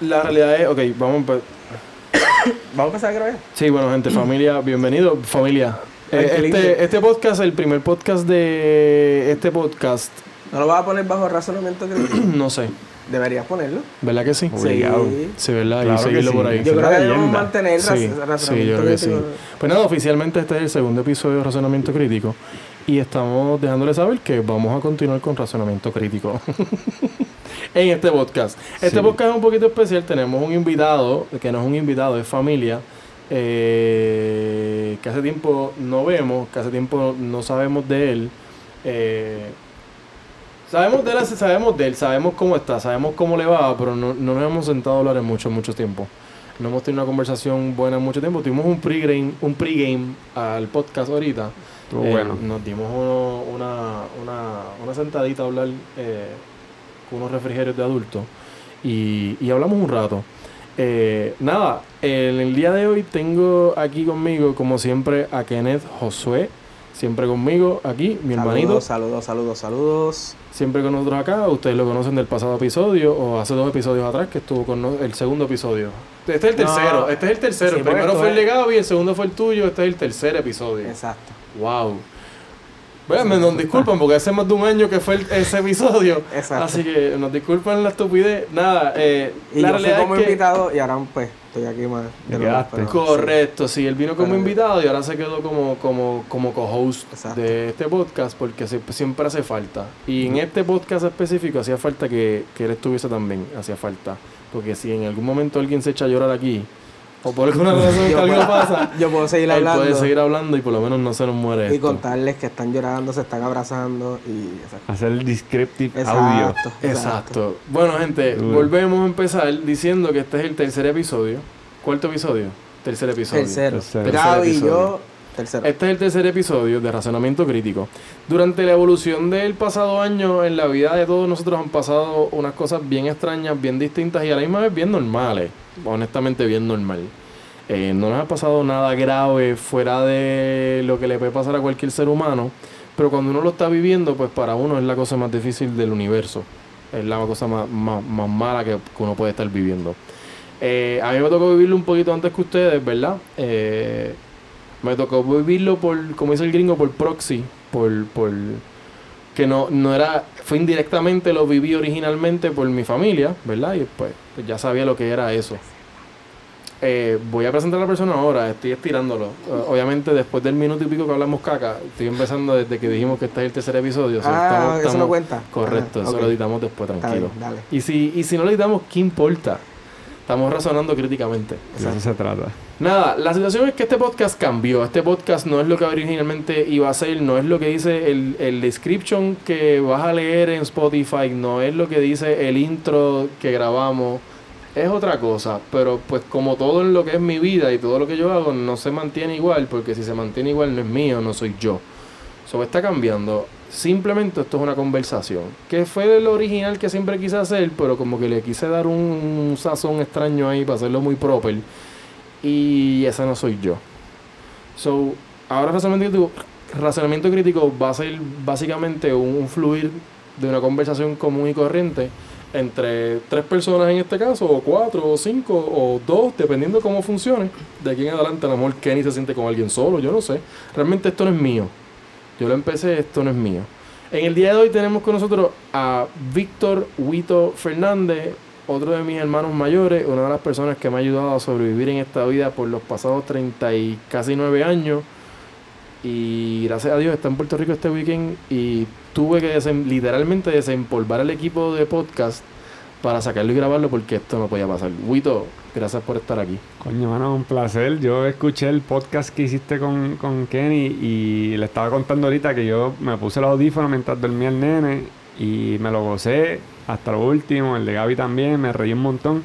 La realidad es, ok, vamos a Vamos a empezar a grabar. Sí, bueno, gente, familia, bienvenido, familia. Eh, este, este podcast, el primer podcast de este podcast, ¿No lo vas a poner bajo razonamiento crítico? no sé, Deberías ponerlo. ¿verdad que sí? Obligado. Sí. Sí, ¿verdad? Claro y que seguirlo sí. por ahí. Yo creo que debemos leyenda. mantener Sí, raz- sí, yo razonamiento creo que sí. crítico. Pues nada, oficialmente este es el segundo episodio de Razonamiento Crítico y estamos dejándole saber que vamos a continuar con Razonamiento Crítico en este podcast. Este Sí. podcast es un poquito especial, tenemos un invitado, que no es un invitado, es familia, eh, que hace tiempo no vemos, que hace tiempo no sabemos de él. eh, Sabemos de él, sabemos de él, sabemos cómo está, sabemos cómo le va, pero no, no nos hemos sentado a hablar en mucho, mucho tiempo. No hemos tenido una conversación buena en mucho tiempo. Tuvimos un pregame, un pregame al podcast ahorita. Eh, bueno. Nos dimos uno- una, una, una sentadita a hablar eh, unos refrigerios de adultos y, y hablamos un rato. Eh, nada, en el día de hoy tengo aquí conmigo, como siempre, a Kenneth Josué. Siempre conmigo aquí, mi hermanito. Saludos, saludos, saludos, saludos. Siempre con nosotros acá. Ustedes lo conocen del pasado episodio o hace dos episodios atrás que estuvo con el segundo episodio. Este es el No. tercero. Este es el tercero. Sí, el primero esto fue el de Gaby, el segundo fue el tuyo. Este es el tercer episodio. Exacto. Wow. Bueno, me nos disculpan porque hace más de un año que fue el- ese episodio. Exacto. Así que nos disculpan la estupidez. Nada, eh, Y la yo fui como es que... invitado y ahora pues estoy aquí más. Pero- Correcto, sí, él vino como Pero- invitado y ahora se quedó como, como, como co-host de este podcast porque se- siempre hace falta. Y en este podcast específico hacía falta que, que él estuviese también, hacía falta. Porque si en algún momento alguien se echa a llorar aquí, o por alguna razón que Yo algo puedo- pasa, Yo puedo seguir él hablando puede seguir hablando y por lo menos no se nos muere y esto. contarles que están llorando, se están abrazando y exacto. Hacer el descriptive audio. Exacto. Exacto. Bueno, gente, volvemos a empezar diciendo que este es el tercer episodio. ¿Cuarto episodio? Tercer episodio. Tercero. Tercero. Gaby y Tercer yo, tercero. Este es el tercer episodio de Razonamiento Crítico. Durante la evolución del pasado año, en la vida de todos nosotros han pasado unas cosas bien extrañas, bien distintas y a la misma vez bien normales. Honestamente, bien normal. Eh, no nos ha pasado nada grave fuera de lo que le puede pasar a cualquier ser humano, pero cuando uno lo está viviendo, pues para uno es la cosa más difícil del universo. Es la cosa más, más, más mala que, uno puede estar viviendo. Eh, a mí me tocó vivirlo un poquito antes que ustedes, ¿verdad? Eh, me tocó vivirlo por, como dice el gringo, por proxy, por, por que no, no era, fue indirectamente, lo viví originalmente por mi familia, ¿verdad? Y pues, pues ya sabía lo que era eso. Eh, voy a presentar a la persona ahora, estoy estirándolo. Eh, obviamente después del minuto y pico que hablamos caca, estoy empezando desde que dijimos que este es el tercer episodio. o sea, ah, estamos- eso no cuenta. Correcto, Ah, eso lo editamos después, tranquilo. bien, dale. Y si, y si no lo editamos, ¿qué importa? Estamos razonando críticamente. De eso se trata. Nada, la situación es que este podcast cambió. Este podcast no es lo que originalmente iba a ser, no es lo que dice el, el description que vas a leer en Spotify, no es lo que dice el intro que grabamos. Es otra cosa, pero pues como todo en lo que es mi vida y todo lo que yo hago no se mantiene igual, porque si se mantiene igual no es mío, no soy yo. Eso está cambiando. Simplemente esto es una conversación. Que fue lo original que siempre quise hacer, pero como que le quise dar un, sazón extraño ahí para hacerlo muy proper. Y ese no soy yo. So, ahora razonamiento crítico, razonamiento crítico va a ser básicamente un fluir de una conversación común y corriente entre tres personas en este caso, o cuatro, o cinco, o dos, dependiendo cómo funcione. De aquí en adelante a lo Kenny se siente con alguien solo, yo no sé. Realmente esto no es mío. Yo lo empecé, esto no es mío. En el día de hoy tenemos con nosotros a Víctor Huito Fernández, otro de mis hermanos mayores, una de las personas que me ha ayudado a sobrevivir en esta vida por los pasados 30 y casi 9 años. Y gracias a Dios está en Puerto Rico este weekend y tuve que desem- literalmente desempolvar el equipo de podcast para sacarlo y grabarlo porque esto no podía pasar. Huito, gracias por estar aquí. Coño, mano, un placer. Yo escuché el podcast que hiciste con, con Kenny y le estaba contando ahorita que yo me puse los audífonos mientras dormía el nene y me lo gocé hasta lo último. El de Gaby también, me reí un montón.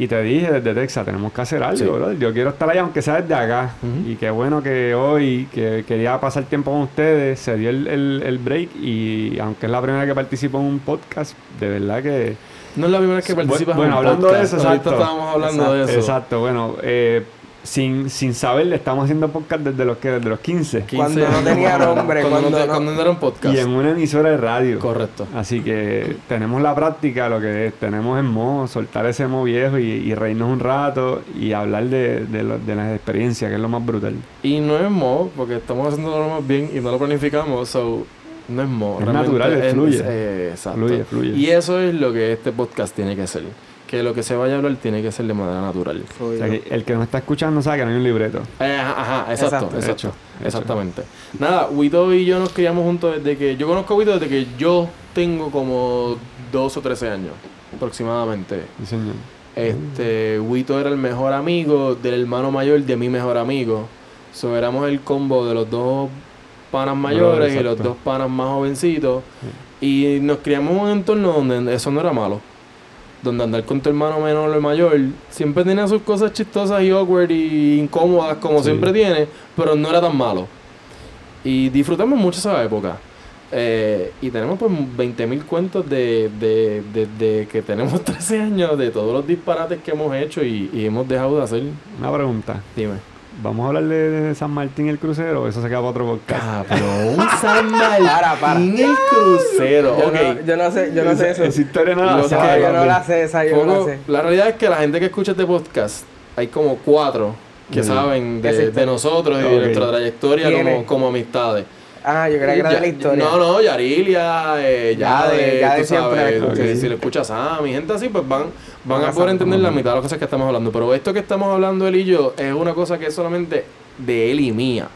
Y te dije desde Texas, tenemos que hacer algo, Sí. brother. Yo quiero estar ahí aunque sea desde acá. Y qué bueno que hoy, que quería pasar tiempo con ustedes, se dio el, el- el break y aunque es la primera vez que participo en un podcast, de verdad que... No es la primera vez que participas bueno, en un hablando de podcast. eso, Ahorita exacto. estábamos hablando de eso. Exacto, bueno, eh, sin, sin saber, le estamos haciendo podcast desde los, que, desde los 15. 15 Cuando no tenía nombre, Cuando, cuando no, cuando era un podcast. Y en una emisora de radio. Correcto. Así que tenemos la práctica, lo que tenemos es mo, soltar ese mo viejo y, y reírnos un rato y hablar de, de, lo- de las experiencias, que es lo más brutal. Y no es mo, porque estamos haciendo lo más bien y no lo planificamos, so no es mo. Es natural, fluye. eh, exacto. Fluye, fluye. Y eso es lo que este podcast tiene que ser. Que lo que se vaya a hablar tiene que ser de manera natural. O sea, que el que nos está escuchando sabe que no hay un libreto. Eh, ajá, ajá, exacto, Exacto. exacto. Hecho, hecho. Exactamente. Nada, Wito y yo nos criamos juntos desde que. Yo conozco a Wito desde que yo tengo como 12 o 13 años, aproximadamente. Sí, señor. Este, Wito era el mejor amigo del hermano mayor de mi mejor amigo. So, éramos el combo de los dos panas mayores y los dos panas más jovencitos. Y nos criamos en un entorno donde eso no era malo. Donde andar con tu hermano menor o mayor siempre tenía sus cosas chistosas y awkward y incómodas como Sí. siempre tiene, pero no era tan malo. Y disfrutamos mucho esa época. Eh, y tenemos pues 20.000 cuentos de, de, de- de que tenemos 13 años, de todos los disparates que hemos hecho y, y hemos dejado de hacer. Una pregunta. Dime. ¿Vamos a hablar de, de San Martín el crucero? o Eso se queda para otro podcast. Cabrón, San Martín Para, para. el crucero. Yo, ok. no, yo no sé, yo no sé eso. Esa historia no la sabe, yo no la sé, esa yo no la sé. la realidad es que la gente que escucha este podcast, hay como cuatro que saben de, nosotros y de nuestra trayectoria como amistades. Ah, yo creía que era de la historia. No, no, Yarilia, eh, Ya de- Yade, ya de tú siempre sabes, si le escuchas a mi gente así, pues van, van Van a poder entender la mitad de las cosas que estamos hablando. Pero esto que estamos hablando él y yo es una cosa que es solamente de él y mía.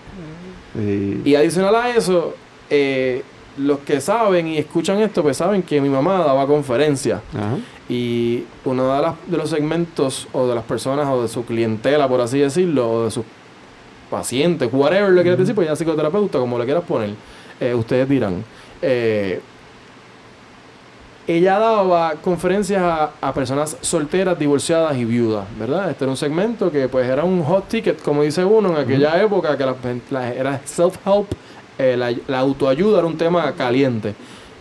Sí. Y adicional a eso, eh, los que saben y escuchan esto, pues saben que mi mamá daba conferencias. Ajá. Y uno de, las- de los segmentos o de las personas o de su clientela, por así decirlo, o de sus pacientes, whatever le quieras decir, pues ya psicoterapeuta, como le quieras poner, eh, ustedes dirán. eh, ella daba conferencias a, a personas solteras, divorciadas y viudas, ¿verdad? Este era un segmento que pues era un hot ticket, como dice uno, en aquella época que la, la- era self-help, eh, la, la autoayuda era un tema caliente.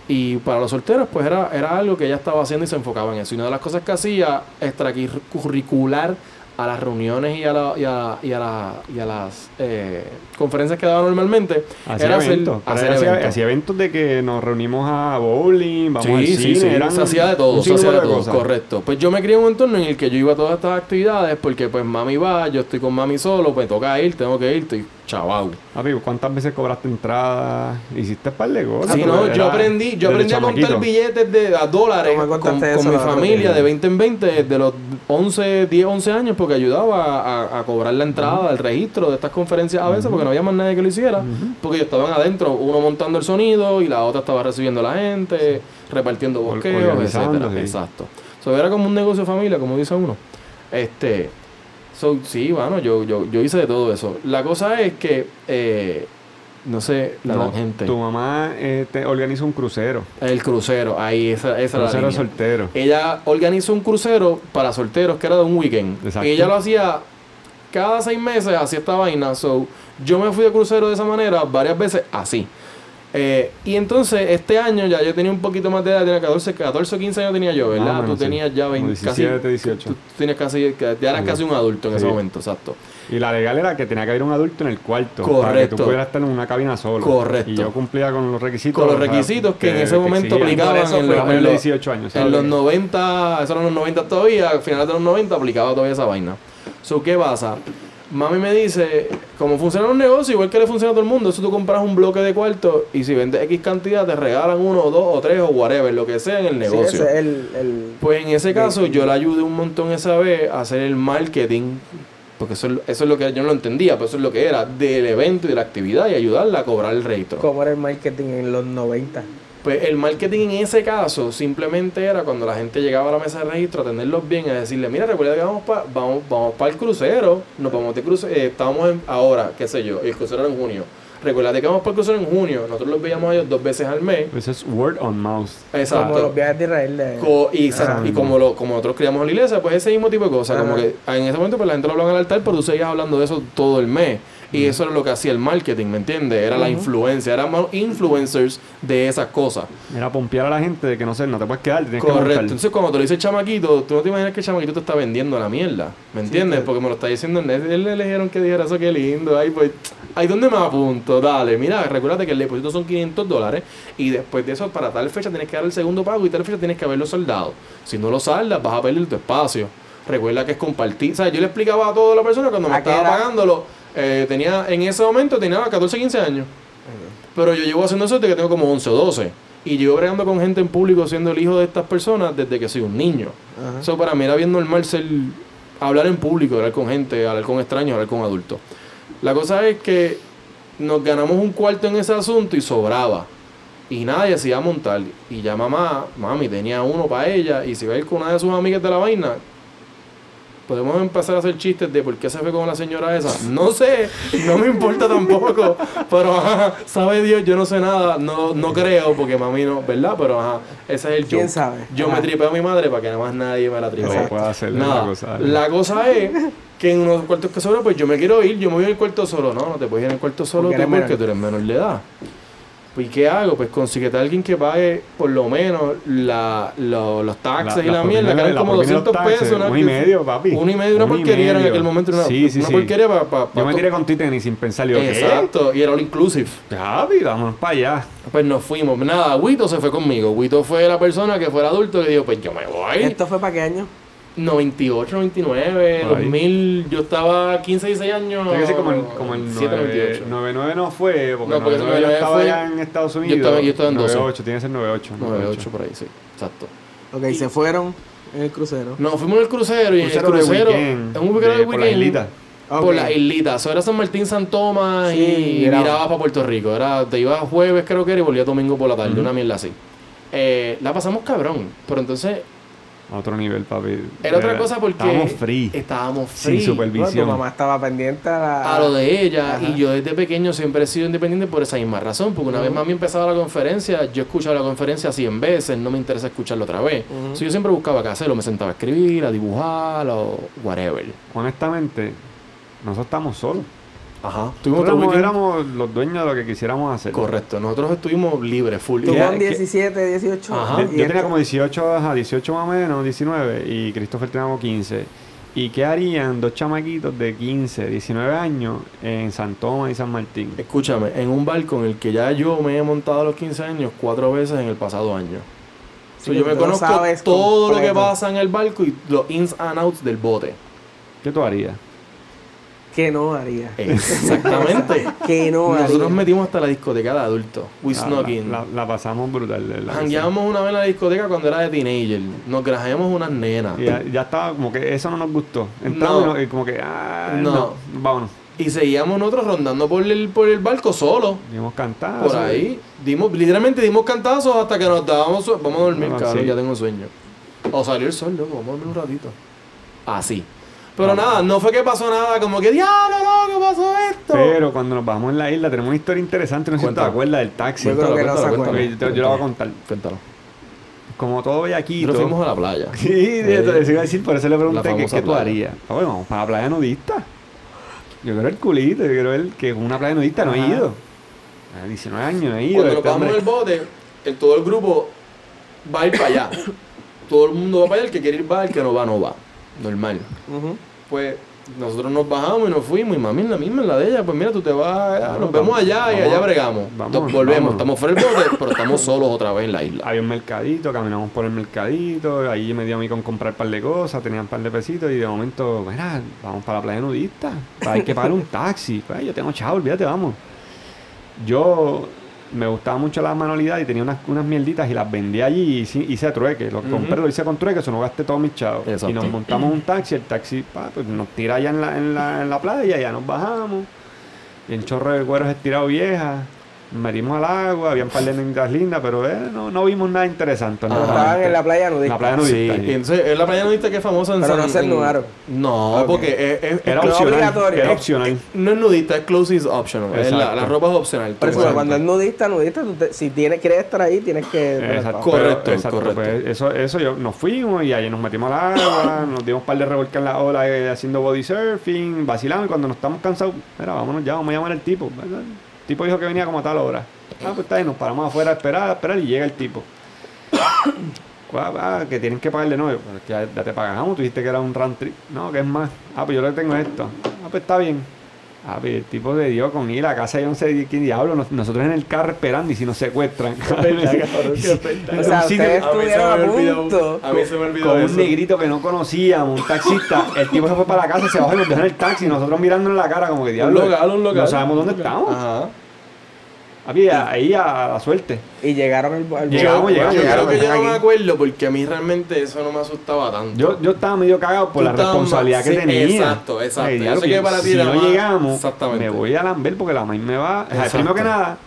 Y para los solteros, pues era, era algo que ella estaba haciendo y se enfocaba en eso. Y una de las cosas que hacía extracurricular a las reuniones y a, la- y a, y a, la- y a las eh, conferencias que daba normalmente Hacía era eventos. hacer eventos. hacía eventos de que nos reunimos a bowling, vamos al Sí, cine. sí, sí, eran se hacía de todo, se hacía de sinnúmero todo, cosas. correcto. Pues yo me crié en un entorno en el que yo iba a todas estas actividades porque pues mami va, yo estoy con mami solo, pues toca ir, tengo que ir, estoy chavau. Papi, ¿cuántas veces cobraste entrada? Hiciste un par de cosas. Sí, no, era yo aprendí, yo aprendí a contar billetes de a dólares No con, contaste con eso mi familia de 20 en 20 desde los 11, 10, 11 años porque ayudaba a, a cobrar la entrada, el registro de estas conferencias a veces porque no había más nadie que lo hiciera, porque ellos estaban adentro, uno montando el sonido y la otra estaba recibiendo a la gente, repartiendo bosqueos, etcétera. sí. Exacto. So, era como un negocio de familia, como dice uno. Este, so, sí, bueno, yo, yo, yo hice de todo eso. La cosa es que, eh, no sé, la No, gente. Tu mamá eh, te organiza un crucero. El crucero, ahí, esa, esa era la Crucero línea. soltero. Ella organizó un crucero para solteros que era de un weekend. Exacto. Y ella lo hacía cada seis meses, hacía esta vaina. So, yo me fui de crucero de esa manera varias veces así. Eh, y entonces este año ya yo tenía un poquito más de edad, tenía 14, 14 o 15 años tenía yo, ¿verdad? menos, Tú tenías ya Como 20, 17, casi, 18. Tú tenías casi, ya eras casi un adulto en ese Sí. momento, exacto. Y la legal era que tenía que haber un adulto en el cuarto. Para que Correcto. tú pudieras estar en una cabina solo. Correcto. Y yo cumplía con los requisitos. Con los requisitos que en ese momento aplicaban eso en los, en los- 18 años. En ¿sabes? los 90, eso eran los 90 todavía, a finales de los 90 aplicaba todavía esa vaina. So, ¿qué pasa? Mami me dice, como funciona un negocio, igual que le funciona a todo el mundo, eso tú compras un bloque de cuarto y si vendes X cantidad te regalan uno o dos o tres o whatever, lo que sea en el Sí, negocio. ese es el, el- Pues en ese caso Sí. yo le ayudé un montón esa vez a hacer el marketing, porque eso, es- eso es lo que yo no lo entendía, pero eso es lo que era, del evento y de la actividad y ayudarla a cobrar el registro. cómo era el marketing en los 90. Pues el marketing en ese caso simplemente era cuando la gente llegaba a la mesa de registro, atenderlos bien, a decirle, mira, recuerda que vamos para vamos, vamos el crucero, nos vamos de crucero, eh, estábamos en- ahora, qué sé yo, y el crucero era en junio. Recuerda que vamos para el crucero en junio, nosotros los veíamos a ellos dos veces al mes. Eso es word on mouth. Exacto. Como los viajes de Israel. de- Co- y, Ah. y como lo, como nosotros criamos en la iglesia, pues ese mismo tipo de cosas. Como que en ese momento pues la gente lo hablaba en el altar, pero tú seguías hablando de eso todo el mes. Y eso era lo que hacía el marketing, ¿me entiendes? Era la influencia, éramos influencers de esas cosas. Era pompear a la gente de que no sé, no te puedes quedar, tienes que Correcto. montar. Entonces, cuando te lo dice el chamaquito, tú no te imaginas que el chamaquito te está vendiendo la mierda. ¿Me entiendes? que- Porque me lo está diciendo. Él, él le dijeron que dijera eso, qué lindo. Ahí, pues, ahí donde me apunto. Dale, mira, recuérdate que el depósito son 500 dólares. Y después de eso, para tal fecha tienes que dar el segundo pago y tal fecha tienes que haberlo saldado. Si no lo saldas, vas a perder tu espacio. Recuerda que es compartir. O sea, yo le explicaba a toda la persona cuando me ¿A qué estaba pagándolo. Eh, tenía, en ese momento tenía 14, 15 años. Pero yo llevo haciendo eso desde que tengo como 11 o 12. Y llevo bregando con gente en público siendo el hijo de estas personas desde que soy un niño. Eso para mí era bien normal ser, hablar en público, hablar con gente, hablar con extraños, hablar con adultos. La cosa es que nos ganamos un cuarto en ese asunto y sobraba. Y nadie se iba a montar. Y ya mamá, mami, tenía uno para ella. Y si va a ir con una de sus amigas de la vaina, podemos empezar a hacer chistes de por qué se fue con la señora esa. No sé, no me importa tampoco. Pero ajá, sabe Dios, yo no sé nada. No, no creo, porque mami no, ¿verdad? Pero ajá, ese es el ¿Quién joke. sabe? Yo Ajá. me tripeo a mi madre para que nada más nadie me la No tripee. puede hacerle Nada. la cosa. La cosa es que en unos cuartos que sobran, pues yo me quiero ir, yo me voy al cuarto solo. No, no te puedes ir en el cuarto solo Porque tú eres porque menor. tú eres menor de edad. Pues, ¿y qué hago? Pues consíguete a alguien que pague por lo menos la, lo- los taxes y la, mierda, que eran como propina de los 200 taxes, pesos. una Uno y medio, papi. Uno y medio, una Uno y porquería en aquel momento. Una, Sí, sí, una sí. porquería para... Yo me tiré con ti tenis sin pensar. Yo, ¿qué? Exacto, y era all inclusive. Ya, vi, vámonos para allá. Pues nos fuimos. Nada, Wito se fue conmigo. Wito fue la persona que fue el adulto que dijo, pues yo me voy. ¿Esto fue para qué año? 98, 99, Por ahí. 2000, yo estaba 15, 16 años. Que ser como el, como el 7, 98. 99 no fue, porque, No, porque 99 yo 99 estaba fue- allá en Estados Unidos. estaba- yo estaba en 12. 98, tiene que ser 98. 98 por ahí, sí. Exacto. Ok, se fueron en el crucero. Nos fuimos en el crucero y Crucero en el crucero. weekend, en un crucero de- de por la weekend. islita. Por Ok. la islita. Eso era San Martín, San Tomás Sí, y viraba. virabas para Puerto Rico. Era, te ibas jueves, creo que era, y volvías domingo por la tarde, Ujú. una mierda así. Eh, la pasamos cabrón. Pero entonces otro nivel, papi. era otra De- cosa porque. Estábamos free. Estábamos Sin free. supervisión. Bueno, tu mamá estaba pendiente a, la- a lo de ella Ajá. y yo desde pequeño siempre he sido independiente por esa misma razón porque una Ujú. vez mami empezaba la conferencia yo escuchaba la conferencia 100 veces no me interesa escucharla otra vez Ujú. So, yo siempre buscaba qué hacer o me sentaba a escribir a dibujar o whatever Honestamente, nosotros estamos solos. Ajá tuvimos Nosotros otro éramos, weekend- éramos los dueños de lo que quisiéramos hacer. correcto nosotros estuvimos libres full que- 17, 18. Ajá. Yo, y yo tenía como 18, ajá, 18 más o menos, 19, y Christopher tenía como 15. ¿Y qué harían dos chamaquitos de 15, 19 años en San Tomás y San Martín? escúchame en un barco en el que ya yo me he montado a los 15 años cuatro veces en el pasado año Sí, So, yo me conozco todo lo que pasa en el barco y los ins and outs del bote ¿Qué tú harías? Que no haría. exactamente Que no haría. Nosotros metimos hasta la discoteca de adultos. We La, snuck la- la- la pasamos brutal. Jangueábamos una vez en la discoteca cuando era de teenager. Nos grajeamos unas nenas. Y ya, ya estaba como que eso no nos gustó. Entramos No. y, como que, ah, No. no. vámonos. Y seguíamos nosotros rondando por el, por el barco solo. Dimos cantar. Por ahí. Dimos, literalmente dimos cantazos hasta que nos dábamos. Vamos a dormir, Ah, cabrón. sí. Ya tengo sueño. O salió el sol, loco. Vamos a dormir un ratito. Así. Pero No. nada, no fue que pasó nada. Como que, diablo, loco, pasó esto. Pero cuando nos bajamos en la isla tenemos una historia interesante. No sé si te acuerdas del taxi. Yo creo que no se acuerda. Yo, te- yo la voy a contar. Cuéntalo. Como todo bellaquito. Nosotros fuimos a la playa. Sí, les iba a decir, por eso le pregunté que famosa qué tú harías. Ah, bueno, vamos para la playa nudista. Yo quiero el culito, yo quiero el que una playa nudista no he ido. A 19 años no he ido. Cuando nos este bajamos en el bote, el, todo el grupo va a ir para allá. todo el mundo va para allá, el que quiere ir va, el que no va, no va. Normal. Pues nosotros nos bajamos y nos fuimos y mami la misma, en la de ella, pues mira, tú te vas, Claro, nos vemos vamos, allá y allá bregamos. vamos, Entonces, volvemos, vamos. estamos fuera del bote, pero estamos solos otra vez en la isla. Había un mercadito, caminamos por el mercadito, ahí me dio a mí con comprar un par de cosas, tenía un par de pesitos y de momento, mira, vamos para la playa nudista, hay que pagar un taxi, pues yo tengo chavo, olvídate, vamos. Yo me gustaba mucho la manualidad y tenía unas, unas mierditas y las vendí allí y hice, hice trueque, lo Ujú. compré, lo hice con trueque, eso no gasté todos mis chavos. Exacto. Y nos montamos un taxi, el taxi pa, pues, nos tira allá en la, en, la, en la playa, ya nos bajamos, y el chorro de cueros estirado vieja. Metimos al agua, había un par de nenitas lindas, pero eh, no, no vimos nada interesante. Pero honestamente. estaban en la playa En nudista. la playa Sí, nudista. y allí. entonces es la playa nudista que es famosa en Pero San no se en- nudaron. No, porque es, es- Era no opcional. obligatorio. Era opcional. no es nudista, es clothes is optional. Es la, la ropa es opcional. Eso, puedes- cuando es nudista, nudista, tú te- si tienes, quieres estar ahí, tienes que... Exacto, Correcto, pero- exacto, correcto. pues, eso, eso yo, nos fuimos y ahí nos metimos al agua, nos dimos un par de revolcas en la ola eh, haciendo body surfing, vacilamos y cuando nos estamos cansados, mira, vámonos ya, vamos a llamar al tipo. El tipo dijo que venía como a tal hora. Ah, pues está ahí, nos paramos afuera a esperar, a esperar y llega el tipo. Ah, ah, que tienen que pagarle, no, pero es que ya, ya te pagamos, tú dijiste que era un round trip. No, que es más. Ah, pues yo le tengo esto. Ah, pues está bien. Ah, pues el tipo de Dios con ir a casa yo no sé quién diablo, nos- nosotros en el carro esperando y si nos secuestran. O sea, ustedes A mí se me estuvieron a olvidó- punto. A mí se me olvidó con un eso. negrito que no conocíamos, un taxista. El tipo se fue para la casa, se bajó y nos dejó en el taxi. Nosotros mirando en la cara como que diablo. local, un local. No sabemos dónde estamos. Ajá. Papi, ahí a la suerte. Y llegaron al... al Llegamos, Yo llegamos, creo llegamos, que yo no aquí. me acuerdo porque a mí realmente eso no me asustaba tanto. Yo, yo estaba medio cagado por Tú la estabas responsabilidad más- que sí, tenía. exacto, exacto. Ay, Yo diablo, sé que que para ti si era no más- llegamos, Exactamente. me voy a lamber porque la maíz me va. O sea, Exacto. primero que nada,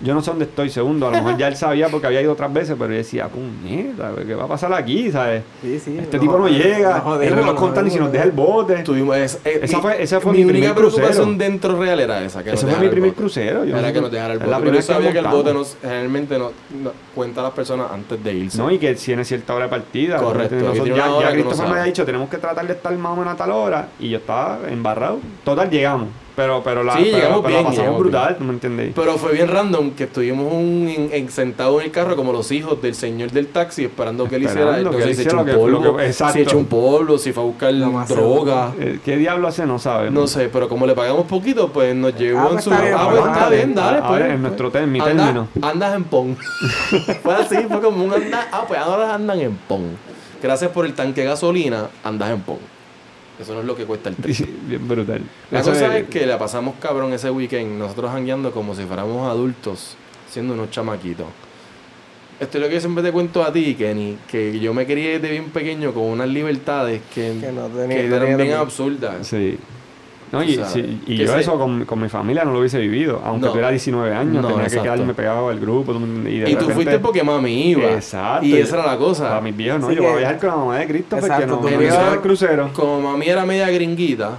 yo no sé dónde estoy. Segundo, a lo mejor ya él sabía porque había ido otras veces, pero yo decía, puñeta, ¿qué va a pasar aquí? ¿Sabes? Sí, sí. Este tipo no llega, el reloj contando y si nos deja el bote. Tuvimos es- eh, Esa mi- fue- ese fue mi, mi única primer crucero. preocupación dentro real era esa. Que Ese nos fue mi primer crucero. Yo Era no- que nos dejara el bote. la Pero yo primera vez sabía que el bote nos, generalmente no, no cuenta a las personas antes de irse. No, y que tiene cierta hora de partida. Correcto, Nosotros ya, ya Christopher me había dicho, tenemos que tratar de estar más o menos a tal hora. Y yo estaba embarrado. Total, llegamos. Pero, pero la, Sí, pero- llegamos pero bien, la pasamos llegamos brutal, ¿tú me entendéis? Pero fue bien random que estuvimos un, en, en- sentados en el carro como los hijos del señor del taxi esperando que él hiciera. Él se hiciera echó un polvo. si echó un polvo, si fue a buscar más droga. Eh, ¿Qué diablo hace? No sabemos. No sé, pero como le pagamos poquito, pues nos llevó Ah, en pues su. está bien, ah, pues pues está dale. bien, dale. Ahora pues, en pues. nuestro te- en mi Anda- término. Andas en PON. fue así, fue como un anda. Ah, pues ahora andan en PON. Gracias por el tanque de gasolina, andas en PON. Eso no es lo que cuesta el trip. Bien brutal. La Eso cosa es que la pasamos cabrón ese weekend, nosotros jangueando como si fuéramos adultos, siendo unos chamaquitos. Esto es lo que yo siempre te cuento a ti, Kenny, que yo me quería desde bien pequeño con unas libertades que, Que no tenía- que eran tenía bien absurdas. Sí. No, y, sí, y que yo se- eso con, con mi familia no lo hubiese vivido. Aunque No. tuviera 19 años, No, tenía exacto. que quedarme pegado al grupo. Y, de Y tú repente- fuiste porque mami iba. Exacto. Y esa era la cosa. Para mis viejos, no. Sí yo voy a que- viajar con la mamá de Cristo porque Exacto, no tu no viejo- hicieron el crucero. Como mami era media gringuita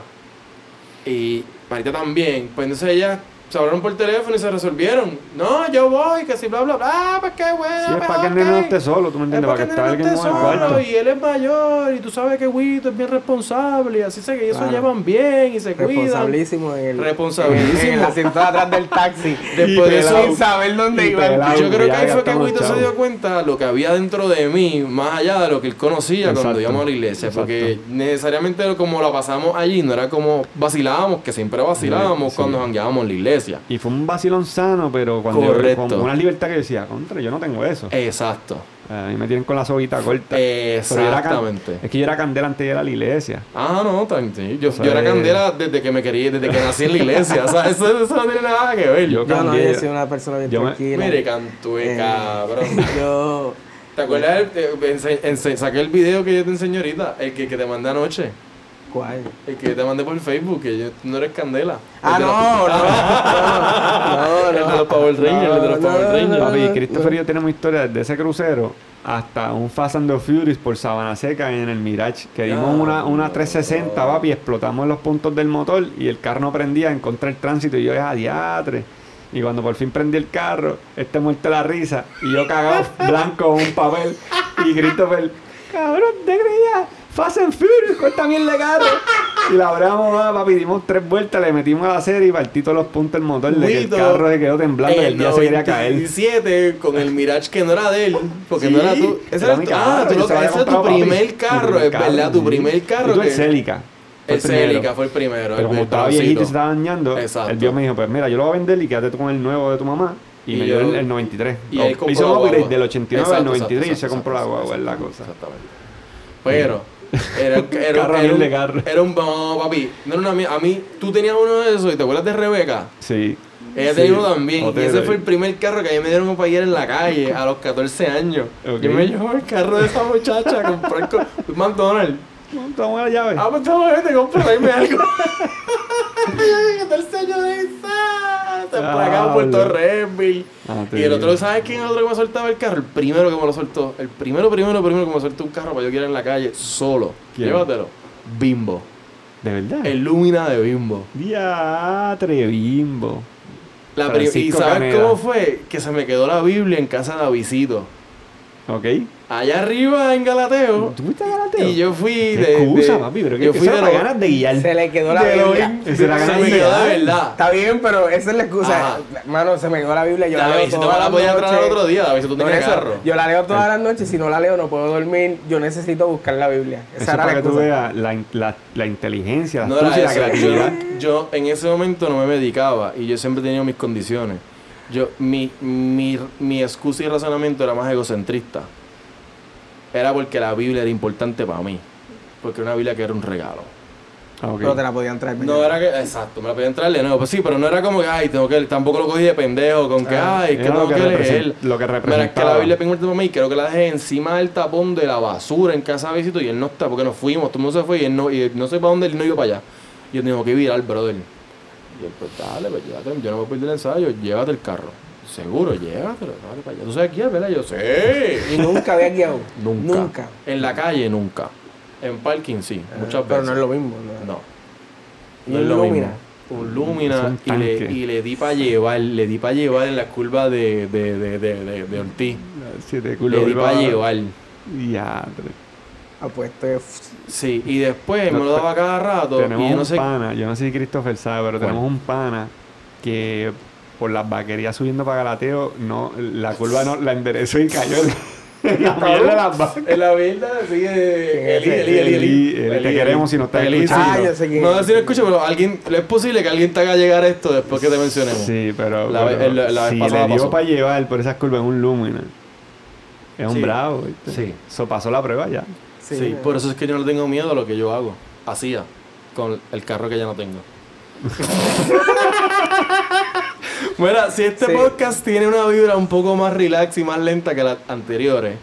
y Marita también, pues entonces ellas se hablaron por teléfono y se resolvieron. No, yo voy, que si bla bla bla. Ah, pues qué bueno. Sí, es pues, para que el nene no esté solo, tú me Es entiendes, para que esté alguien solo. Y él es mayor y tú sabes que Wito es bien responsable y así sé que ellos se llevan bien y se cuidan. Responsabilísimo en el... Responsabilísimo. En el asiento de atrás del taxi. Después de eso, Sin saber dónde pelado. yo creo que ahí fue que Wito se dio cuenta lo que había dentro de mí, más allá de lo que él conocía cuando íbamos a la iglesia. Exacto. Porque necesariamente como la pasamos allí, no era como vacilábamos, que siempre vacilábamos Sí. cuando jangueábamos en la iglesia. Y fue un vacilón sano, pero cuando yo, Correcto. con una libertad que yo decía, contra, yo no tengo eso. Exacto. A mí me tienen con la soguita corta. Yo era can- Exactamente. es que yo era candela antes de ir a la iglesia. Ah, no, sí. Yo, sea, yo era eh, candela desde que me quería, desde que nací en la iglesia. o sea, eso, eso no tiene nada que ver. Yo Yo no, cambié. yo soy una persona bien Yo me- tranquila. Mire, cantue, Eh, cabrón. Yo... ¿Te acuerdas? eh, saqué el video que yo te enseñé ahorita, el que, que te mandé anoche. ¿Cuál? El que te mandé por Facebook, que yo, no eres candela. Ah, no, los- no, no, El de los Power Rangers, el de los No, Power no, Rangers. no. Papi, Christopher y yo tenemos historia desde ese crucero hasta un Fast and the Furious por Sabana Seca en el Mirage. Que dimos una, una no. 360, papi, explotamos los puntos del motor y el carro no prendía en contra del tránsito y yo, es diatre. Y cuando por fin prendí el carro, este muerto de la risa y yo cagado blanco un papel y Christopher, cabrón, te creía. Fast and Furious, cuesta bien de carro. Y la abramos, ah, papi, dimos tres vueltas, le metimos a la serie y partí todos los puntos del motor de que el carro se quedó temblando y el día se quería caer. 97, con el Mirage que no era de él, porque Sí, no era tú. Ese era era tu, carro, ah, tú lo ese es tu primer carro, es verdad, tu primer carro. Y tú el que- Celica. fue El. Celica fue el primero. Pero el como estaba viejito y se estaba dañando, Exacto. el vio me dijo, pues mira, yo lo voy a vender y quédate tú con el nuevo de tu mamá. Y, Y me dio el, el 93. y él compró hizo un upgrade del 89 al Exacto, 93 y exacto, se compró la exacto, guagua, es la exacto, cosa. Exactamente. Pero, era, era, Carro era, bien un, era un. No, papi, no era una mía. A mí, tú tenías uno de esos y te acuerdas de Rebeca. Sí. Ella Sí, tenía uno también. Y ese fue el primer carro que a mí me dieron para ir en la calle a los 14 años. Yo me llevo el carro de esa muchacha a comprar con McDonald's. Toma la llave. Ah, pues toma, vete, cómprame algo. 14 años de esa. Emplacado Puerto Diablo. Redville. Ah, te Y el otro. ¿sabes quién es el otro que me soltaba el carro? El primero que me lo soltó. El primero, primero, primero que me soltó un carro para yo que ir en la calle solo. ¿Quién? Llévatelo. Bimbo. ¿De verdad? El Lumina de Bimbo. Diatre, bimbo. La y ¿sabes Caneda. cómo fue? Que se me quedó la Biblia en casa de Avisito. ¿Ok? Allá arriba en Galateo. ¿Tú fuiste a Galateo? Y yo fui ¿Qué de. excusa, de- papi? Pero que yo fui eso de lo- ganas de guiar. Se le quedó la de Biblia. Era Se ganas me de quedó verdad. Está bien, pero esa es la excusa. Ajá. Mano, se me quedó la Biblia. Yo la David, leo si te todas la las podías traer otro día, David, si tú tenías eso, carro. Yo la leo todas las noches. Si no la leo, no puedo dormir. Yo necesito buscar la Biblia. Eso Esa es era para la que tú excusa. veas la, la, la inteligencia, la No astucia la eso. creatividad. Yo, yo en ese momento no me medicaba y yo siempre he tenido mis condiciones. Yo, mi, mi, mi excusa y razonamiento era más egocentrista. Era porque la Biblia era importante para mí. Porque era una Biblia que era un regalo. Ah, ok. Pero te la podían traer. No era que, exacto, me la podía entrar de nuevo. Pues sí, pero no era como que, ay, tengo que, tampoco lo cogí de pendejo, con que, Ah, ay, es que tengo que que leer. lo que Mira, es que la Biblia es importante para mí, creo que la dejé encima del tapón de la basura en casa de visito y él no está, porque nos fuimos, todo el mundo se fue y él no, y él no sé para dónde él no iba para allá. Y yo tengo que ir al brother. Y él, pues dale, pues llévate, yo no voy a perder el ensayo, llévate el carro. Seguro, llévatelo, dale para allá. ¿Tú sabes quién, verdad? Yo sé. Y nunca había guiado. Nunca. Nunca. En la calle, nunca. En parking, sí, muchas Pero veces. no es lo mismo. No. No. ¿Y No es un lo Lumina? mismo. Un Lumina y le, y le di para llevar, le di para llevar en la curva de, de, de, de, de, de Ortiz. Le di para llevar. Diatre. Apuesto de... Sí, y después me No, lo daba cada rato Tenemos y yo no un sé pana, yo no sé si Christopher sabe, pero tenemos un pana que por las vaquerías subiendo para Galateo, no, la curva no la enderezó y cayó en la mierda de las vacas. En la sí, eh, Eli? Eli, Eli, te queremos si nos estás Eli, escuchando. No es. sé si lo escucho, pero alguien, es posible que alguien te haga llegar esto después que te mencionemos. Sí, pero, La ve- pero el- la vez si pasada le dio pasó. para llevar por esas curvas en un Lumina. Es un Sí. bravo, ¿viste? Sí. Eso pasó la prueba ya. Sí, por eso es que yo no tengo miedo a lo que yo hago. Hacía con el carro que ya no tengo. bueno, si este Sí. podcast tiene una vibra un poco más relax y más lenta que las anteriores,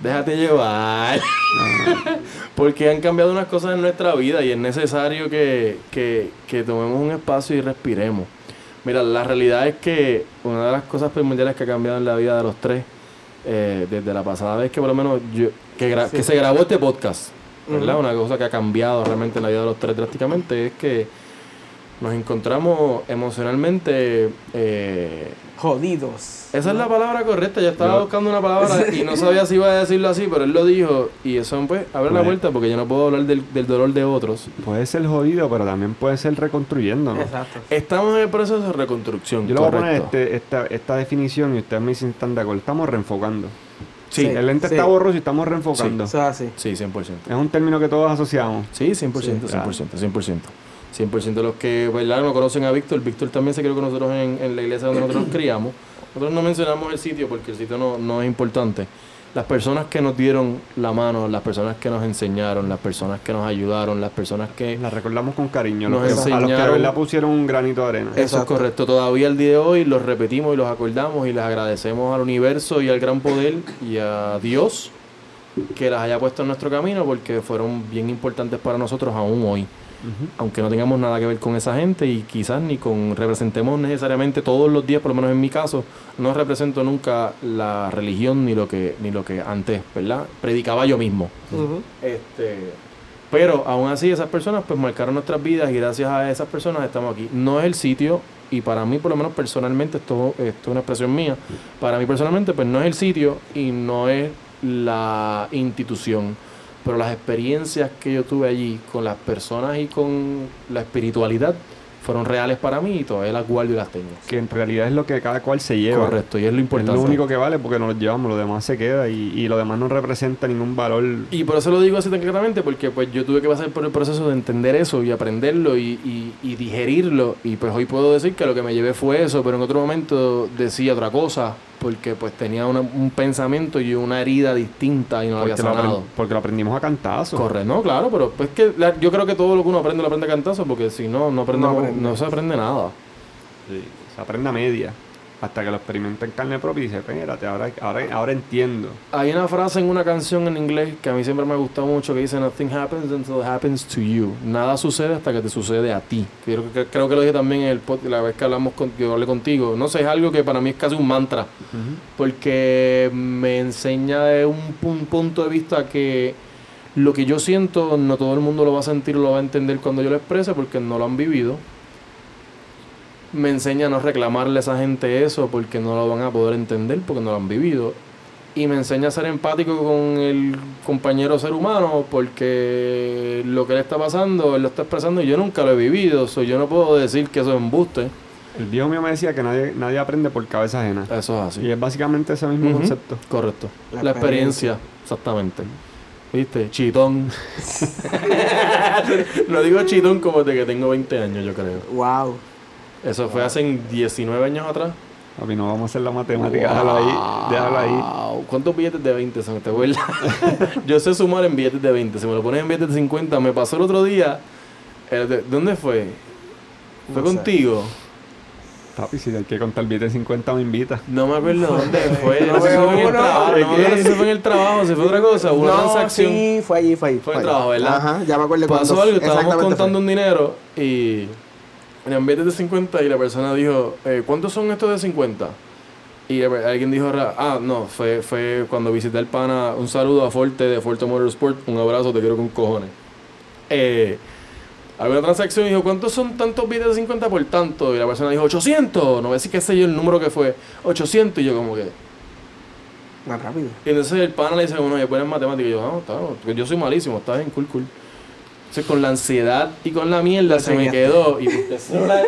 déjate llevar. Porque han cambiado unas cosas en nuestra vida y es necesario que, que, que tomemos un espacio y respiremos. Mira, la realidad es que una de las cosas primordiales que ha cambiado en la vida de los tres, eh, desde la pasada vez que por lo menos yo, que, gra- Sí. que se grabó este podcast, ¿verdad? Una cosa que ha cambiado realmente en la vida de los tres drásticamente es que nos encontramos emocionalmente eh, Jodidos. esa es la palabra correcta. Yo estaba Yo- buscando una palabra y no sabía si iba a decirlo así, pero él lo dijo. Y eso, pues, abre la Pues- vuelta porque yo no puedo hablar del, del dolor de otros. Puede ser jodido, pero también puede ser reconstruyendo, ¿no? Exacto. Estamos en el proceso de reconstrucción. Yo le voy a poner este, esta, esta definición y ustedes me dicen están de acuerdo. Estamos reenfocando. Sí, Sí. El lente Sí. está borroso y estamos reenfocando. Es así. sí, 100%. Es un término que todos asociamos. Sí, 100%, Sí, claro. 100%, 100%. 100% de los que ¿verdad? no conocen a Víctor, Víctor también se crió con nosotros en, en la iglesia donde nosotros nos criamos. Nosotros no mencionamos el sitio porque el sitio no, no es importante. Las personas que nos dieron la mano, las personas que nos enseñaron, las personas que nos ayudaron, las personas que... La recordamos con cariño. Nos los que- a los que verdad pusieron un granito de arena. Eso es correcto. Todavía el día de hoy los repetimos y los acordamos y les agradecemos al universo y al gran poder y a Dios que las haya puesto en nuestro camino porque fueron bien importantes para nosotros aún hoy. Aunque no tengamos nada que ver con esa gente y quizás ni con representemos necesariamente todos los días, por lo menos en mi caso, no represento nunca la religión ni lo que ni lo que antes, ¿verdad? Predicaba yo mismo. Este, pero aún así esas personas pues marcaron nuestras vidas y gracias a esas personas estamos aquí. No es el sitio y para mí por lo menos personalmente esto, esto es una expresión mía. Para mí personalmente pues no es el sitio y no es la institución, pero las experiencias que yo tuve allí con las personas y con la espiritualidad fueron reales para mí y todavía las guardo y las tengo. Que en realidad es lo que cada cual se lleva. Correcto, y es lo Es importante. lo único que vale porque nos lo llevamos, lo demás se queda y, y lo demás no representa ningún valor. Y por eso lo digo así tan claramente, porque pues yo tuve que pasar por el proceso de entender eso y aprenderlo y, y- y digerirlo. Y pues hoy puedo decir que lo que me llevé fue eso, pero en otro momento decía otra cosa, porque pues tenía una- un pensamiento y una herida distinta y no la había porque, lo sanado. porque lo aprendimos a cantazo. Correcto, no, claro, pero pues que la- yo creo que todo lo que uno aprende lo aprende a cantazo, porque si no, no, aprendemos, No no, aprende. se aprende nada. Sí, se aprende a media. Hasta que lo experimenta en carne propia y dice, espérate, ahora, ahora, ahora entiendo. Hay una frase en una canción en inglés que a mí siempre me ha gustado mucho que dice Nothing happens until it happens to you. Nada sucede hasta que te sucede a ti. Creo que, creo que lo dije también en el pod- la vez que hablamos con, que hablé contigo. No sé, es algo que para mí es casi un mantra. Porque me enseña de un, pu- punto de vista que lo que yo siento no todo el mundo lo va a sentir o lo va a entender cuando yo lo exprese porque no lo han vivido. Me enseña a no reclamarle a esa gente eso porque no lo van a poder entender porque no lo han vivido. Y me enseña a ser empático con el compañero ser humano porque lo que le está pasando, él lo está expresando y yo nunca lo he vivido. So, yo no puedo decir que eso es embuste. El viejo mío me decía que nadie, nadie aprende por cabeza ajena. Eso es así. Y es básicamente ese mismo concepto. Correcto. La, La experiencia. exactamente. ¿Viste? Chitón. no digo chitón como de que tengo 20 años, yo creo. Wow. Eso fue hace 19 años atrás. Papi, no vamos a hacer la matemática. Déjalo ahí. Déjalo ahí. Wow. ¿Cuántos billetes de 20 son? ¿Te acuerdas? yo sé sumar en billetes de 20. Si me lo pones en billetes de 50, me pasó el otro día. eh, ¿de- ¿Dónde fue? ¿Fue No sé. contigo? Papi, si hay que contar billetes de 50 me invita. No me acuerdo dónde fue. No No sé si fue en el trabajo. No me acuerdo si fue en el trabajo, si fue otra cosa, una no, transacción. sí, fue allí, fue allí. Fue el allí. trabajo, ¿verdad? Ajá, ya me acuerdo Pasó algo, estábamos contando fue. un dinero y en billetes de 50 y la persona dijo, eh, ¿cuántos son estos de 50? Y alguien dijo, ah, no, fue, fue cuando visité al pana, un saludo a Forte de Forte Motorsport, un abrazo, te quiero con cojones. Eh, había una transacción y dijo, ¿cuántos son tantos billetes de 50 por tanto? Y la persona dijo, 800, no voy a decir qué sé yo el número que fue, 800, y yo como que... Más rápido. Y entonces el pana le dice, bueno, ya pones matemáticas. Y yo, no, está, bien, yo soy malísimo, está bien, cool, cool. Entonces con la ansiedad y con la mierda se me quedó. Y el celular.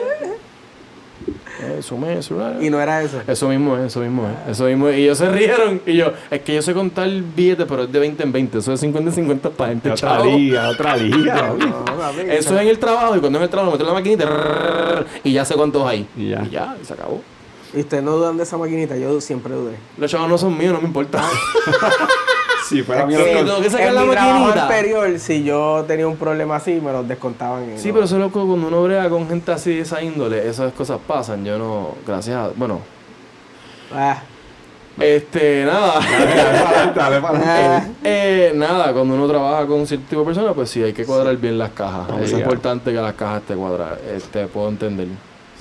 El celular. Y no era eso. Eso mismo es, eso mismo es, eso mismo es. Y ellos se rieron. Y yo, es que yo sé contar billetes, pero es de 20 en 20. Eso es 50 en 50 para gente Otra chavo. liga, otra liga. Eso es en el trabajo. Y cuando es en el trabajo, meto la maquinita y ya sé cuántos hay. Y ya. Y ya, y se acabó. Y ustedes no dudan de esa maquinita, yo siempre dudé. Los chavos no son míos, no me importa. Si fuera mío, que- tengo que sacar en la mi trabajo maquinita. anterior, si yo tenía un problema así, me los descontaban. y Sí, no. pero eso es loco cuando uno brega con gente así de esa índole, esas cosas pasan. Yo no, gracias a. Bueno, Ah, este, nada. Dale para adelante, dale adelante. ah, Eh, nada, cuando uno trabaja con cierto tipo de personas, pues sí, hay que cuadrar bien las cajas. Vamos es importante que las cajas esté cuadradas. Este, puedo entender.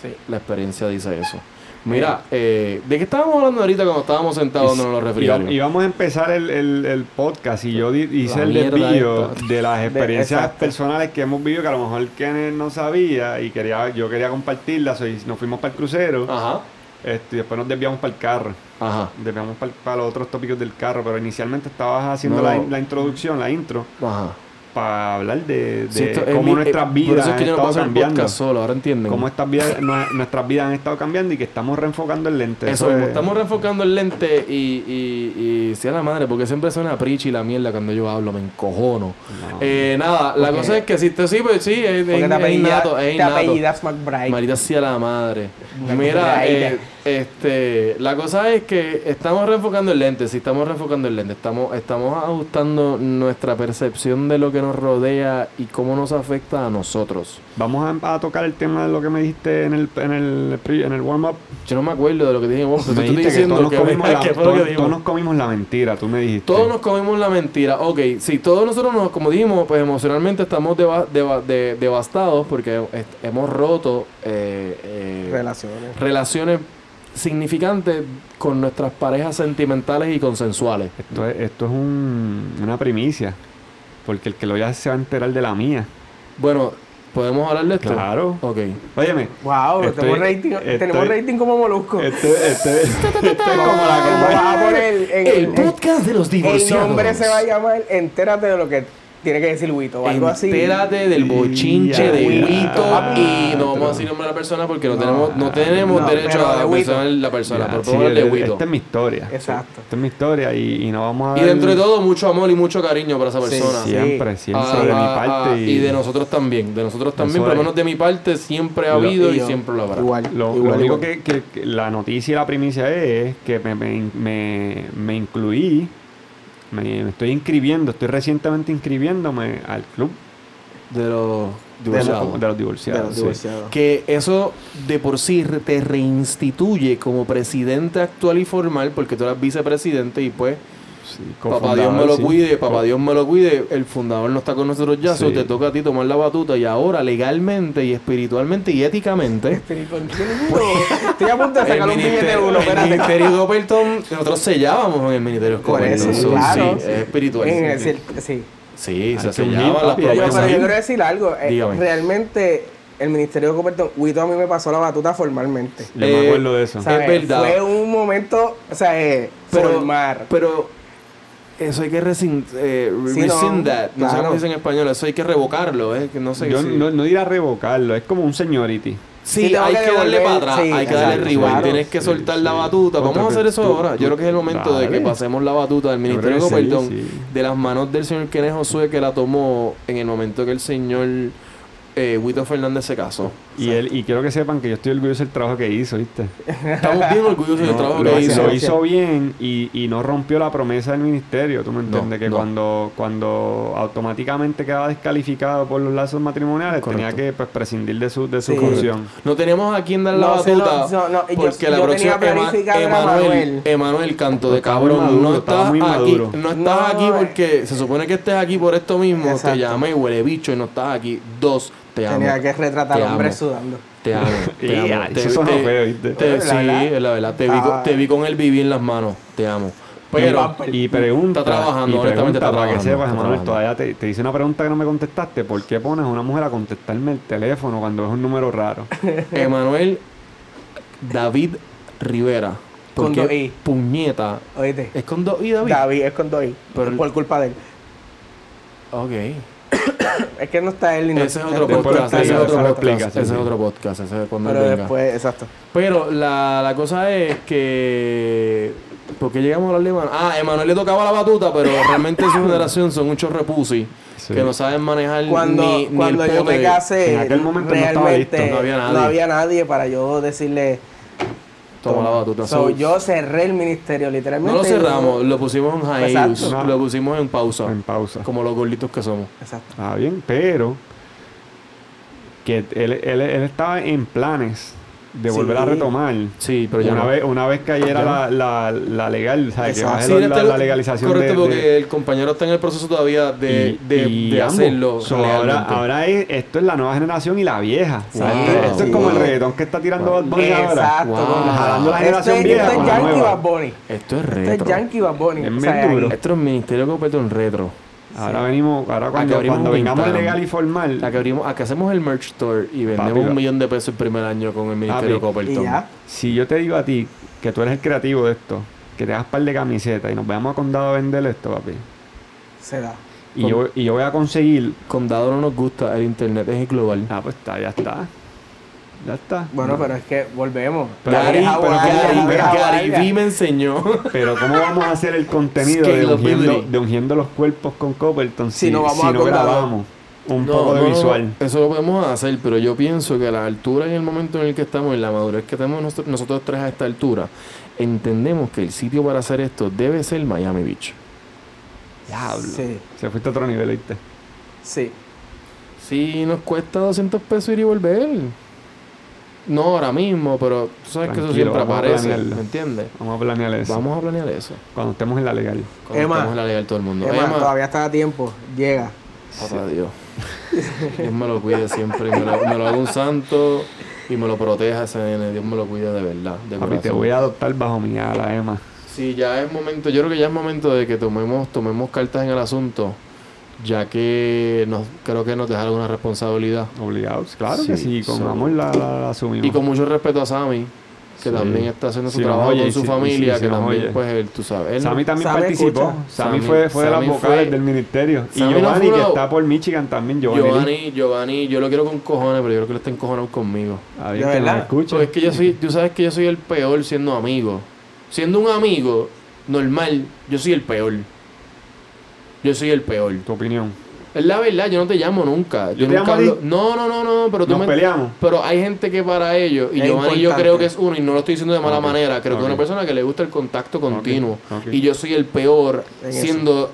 sí. La experiencia dice eso. Mira, eh, ¿de qué estábamos hablando ahorita cuando estábamos sentados en los refrigerios? y vamos a empezar el, el, el podcast y yo di- hice La el desvío de las experiencias personales que hemos vivido que a lo mejor Kenneth no sabía y quería yo quería compartirlas y nos fuimos para el crucero. Ajá, este, y después nos desviamos para el carro. Ajá, desviamos para, para los otros tópicos del carro pero inicialmente estabas haciendo No, la, no. la introducción la intro. Ajá. Para hablar de, de Sí, esto es cómo mi- nuestras eh, vidas eso es han que yo no estado el cambiando solo, ahora entienden. cómo estas vidas, nue- nuestras vidas han estado cambiando y que estamos reenfocando el lente Eso, Eso es- estamos reenfocando el lente y, y, y sea la madre, porque siempre suena prichi la mierda cuando yo hablo, me encojono. No. Eh, nada, la cosa es que si te sí, pues sí, es, es, te es apellida- innato, es te innato. apellidas McBride. Marita sea la madre. Mira, eh, este, la cosa es que estamos reenfocando el lente, sí estamos reenfocando el lente, estamos, estamos ajustando nuestra percepción de lo que nos rodea y cómo nos afecta a nosotros. Vamos a, a tocar el tema de lo que me dijiste en el, en el, en el warm-up. Yo no me acuerdo de lo que dije, vos, pero Me te estoy dijiste que diciendo todos que, nos comimos la, ¿qué fue lo que todos- nos comimos la mentira, tú me dijiste. Todos nos comimos la mentira. Ok, sí, todos nosotros, nos, como dijimos, pues emocionalmente estamos deva- deva- de- devastados porque est- hemos roto eh, eh, Relaciones. Relaciones significantes con nuestras parejas sentimentales y consensuales. Esto es, esto es un- una primicia. Porque el que lo oiga se va a enterar de la mía. Bueno, ¿podemos hablar de esto? Claro. Ok. Óyeme. Wow, Estoy- tenemos rating, estoy- tenemos rating como molusco. Este, este, este es como la que a poner en- El podcast de los el divorciados. nombre se va a llamar Entérate de lo que tiene que decir Wito o algo así. Entérate del bochinche de ya. Wito Ah, y no vamos a decir nombre de la persona porque no, tenemos no tenemos no, derecho a mencionar la persona, sí, podemos hablar de Wito. Esta es mi historia. Exacto. Esta es mi historia y, y no vamos a Y dentro de todo, mucho amor y mucho cariño para esa persona. sí. Siempre, siempre Ah, de mi ah, parte. ah, y de nosotros también. De nosotros también, por lo menos de mi parte, siempre ha habido y, yo, siempre lo habrá. Igual, Lo, igual, lo único igual. que, que- que la noticia y la primicia es que me, me, me, me incluí, me, me estoy inscribiendo, estoy recientemente inscribiéndome al club de los De divorciados. De los divorciados. sí. Que eso de por sí te reinstituye como presidente actual y formal, porque tú eras vicepresidente y pues, Sí, papá Dios me lo sí. cuide, papá Dios me lo cuide, el fundador no está con nosotros ya, so Sí. te toca a ti tomar la batuta y ahora legalmente y espiritualmente y éticamente. Espíritu, Estoy a punto de sacar un billete de ministerio, uno, el ministerio de Copperton, nosotros sellábamos en el ministerio de Por Copperton, eso, so, claro. sí, es espiritual. En sí, el sí. se sellaban las que pero promesas. yo quiero decir algo. eh, Dígame. realmente, el Ministerio de Copperton, Wito a mí me pasó la batuta formalmente. Yo Eh, me acuerdo de eso. ¿Sabes? Es verdad. Fue un momento, o sea, eh, Pero- formar. Pero eso hay que rescind, eh, Sí, no, rescind that. No sé claro. cómo dice en español. Eso hay que revocarlo. Eh, que no sé Yo no, no diré a revocarlo, es como un seniority. Sí, hay que que, darle para atrás. sí, hay que darle claro. Tienes que Sí, soltar la batuta. Vamos Otra a hacer eso tú- ahora. tú- Yo creo que es el momento de que pasemos la batuta del Ministerio de sí. de las manos del señor Kenneth Josué que la tomó en el momento que el señor eh, Huito Fernández se casó. Y él y quiero que sepan que yo estoy orgulloso del trabajo que hizo, ¿viste? Estamos bien orgullosos del No, trabajo lo, que hizo, hizo. lo hizo bien y, y no rompió la promesa del ministerio, ¿tú me No, entiendes? que no. cuando cuando automáticamente quedaba descalificado por los lazos matrimoniales, Correcto. tenía que pues, prescindir de su, de su Sí. función. No tenemos a quien dar la batuta. no, no, y yo- porque la yo próxima Emanuel, Manuel. Emanuel Canto de cabrón. maduro, no estaba estás muy aquí. maduro. No estás No, aquí eh. porque se supone que estés aquí por esto mismo. Te Exacto. llamé huele bicho y no estás aquí. Dos, te amo. Tenía que retratar Te al hombre amo. sudando. Te amo. Te amo. Te- eso te- feo, ¿viste? te- ¿La sí, verdad? es la verdad. Te vi, con, Ah. te vi con el bibi en las manos. Te amo. Pero, Y pregunta, Está trabajando, y honestamente pregunta está para que trabajando, sepas, está Emanuel, trabajando. todavía te, te hice una pregunta que no me contestaste. ¿Por qué pones a una mujer a contestarme el teléfono cuando es un número raro? Emanuel David Rivera. Con Porque dos I. puñeta. Oíste. Es con dos I, David. David es con Doy. Pero- por culpa de él. Ok. Es que no está él ni no- Ese es otro podcast. Ese es otro podcast. Ese es sí. otro podcast. Ese es cuando él Pero venga. después, exacto. Pero la, la cosa es que. ¿Por qué llegamos a hablar de Emanuel? Ah, Emanuel le tocaba la batuta, pero realmente su generación son muchos repusi Sí. que no saben manejar Cuando, ni, ni cuando el yo pote. me casé, En aquel momento no estaba realmente listo, no había nadie. no había nadie para yo decirle. Toma la batuta. So, So, yo cerré el ministerio, literalmente. no lo cerramos, lo pusimos en hiatus, lo pusimos en pausa, En pausa. como los gorditos que somos. Exacto. Ah, bien, pero que él, él, él estaba en planes de Sí. volver a retomar. Sí, pero ya una, no. vez, una vez cayera la, la, la legal, ¿sabes? Que baje Sí, la, está la- legalización correcto, de, porque de- el compañero está en el proceso todavía de, y- de, y de ambos. hacerlo. So, ahora, ahora es, esto es la nueva generación y la vieja. ¿sabes? Wow. Esto, esto es como el Sí. reggaetón que está tirando Wow. Bad Bunny ahora. Exacto. Wow. con- Jalando la Este- generación este vieja es con la Yankee. Bad Bunny. Esto es Este es retro. Yankee Bad Bunny. Es O sea, duro. Esto es Ministerio Completo en retro. Ahora venimos, ahora cuando, cuando vengamos Instagram. legal y formal, La que abrimos, a que hacemos el merch store y vendemos Papi, un millón de pesos el primer año con el Ministerio Papi, Copperton. Si yo te digo a ti que tú eres el creativo de esto, que te hagas par de camisetas y nos vayamos a condado a vender esto, papi. Se da. Y Con- yo, y yo voy a conseguir. Condado no nos gusta, el internet es global. Ah, pues está, ya está. Ya está. Bueno, pero es que volvemos. Pero- Gary, pero Gary- Gary. V me enseñó. Pero ¿cómo vamos a hacer el contenido de ungiendo, de ungiendo los cuerpos con Copperton si, Si no vamos si a no grabamos un No, poco de visual? Eso lo podemos hacer, pero yo pienso que a la altura y el momento en el que estamos, en la madurez que tenemos nosotros, nosotros tres a esta altura, entendemos que el sitio para hacer esto debe ser Miami Beach. Diablo. Sí, Se fuiste a otro nivel, ¿viste? sí. Si nos cuesta 200 pesos ir y volver. No ahora mismo, pero tú sabes que eso siempre aparece. ¿me entiendes? Vamos a planear eso. Vamos a planear eso. Cuando estemos en la legal. Cuando Emma. estemos en la legal todo el mundo. Emma, Emma, todavía está a tiempo. Llega. papá Dios. Dios me lo cuide siempre. me, lo, me lo haga un santo y me lo proteja ese nene. Dios me lo cuide de verdad. De Papi, te voy a adoptar bajo mi ala, Emma. Sí, ya es momento, yo creo que ya es momento de que tomemos, tomemos cartas en el asunto, ya que nos, creo que nos dejaron una responsabilidad. Obligados. Claro que Sí, sí, con so- amor la, la- la asumimos. Y con mucho respeto a Sammy, que Sí. también está haciendo su trabajo oye, con su si- familia, que también, oye. pues, él, tú sabes. Él, Sammy también Sammy participó. escucha. Sammy, Sammy- fue, fue de las Sammy vocales fue- del ministerio. Y Sammy no Giovanni, fue que está por Michigan también. Giovanni. Giovanni, Giovanni, yo lo quiero con cojones, pero yo creo que él está encojonado conmigo. Alguien ¿De que nos verdad? escuche. Porque es que yo soy, tú sabes que yo soy el peor siendo amigo. Siendo un amigo normal, yo soy el peor. Yo soy el peor. Tu opinión. Es la verdad, yo no te llamo nunca. Yo, ¿Yo te nunca hablo- No, no, no, no, pero tú Nos me- peleamos. Pero hay gente que para ellos, y Giovanni yo creo que es uno, y no lo estoy diciendo de mala manera, creo que es una persona que le gusta el contacto continuo. Y yo soy el peor En eso. siendo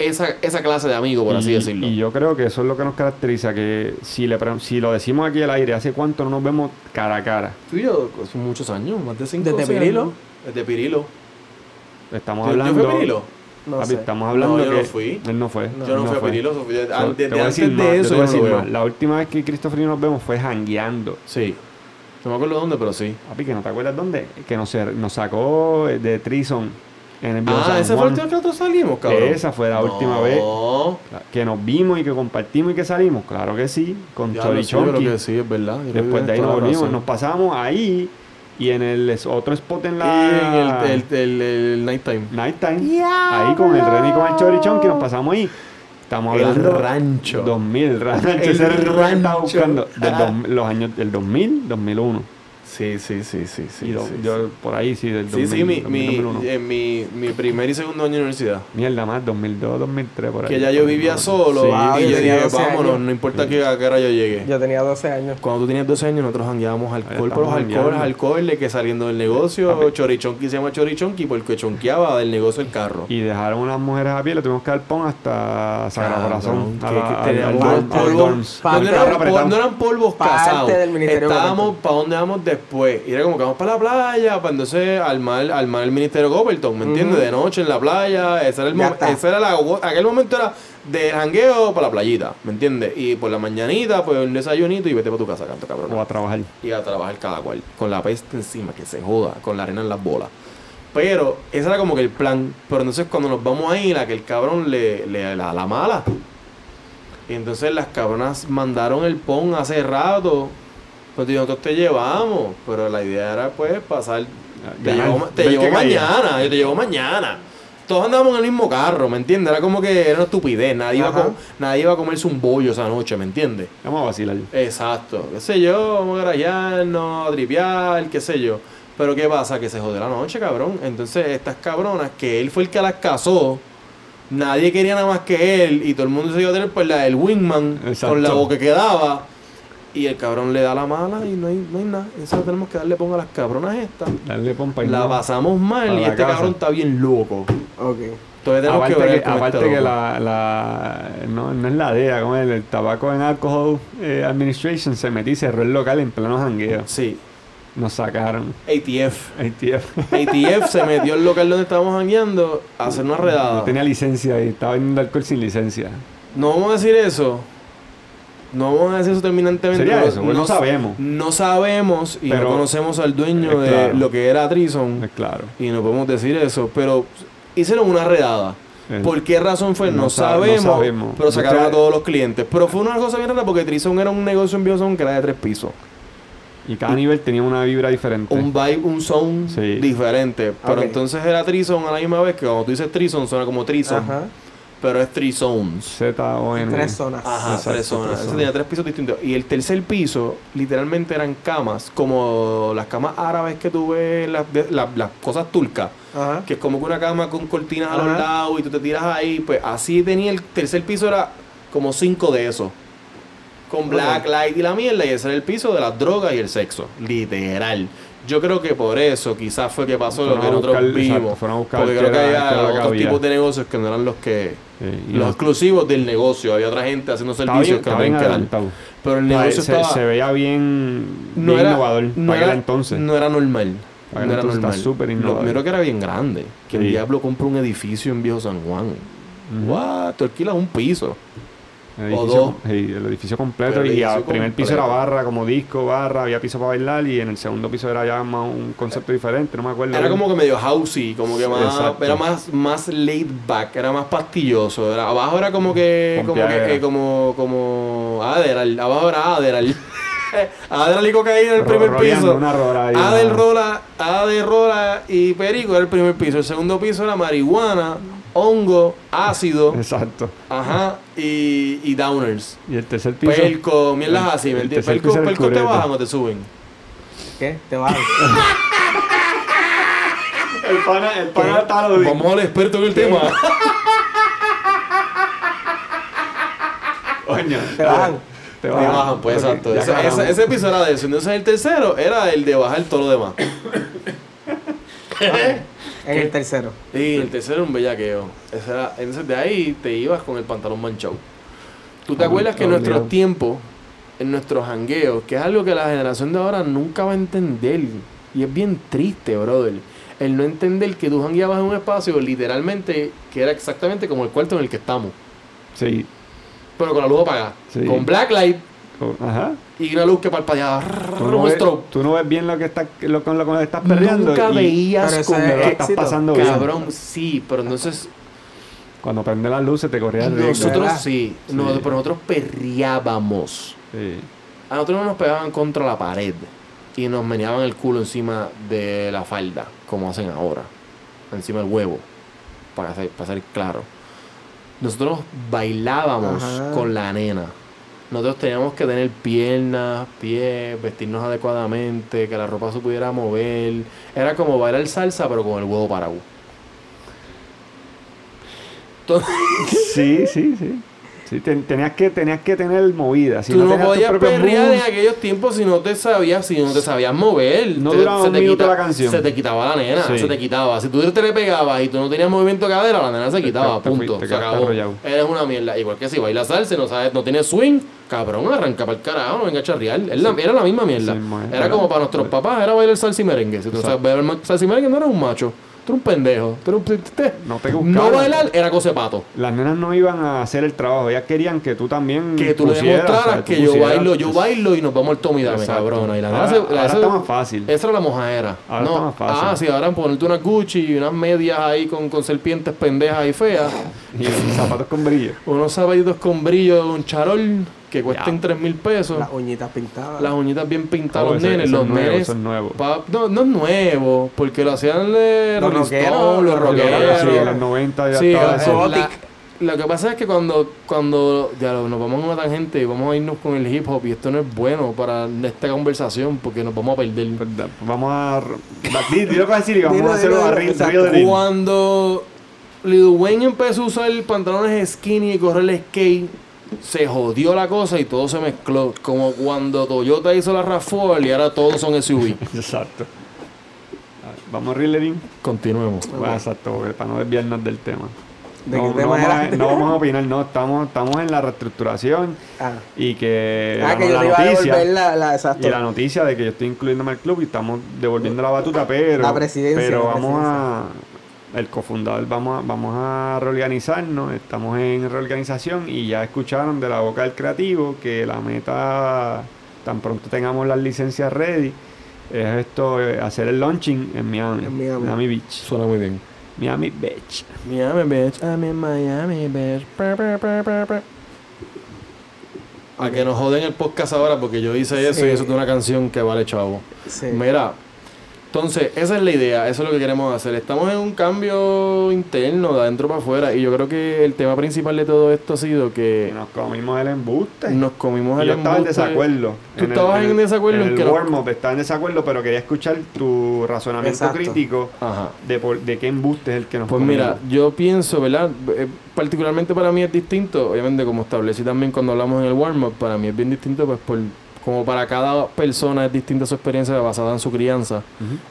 esa, esa clase de amigo, por así decirlo. Y yo creo que eso es lo que nos caracteriza, que si, le, si lo decimos aquí al aire, ¿hace cuánto no nos vemos cara a cara? Tú y yo, son muchos años, más de cinco ¿Desde Pirilo? Desde Pirilo. Estamos ¿Yo, yo hablando... fui Pirilo? No Papi, sé. estamos hablando No, yo no que... fui. Él no fue. yo no, fui a So, te desde voy a antes decir más, de eso te yo voy a no decir más. La última vez que Christopher y yo nos vemos fue jangueando. Sí. No me acuerdo dónde, pero sí. Papi, que no te acuerdas dónde? Que nos, nos sacó de Trison en el Ah, San esa fue la última que nosotros salimos, cabrón. Esa fue la última vez. No. Que nos vimos y que compartimos y que salimos. Claro que sí. Con yo creo Chorichonki. que sí, es verdad. Yo Después de ahí nos volvimos. Nos pasamos ahí y en el otro spot en Y la... en el, el, el, el nighttime. Nighttime. Ahí con el Remy y con el Chorichonki nos pasamos ahí. Estamos El hablando... rancho. 2000, el rancho. El Ese era el que estaba rancho. buscando. Del dos- los años del 2000, 2001. Sí, sí, sí, sí, sí. y do- sí, yo por ahí sí, del sí, 2000, sí, mi, 2000, mi, 2001. en mi, mi primer y segundo año de universidad. Mierda más, 2002, 2003 por ahí. Que ya yo vivía solo Sí, Wow, y yo dije, 12 vámonos, años. no importa que a qué hora yo llegue. Yo tenía 12 años. Cuando tú tenías 12 años, nosotros jangueábamos alcohol por los alcoholes, alcohol, de que saliendo del negocio, Papi. chorichonqui se llama chorichonqui porque chonqueaba del negocio el carro. Y dejaron unas mujeres a pie, le tuvimos que dar pon hasta Sagrado Corazón. No eran, Carro pol- apretado. no eran polvos casados. Estábamos para dónde vamos después. Y era como que vamos para la playa, para entonces armar, armar el Ministerio Gobelton, ¿me entiendes? De noche en la playa. Ese era el momento. era la, aquel momento era de jangueo para la playita, ¿me entiendes? Y por la mañanita, pues un desayunito y vete para tu casa, canto cabrón. O a trabajar. y a trabajar cada cual, con la peste encima, que se joda, con la arena en las bolas. Pero ese era como que el plan. Pero entonces cuando nos vamos a ir, a que el cabrón le, le la, la mala. Y entonces las cabronas mandaron el pon hace rato. Pues digo, nosotros te llevamos. Pero la idea era pues pasar. Te Ganar. llevo, te caía. mañana, yo te llevo mañana. Todos andábamos en el mismo carro, ¿me entiendes? Era como que era una estupidez. Nadie iba, a nadie iba a comerse un bollo esa noche, ¿me entiendes? Vamos a vacilar. Exacto, qué sé yo, vamos a grallarnos, a tripear, qué sé yo. Pero ¿qué pasa? Que se jode la noche, cabrón. Entonces, estas cabronas, que él fue el que las casó, nadie quería nada más que él, y todo el mundo se iba a tener pues la del wingman Exacto. con la boca que quedaba. Y el cabrón le da la mala y no hay, no hay nada. Eso tenemos que darle ponga a las cabronas estas. Darle pompa y La no. pasamos mal y este casa. cabrón está bien loco. Ok. Todavía tenemos Aparte que ver que, aparte este que la, la no, no es la DEA, como el, el Tabaco and Alcohol eh, Administration se metió y cerró el local en pleno jangueo. Sí, Nos sacaron. ATF. ATF. ATF se metió al local donde estábamos jangueando a hacer una redada. No tenía licencia y estaba vendiendo alcohol sin licencia. No vamos a decir eso. No vamos a decir eso terminantemente. Sería no, eso, pues no sabemos. No sabemos y Pero- no conocemos al dueño de claro. lo que era Trison. Es claro. Y no podemos decir eso. Pero hicieron una redada. ¿Por qué razón fue? No, no sa- no sabemos. Pero sacaron Usted- a todos los clientes. Pero fue una cosa bien rara porque Trison era un negocio en Biozón que era de tres pisos. Y cada nivel tenía una vibra diferente. Un vibe, un sound Sí. diferente. Pero entonces era Trison a la misma vez que cuando tú dices Trison suena como Trison. Ajá. Pero es Trizones. Z-O-N. Tres zonas. Ajá, Exacto, tres zonas. tres Ese zonas. tenía tres pisos distintos. Y el tercer piso, literalmente eran camas, como las camas árabes que tú ves, las, de- las, las cosas turcas, Ajá. que es como que una cama con cortinas a los lados y tú te tiras ahí. Pues así tenía el tercer piso, era como cinco de esos. Con black light y la mierda, y ese era el piso de las drogas y el sexo. Literal. Yo creo que por eso quizás fue que pasó lo que nosotros buscar- vimos. exacto, porque creo que había otros tipos de negocios que no eran los que Sí, y los no- exclusivos del negocio. Había otra gente haciendo estaba servicios bien, que no que dar. Pero el sea, negocio se, estaba. se veía bien, no bien era, innovador no para era, entonces. No era normal. Para no era normal. súper Lo primero que era bien grande. Que el diablo compra un edificio en Viejo San Juan. Ujú. What? Tú alquilas un piso. El edificio, el completo el y al primer piso era barra, como disco, barra, había piso para bailar y en el segundo piso era ya más un concepto diferente, no me acuerdo. Era bien. como que medio housey, como que más, Exacto. era más, más laid back, era más pastilloso. Era- abajo era como que, como que, eh, como, como Adderall, abajo era Adderall. Adderall y cocaína en el primer piso. Adel rola, Adel rola y perico era el primer piso. El segundo piso era marihuana, hongo, ácido, Exacto. ajá, y, y downers. Y el tercer piso. Pelco, mierdas así, ¿me el entiendes? Pelco, piso el pelco te bajan o te suben. ¿Qué? Te vas. El pana, el pana está Vamos al experto en el tema. Coño. Te bajan. Te Te bajan. bajan, pues Ok, exacto. Ese, ese, ese episodio era de eso. Entonces el tercero era el de bajar todo lo demás. En el tercero. Y el tercero era un bellaqueo. Ese era- entonces de ahí te ibas con el pantalón manchado. ¿Tú te Obli- acuerdas que en nuestros obligado. tiempos, en nuestros jangueos, que es algo que la generación de ahora nunca va a entender? Y es bien triste, brother. El no entender que tú jangueabas en un espacio literalmente que era exactamente como el cuarto en el que estamos. Sí. Pero con la luz apagada. Sí. Con blacklight Ajá. y una luz que parpadeaba. Tú no, ves, tú no ves bien lo que está, lo, con lo que estás perreando. Nunca y veías con es lo estás pasando bien. cabrón. Sí, pero entonces Cuando prende las luces te corría el riesgo. nosotros ¿Verdad? sí, Sí. no, pero nosotros perreábamos. Sí. A nosotros no nos pegaban contra la pared y nos meneaban el culo encima de la falda, como hacen ahora, encima del huevo, para ser, para ser claro. Nosotros bailábamos Ajá. con la nena. Nosotros teníamos que tener piernas, pies, vestirnos adecuadamente, que la ropa se pudiera mover. Era como bailar salsa, pero con el huevo parado. Entonces, Sí, sí, sí. Sí, ten- tenías, que, tenías que tener movida. Si tú no, tus podías perrear en aquellos tiempos si no te sabías, si no te sabías mover. No Te- duraba se un te minuto quita- la canción. Se te quitaba la nena, Sí. se te quitaba. Si tú te le pegabas y tú no tenías movimiento de cadera, la nena se quitaba, te punto. fuiste, se acabó. arrollado. Eres una mierda. Igual que si bailas salsa no sabes, no tienes swing, cabrón, arranca para el carajo, no venga a charrear. Es la- era la misma mierda. Sí, era Era- como para nuestros papás, era bailar salsa y merengue. Si tú no sabes bailar salsa y merengue, no eres un macho. Tú eres un pendejo. Tú eres un- te- No te no buscaban. bailar era cosa de pato. Las nenas no iban a hacer el trabajo. Ellas querían que tú también. Que tú le demostraras que yo bailo, yo bailo y nos vamos al Tommy Dame, cabrona. Y la nena Ahora- se- la- ahora esa- está más fácil. Esa era la mojadera. Ahora no, está más fácil. Ah, sí, ahora ponerte una Gucci y unas medias ahí con, con serpientes pendejas y feas. Y zapatos con brillo. Unos zapatitos con brillo, un charol que cuesten 3 mil pesos. Las uñitas pintadas. Las uñitas bien pintadas, Oh, los ese- nenes, ese los es nuevo, nenes. eso es nuevo. pa- no, no es nuevo, porque lo hacían de Los rockeros, los rockeros. Sí, en los 90 ya Sí, estaba eso. la- lo que pasa es que cuando, cuando ya lo- nos vamos a una tangente y vamos a irnos con el hip hop y esto no es bueno para esta conversación porque nos vamos a perder. Vamos a. di- Dilo para decir y vamos Dilo, a de Lil. Cuando Lil Wayne empezó a usar pantalones skinny y correr skate, se jodió la cosa y todo se mezcló. Como cuando Toyota hizo la RAV4 y ahora todos son SUV. Exacto. A Vamos a Rilerín. Continuemos. Bueno, exacto, para no desviarnos del tema. ¿De no, qué no tema vamos a, no vamos a opinar, no, estamos, estamos en la reestructuración Ah, y que Ah, la, que yo la iba a noticia devolver la, la exacto. y la noticia de que yo estoy incluyéndome al club y estamos devolviendo la batuta, pero La presidencia, pero la vamos a el cofundador vamos a, vamos a reorganizarnos, estamos en reorganización y ya escucharon de la boca del creativo que la meta tan pronto tengamos las licencias ready es esto eh, hacer el launching en Miami, En Miami. Beach. Suena muy bien. Miami Beach. Miami, bitch. I'm in Miami, bitch. Pa, pa, pa, pa, pa. A que nos joden el podcast ahora porque yo hice eso Sí. y eso es una canción que vale chavo. Sí. Mira, entonces, esa es la idea, eso es lo que queremos hacer. Estamos en un cambio interno, de adentro para afuera, y yo creo que el tema principal de todo esto ha sido que nos comimos el embuste. nos comimos el yo estaba en embuste. desacuerdo. Tú estabas en desacuerdo en en el no- warm-up estaba en desacuerdo, pero quería escuchar tu razonamiento Exacto. crítico Ajá. de, por- de qué embuste es el que nos Pues comimos. mira, yo pienso, ¿verdad? Eh, particularmente para mí es distinto, obviamente como establecí también cuando hablamos en el warm-up, para mí es bien distinto, pues por, como para cada persona es distinta su experiencia basada en su crianza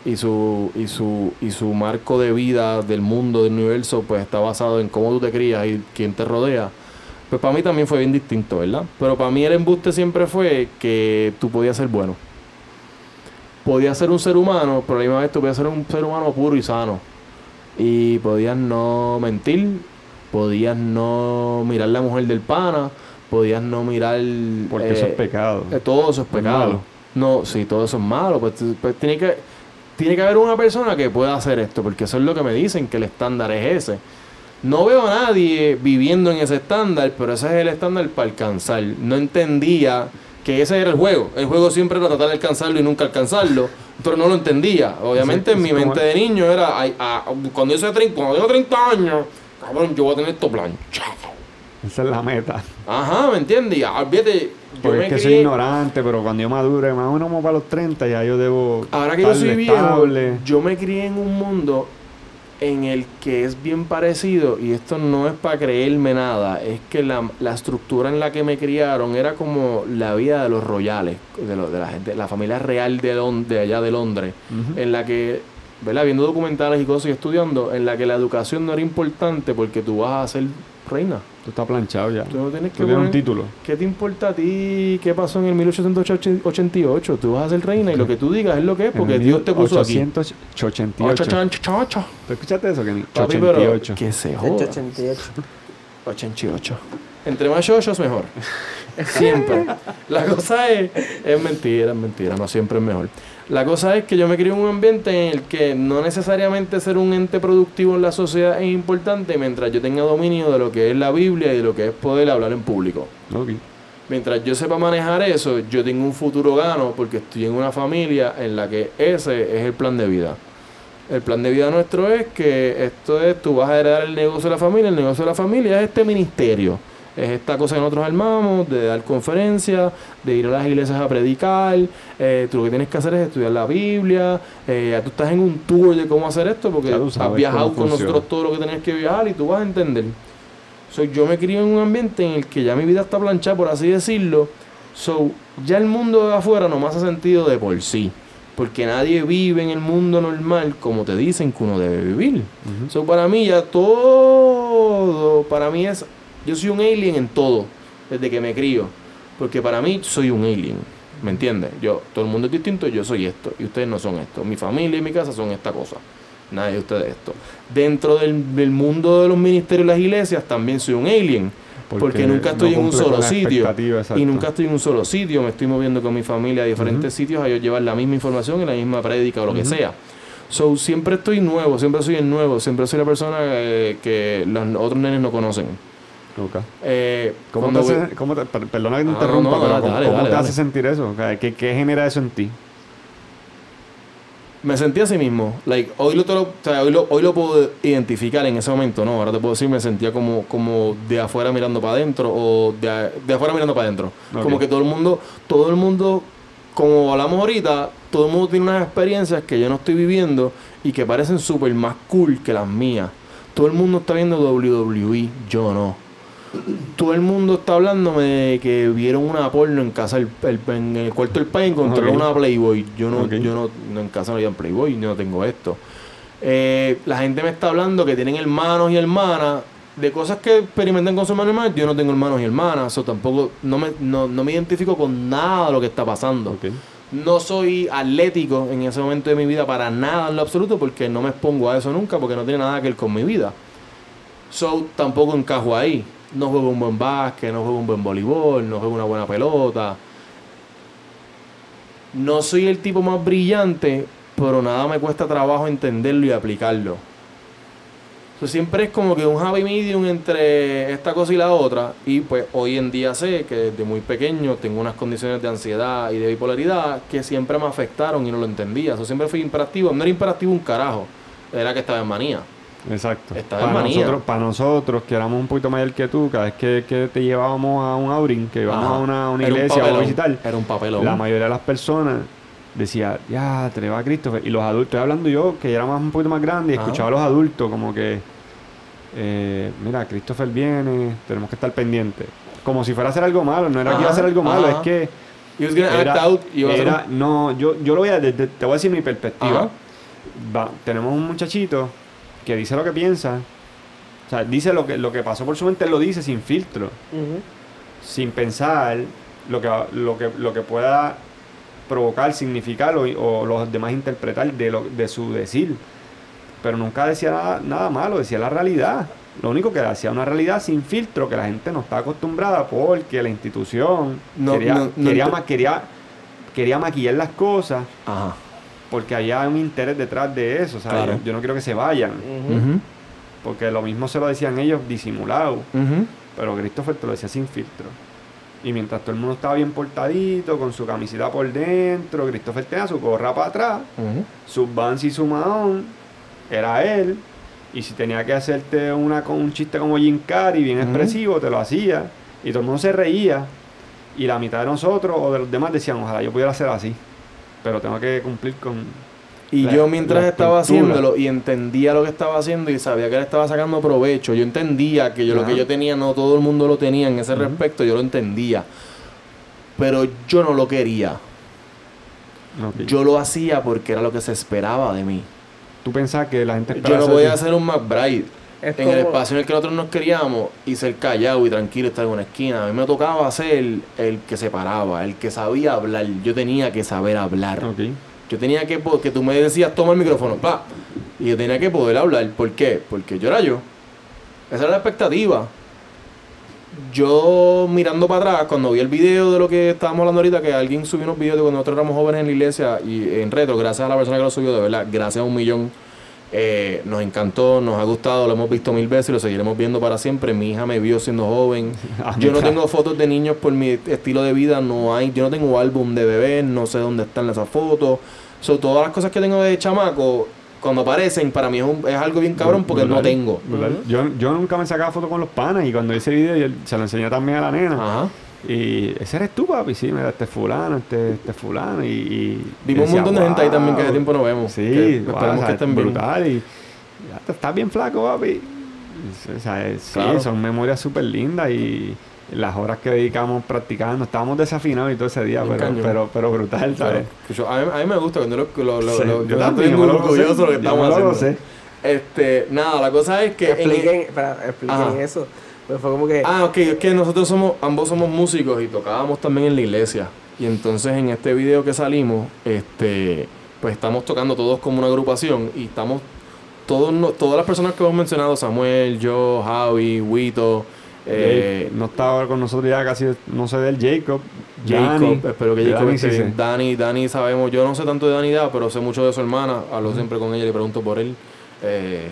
y su, y su, y su marco de vida del mundo, del universo, pues está basado en cómo tú te crías y quién te rodea. Pues para mí también fue bien distinto, ¿verdad? Pero para mí el embuste siempre fue que tú podías ser bueno. Podías ser un ser humano, pero a la misma vez tú podías ser un ser humano puro y sano. Y podías no mentir, podías no mirar la mujer del pana, podías no mirar... Porque eso eh, es pecado. eh, todo eso es pecado. No, sí, todo eso es malo. Pues, pues tiene que tiene que haber una persona que pueda hacer esto, porque eso es lo que me dicen, que el estándar es ese. No veo a nadie viviendo en ese estándar, pero ese es el estándar para alcanzar. No entendía que ese era el juego. El juego siempre era tratar de alcanzarlo y nunca alcanzarlo, pero no lo entendía. Obviamente Sí, en mi mente de niño era, ay, ah, cuando yo sea 30, cuando tenga 30 años, cabrón, yo voy a tener esto planchado. Esa es la meta. Ajá, ¿me entiendes? Y, ah, olvídate, yo Porque me es que crié- soy ignorante, pero cuando yo madure, más o menos para los 30, ya yo debo. Ahora que yo soy viejo, estable. yo me crié en un mundo en el que es bien parecido, y esto no es para creerme nada, es que la, la estructura en la que me criaron era como la vida de los royales, de, los- de la gente, la familia real de, Lon- de allá de Londres, en la que ¿verdad? Viendo documentales y cosas y estudiando, en la que la educación no era importante porque tú vas a ser reina. Tú estás planchado ya. Tú no tienes que Tú un título. ¿Qué te importa a ti qué pasó en el 1888? Tú vas a ser reina y lo que tú digas es lo que es porque En Dios te puso aquí. 888. Ocho, chan, ocho, ocho. ¿Tú escuchaste eso, Kenny? Papi, pero 88. que se joda. 88. 88. Entre más yoyos, mejor. Siempre. La cosa es, es mentira, es mentira, no siempre es mejor. La cosa es que yo me crié en un ambiente en el que no necesariamente ser un ente productivo en la sociedad es importante mientras yo tenga dominio de lo que es la Biblia y de lo que es poder hablar en público. Mientras yo sepa manejar eso, yo tengo un futuro gano porque estoy en una familia en la que ese es el plan de vida. El plan de vida nuestro es que esto es, tú vas a heredar el negocio de la familia, el negocio de la familia es este ministerio. Es esta cosa que nosotros armamos, de dar conferencias, de ir a las iglesias a predicar. eh, tú lo que tienes que hacer es estudiar la Biblia. eh, ya tú estás en un tour de cómo hacer esto porque has viajado con nosotros todo lo que tenías que viajar y tú vas a entender. So, yo me crié en un ambiente en el que ya mi vida está planchada, por así decirlo. So, ya el mundo de afuera no me hace sentido de por sí. Porque nadie vive en el mundo normal como te dicen que uno debe vivir. So, para mí ya todo, para mí es, yo soy un alien en todo, desde que me crío. Porque para mí soy un alien, ¿me entiendes? Yo, todo el mundo es distinto, yo soy esto, y ustedes no son esto. Mi familia y mi casa son esta cosa. Nadie de ustedes esto. Dentro del, del mundo de los ministerios y las iglesias también soy un alien. Porque, nunca estoy no en un solo sitio. Y nunca estoy en un solo sitio. Me estoy moviendo con mi familia a diferentes sitios a ellos llevar la misma información y la misma prédica o lo que sea. So, siempre estoy nuevo, siempre soy el nuevo, siempre soy la persona eh, que los otros nenes no conocen. Eh, ¿Cómo te voy- hace, cómo te- per- perdona que te Ah, interrumpa, no, pero dale, ¿cómo, dale, cómo dale, te hace sentir eso? O sea, ¿qué, qué genera eso en ti? me sentí así mismo. Like, hoy, lo, o sea, hoy, lo, hoy lo puedo identificar en ese momento, ¿no? Ahora te puedo decir, me sentía como, como de afuera mirando para adentro o de, afuera mirando para adentro. Como que todo el mundo, todo el mundo, como hablamos ahorita, todo el mundo tiene unas experiencias que yo no estoy viviendo y que parecen súper más cool que las mías. Todo el mundo está viendo WWE, yo no. Todo el mundo está hablándome de que vieron una porno en casa, el- el- en el cuarto del país encontraron Ok. una Playboy. Yo no, yo no, no, en casa no había Playboy, yo no tengo esto. Eh, la gente me está hablando que tienen hermanos y hermanas de cosas que experimentan con su hermano y hermana. Yo no tengo hermanos y hermanas, o tampoco no me, no, no me identifico con nada de lo que está pasando. Ok. No soy atlético en ese momento de mi vida para nada en lo absoluto porque no me expongo a eso nunca porque no tiene nada que ver con mi vida. So, tampoco encajo ahí. No juego un buen básquet, no juego un buen voleibol, no juego una buena pelota. No soy el tipo más brillante, pero nada me cuesta trabajo entenderlo y aplicarlo. Siempre es como que un happy medium entre esta cosa y la otra. Y pues hoy en día sé que desde muy pequeño tengo unas condiciones de ansiedad y de bipolaridad que siempre me afectaron y no lo entendía. So, siempre fui imperactivo. No era imperactivo un carajo. Era que estaba en manía. Exacto. Estaba en para, manía. nosotros, para nosotros, que éramos un poquito mayor que tú, cada vez que, que te llevábamos a un outing, que íbamos Ajá. a una, una un iglesia o a visitar, Era un papelón. la mayoría de las personas decía, ya, te le va a Christopher. Y los adultos, estoy hablando yo, que ya era más, un poquito más grande, y Ajá. escuchaba a los adultos como que, eh, mira, Christopher viene, tenemos que estar pendientes. Como si fuera a hacer algo malo, no era que iba a hacer algo malo, es que era, act out y no, yo, yo lo voy a, desde- te voy a decir mi perspectiva. Va, tenemos un muchachito que dice lo que piensa, o sea, dice lo que, lo que pasó por su mente, él lo dice sin filtro, sin pensar lo que, lo que, lo que pueda provocar, significar o, o los demás interpretar de, lo, de su decir. Pero nunca decía nada, nada malo, decía la realidad. Lo único que decía una realidad sin filtro que la gente no está acostumbrada porque la institución No, quería, no, no quería, quería, quería maquillar las cosas Ajá. Porque había un interés detrás de eso. o sea, Claro. yo, yo no quiero que se vayan. Porque lo mismo se lo decían ellos disimulado. Pero Christopher te lo decía sin filtro. Y mientras todo el mundo estaba bien portadito, con su camiseta por dentro, Christopher tenía su gorra para atrás, Ujú. sus Vans y su Mahón, era él. Y si tenía que hacerte una, con un chiste como Jim Carrey, bien expresivo, te lo hacía. Y todo el mundo se reía. Y la mitad de nosotros o de los demás decían, ojalá yo pudiera hacer así. Pero tengo que cumplir con... Y La- yo mientras estaba estructura. haciéndolo y entendía lo que estaba haciendo y sabía que le estaba sacando provecho, yo entendía que yo lo que yo tenía no todo el mundo lo tenía en ese respecto, yo lo entendía. Pero yo no lo quería. Yo lo hacía porque era lo que se esperaba de mí. tú pensabas que la gente Yo no podía hacer un McBride Es en el espacio en el que nosotros nos queríamos y ser callado y tranquilo, estar en una esquina. A mí me tocaba ser el, el que se paraba, el que sabía hablar. Yo tenía que saber hablar. Yo tenía que, que tú me decías, toma el micrófono, pa. Y yo tenía que poder hablar. ¿Por qué? Porque yo era yo. Esa era la expectativa. Yo mirando para atrás, cuando vi el video de lo que estábamos hablando ahorita, que alguien subió unos videos de cuando nosotros éramos jóvenes en la iglesia y en retro, gracias a la persona que lo subió, de verdad, gracias a un millón. Eh, nos encantó, nos ha gustado, lo hemos visto mil veces y lo seguiremos viendo para siempre. Mi hija me vio siendo joven. Ah, Yo no tengo fotos de niños por mi estilo de vida, no hay, yo no tengo álbum de bebés, no sé dónde están esas fotos. So, todas las cosas que tengo de chamaco, cuando aparecen, para mí es, un- es algo bien cabrón porque no tengo. yo, yo nunca me sacaba fotos con los panas y cuando hice video yo se lo enseñé también a la nena. Ajá. Y ese eres tú, papi. Sí, mira, este es fulano, este, este es fulano. Y, y Vimos un montón de gente ahí también que hace tiempo no vemos. Sí, que wow, esperemos o sea, que estén bien. brutal. Y ya estás bien flaco, papi. O sea, es- sí, son memorias súper lindas y las horas que dedicamos practicando. Estábamos desafinados y todo ese día, Bien pero, pero, pero brutal, ¿sabes? A, mí, a mí me gusta cuando lo, lo, lo, Sí, lo- yo también, lo orgulloso de lo que estamos me lo haciendo. gocé. Este, nada, la cosa es que. en- Expliquen, espera, expliquen Ajá. eso. Pues fue como que. Ah, ok, es que nosotros somos, ambos somos músicos y tocábamos también en la iglesia. Y entonces en este video que salimos, este, pues estamos tocando todos como una agrupación y estamos todos no- todas las personas que hemos mencionado, Samuel, yo, Javi, Wito, eh, no estaba con nosotros ya casi, no sé del Jacob. Jacob, espero que Jacob Dani esté bien. Dani, Dani sabemos, yo no sé tanto de Dani Da, pero sé mucho de su hermana, hablo siempre con ella y le pregunto por él. Eh,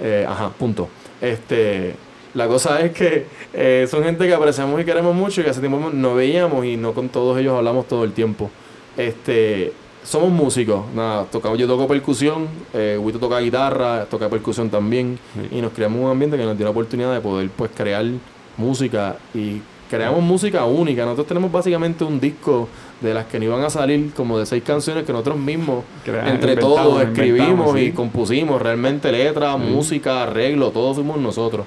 eh, ajá, punto. Este, la cosa es que eh, son gente que apreciamos y queremos mucho y que hace tiempo no veíamos y no con todos ellos hablamos todo el tiempo. Este, somos músicos, nada, tocamos, yo toco percusión, eh, Wito toca guitarra, toca percusión también Sí. y nos creamos un ambiente que nos dio la oportunidad de poder pues crear música y creamos música única. Nosotros tenemos básicamente un disco de las que no iban a salir como de seis canciones que nosotros mismos entre todos escribimos y compusimos realmente letra, Sí. música, arreglo, todos fuimos nosotros.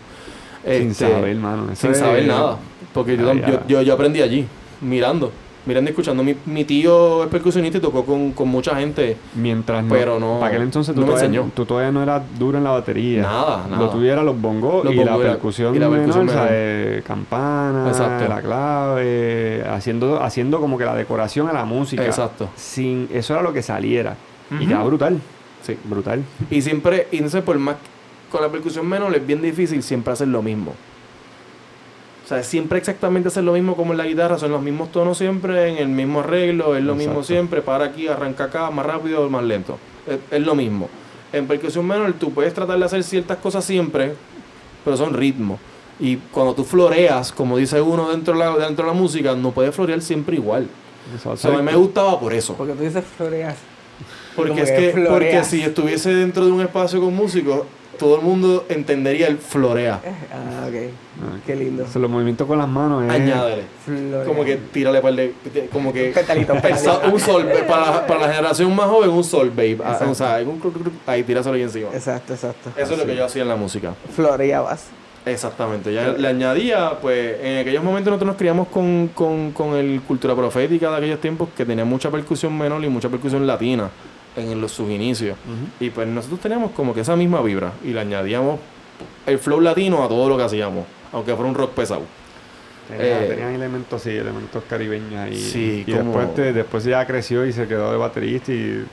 Sin Este, saber, mano. Sin saber nada. Porque yo, yo aprendí allí, mirando, mirando y escuchando. Mi, mi tío es percusionista y tocó con, con mucha gente. Mientras no. Pero no- Para aquel entonces tú, no me todavía, enseñó. tú todavía no eras duro en la batería. Nada, nada. Lo tuyo era los bongos Los y, la percusión y la percusión menor, menor. ¿sabes? Campana, Exacto. la clave, haciendo, haciendo como que la decoración a la música. Exacto. Sin, eso era lo que saliera. Y quedaba brutal. Sí. Brutal. Y siempre, y no sé, por más con la percusión menor es bien difícil siempre hacer lo mismo. O sea, siempre exactamente hacer lo mismo como en la guitarra, son los mismos tonos siempre, en el mismo arreglo, es lo mismo siempre, para aquí, arranca acá, más rápido más lento. Es, es lo mismo. En percusión menor tú puedes tratar de hacer ciertas cosas siempre, pero son ritmos. Y cuando tú floreas, como dice uno dentro de la, dentro de la música, no puedes florear siempre igual. O sea, a mí me gustaba por eso. Porque tú dices floreas. Porque es que que, porque si estuviese dentro de un espacio con músicos, todo el mundo entendería el florea. Ah, ok. Ah, Qué lindo. Eso, los movimientos con las manos es... Añádele. Como que tírale par de. Como que. Petalito, el un sol, para, la- para la generación más joven, un sol, babe. Ah, Exacto. O sea, un ahí tíraselo ahí encima. Exacto, exacto. Eso es lo que yo hacía en la música. Floreabas. Exactamente. Ya le añadía, pues, en aquellos momentos nosotros nos criamos con, con, con el cultura profética de aquellos tiempos que tenía mucha percusión menor y mucha percusión latina en los, sus inicios. Y pues nosotros teníamos como que esa misma vibra y le añadíamos el flow latino a todo lo que hacíamos, aunque fuera un rock pesado. Tenía- Eh, tenían elementos, sí, elementos caribeños ahí. Sí, y como- después, te- después ya creció y se quedó de baterista y...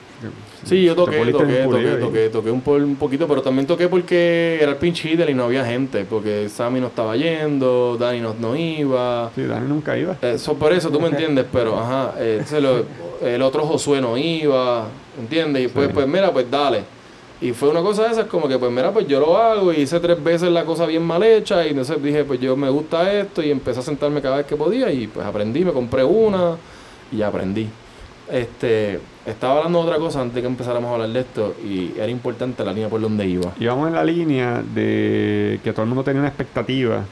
Sí, yo toqué, toqué, toqué, toqué, toqué un, po- un poquito, pero también toqué porque era el pinch hitter y no había gente, porque Sammy no estaba yendo, Dani no, no iba. Sí, Dani nunca iba. Eso, por eso tú me entiendes, pero ajá, eh, lo- el otro Josué no iba, ¿entiendes? Y pues, Sí. pues mira, pues dale. Y fue una cosa de esas como que, pues mira, pues yo lo hago y hice tres veces la cosa bien mal hecha y entonces dije, pues yo me gusta esto y empecé a sentarme cada vez que podía y pues aprendí, me compré una y aprendí. Este, estaba hablando de otra cosa antes de que empezáramos a hablar de esto y era importante la línea por donde iba. Íbamos en la línea de que todo el mundo tenía una expectativa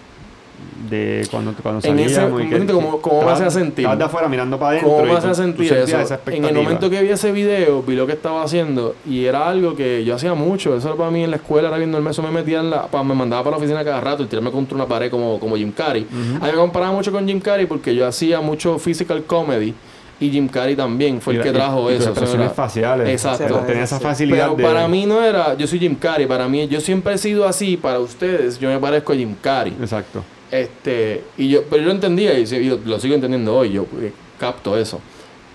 de cuando, cuando En ese salíamos. y que- ¿cómo- cómo me estabas- hacía sentir? Estabas de afuera mirando para adentro. ¿Cómo me hace sentir eso? esa En el momento que vi ese video, vi lo que estaba haciendo y era algo que yo hacía mucho. Eso para mí en la escuela, era viendo el mes, me metía en la, pa- me mandaba para la oficina cada rato y tirarme contra una pared como, como Jim Carrey. A mí me comparaba mucho con Jim Carrey porque yo hacía mucho physical comedy Y Jim Carrey también fue Y el que trajo y- eso. expresiones era- faciales. Exacto. Tenía esa facilidad Pero de... para mí no era, yo soy Jim Carrey, para mí, yo siempre he sido así, para ustedes, yo me parezco a Jim Carrey. Exacto. Este, y yo, pero yo lo entendía y, yo lo sigo entendiendo hoy, yo eh, capto eso.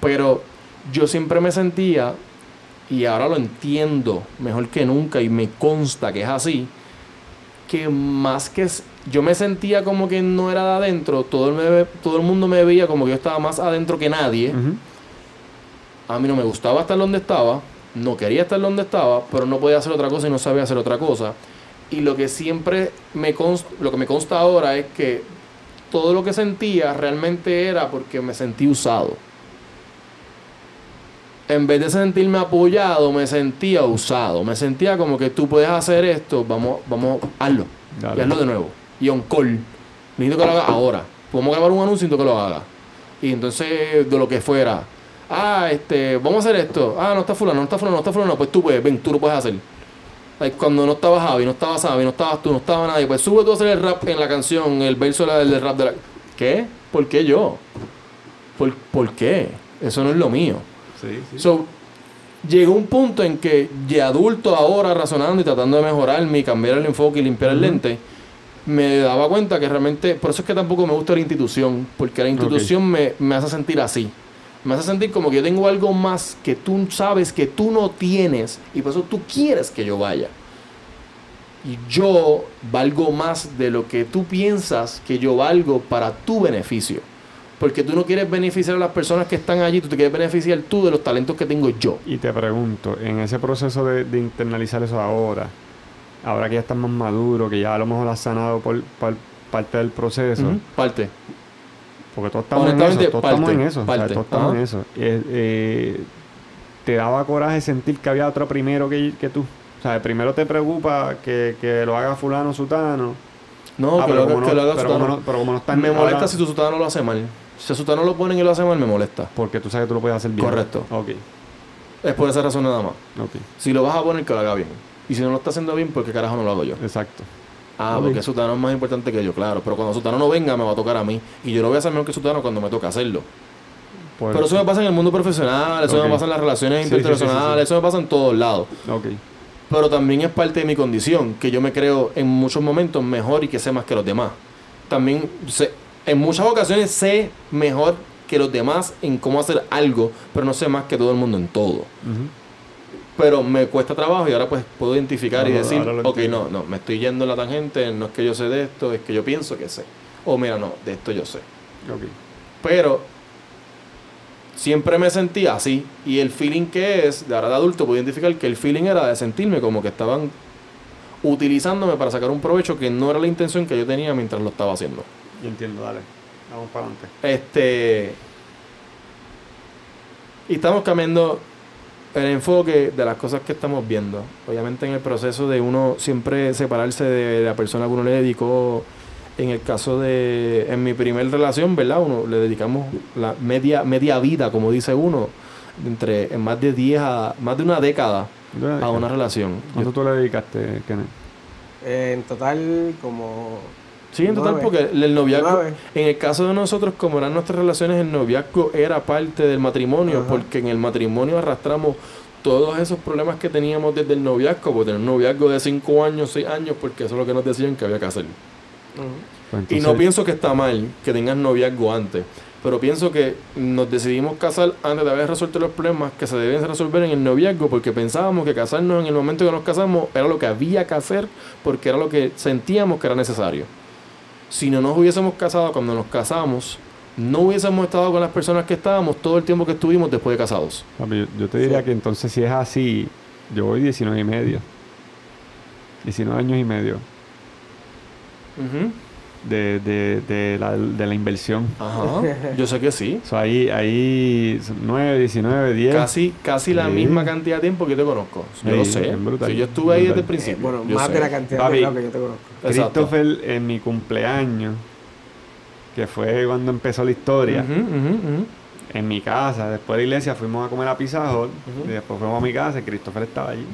Pero yo siempre me sentía, y ahora lo entiendo mejor que nunca y me consta que es así, que más que yo me sentía como que no era de adentro, todo el, me- todo el mundo me veía como que yo estaba más adentro que nadie. A mí no me gustaba estar donde estaba, no quería estar donde estaba, pero no podía hacer otra cosa y no sabía hacer otra cosa. Y lo que siempre me consta, lo que me consta ahora es que todo lo que sentía realmente era porque me sentí usado. En vez de sentirme apoyado, me sentía usado. Me sentía como que tú puedes hacer esto, vamos, vamos, hazlo. Dale. Y hazlo de nuevo. Y on call. Necesito que lo haga ahora. Podemos grabar un anuncio y necesito que lo haga. Y entonces, de lo que fuera. Ah, este, vamos a hacer esto. Ah, no está fulano, no está fulano, no está fulano. Pues tú puedes, ven, tú lo puedes hacer. Like, cuando no estaba Javi, no estaba Sabi, no estabas tú, no estaba nadie. Pues sube tú a hacer el rap en la canción, el verso del rap de la... ¿Qué? ¿Por qué yo? ¿Por, ¿Por qué? Eso no es lo mío. Sí, sí. So, llegó un punto en que, de adulto ahora, razonando y tratando de mejorarme y cambiar el enfoque y limpiar el lente, me daba cuenta que realmente, por eso es que tampoco me gusta la institución, porque la institución me, me hace sentir así. Me hace sentir como que yo tengo algo más que tú sabes que tú no tienes y por eso tú quieres que yo vaya. Y yo valgo más de lo que tú piensas que yo valgo para tu beneficio. Porque tú no quieres beneficiar a las personas que están allí, tú te quieres beneficiar tú de los talentos que tengo yo. Y te pregunto, en ese proceso de, de internalizar eso ahora, ahora que ya estás más maduro, que ya a lo mejor has sanado por, por parte del proceso, Parte. porque todos estamos en eso, todos estamos parte, en eso, o sea, parte. todos estamos en eso. Eh, eh, te daba coraje sentir que había otro primero que, que tú. O sea, primero te preocupa que, que lo haga fulano, sutano. No, Ah, que, pero lo, no- lo haga pero Sutano. como no- pero como no están me molesta ahora- si tu sutano lo hace mal. Si a sutano lo ponen y lo hace mal, me molesta. Porque tú sabes que tú lo puedes hacer bien. Correcto. Ok, Es por esa razón nada más. ok, Si lo vas a poner, que lo haga bien. Y si no lo está haciendo bien, ¿por qué carajo no lo hago yo? exacto. Ah, porque Sutano es más importante que yo, claro. Pero cuando Sutano no venga, me va a tocar a mí. Y yo lo voy a hacer mejor que Sutano cuando me toca hacerlo. Pero eso me pasa en el mundo profesional, eso me pasa en las relaciones Sí, sí, sí, sí, interpersonales, eso me pasa en todos lados. Ok, Pero también es parte de mi condición, que yo me creo en muchos momentos mejor y que sé más que los demás. También sé, en muchas ocasiones sé mejor que los demás en cómo hacer algo, pero no sé más que todo el mundo en todo. ujú, Pero me cuesta trabajo y ahora pues puedo identificar y decir, ok, no, no, me estoy yendo en la tangente, no es que yo sé de esto, es que yo pienso que sé. O mira, no, de esto yo sé. Pero siempre me sentía así. Y el feeling que es, de ahora de adulto, puedo identificar que el feeling era de sentirme como que estaban utilizándome para sacar un provecho que no era la intención que yo tenía mientras lo estaba haciendo. Yo entiendo, dale. Vamos para adelante. Este. Y estamos cambiando el enfoque de las cosas que estamos viendo. Obviamente en el proceso de uno siempre separarse de la persona que uno le dedicó. En el caso de, en mi primer relación, ¿verdad? Uno le dedicamos la media, media vida, como dice uno, entre en más de 10 a, más de una década a una relación. ¿Cuánto tú le dedicaste, Kenneth? Eh, en total, como. Sí, en total, porque el noviazgo, Nueve. en el caso de nosotros, como eran nuestras relaciones, el noviazgo era parte del matrimonio, Ajá. porque en el matrimonio arrastramos todos esos problemas que teníamos desde el noviazgo, porque tener un noviazgo de 5 años, 6 años, porque eso es lo que nos decían que había que hacer. Y no pienso que está mal que tengas noviazgo antes, pero pienso que nos decidimos casar antes de haber resuelto los problemas que se deben resolver en el noviazgo, porque pensábamos que casarnos en el momento que nos casamos era lo que había que hacer, porque era lo que sentíamos que era necesario. Si no nos hubiésemos casado cuando nos casamos, no hubiésemos estado con las personas que estábamos todo el tiempo que estuvimos después de casados. Papi, yo, yo te diría Sí. que entonces si es así, yo voy 19 y medio. 19 años y medio Ujú. De, de, de, la, de la inversión. Ajá, yo sé que sí. O sea, ahí, ahí 9, 19, 10. Casi, casi la Sí. misma cantidad de tiempo que yo te conozco. Yo Sí, lo sé. brutal, Si yo estuve ahí desde el principio. Eh, bueno, yo más sé. de la cantidad Papi, de lado que yo te conozco. Exacto. Christopher en mi cumpleaños, que fue cuando empezó la historia, en mi casa, después de la iglesia fuimos a comer a Pizza Hut, y después fuimos a mi casa y Christopher estaba allí.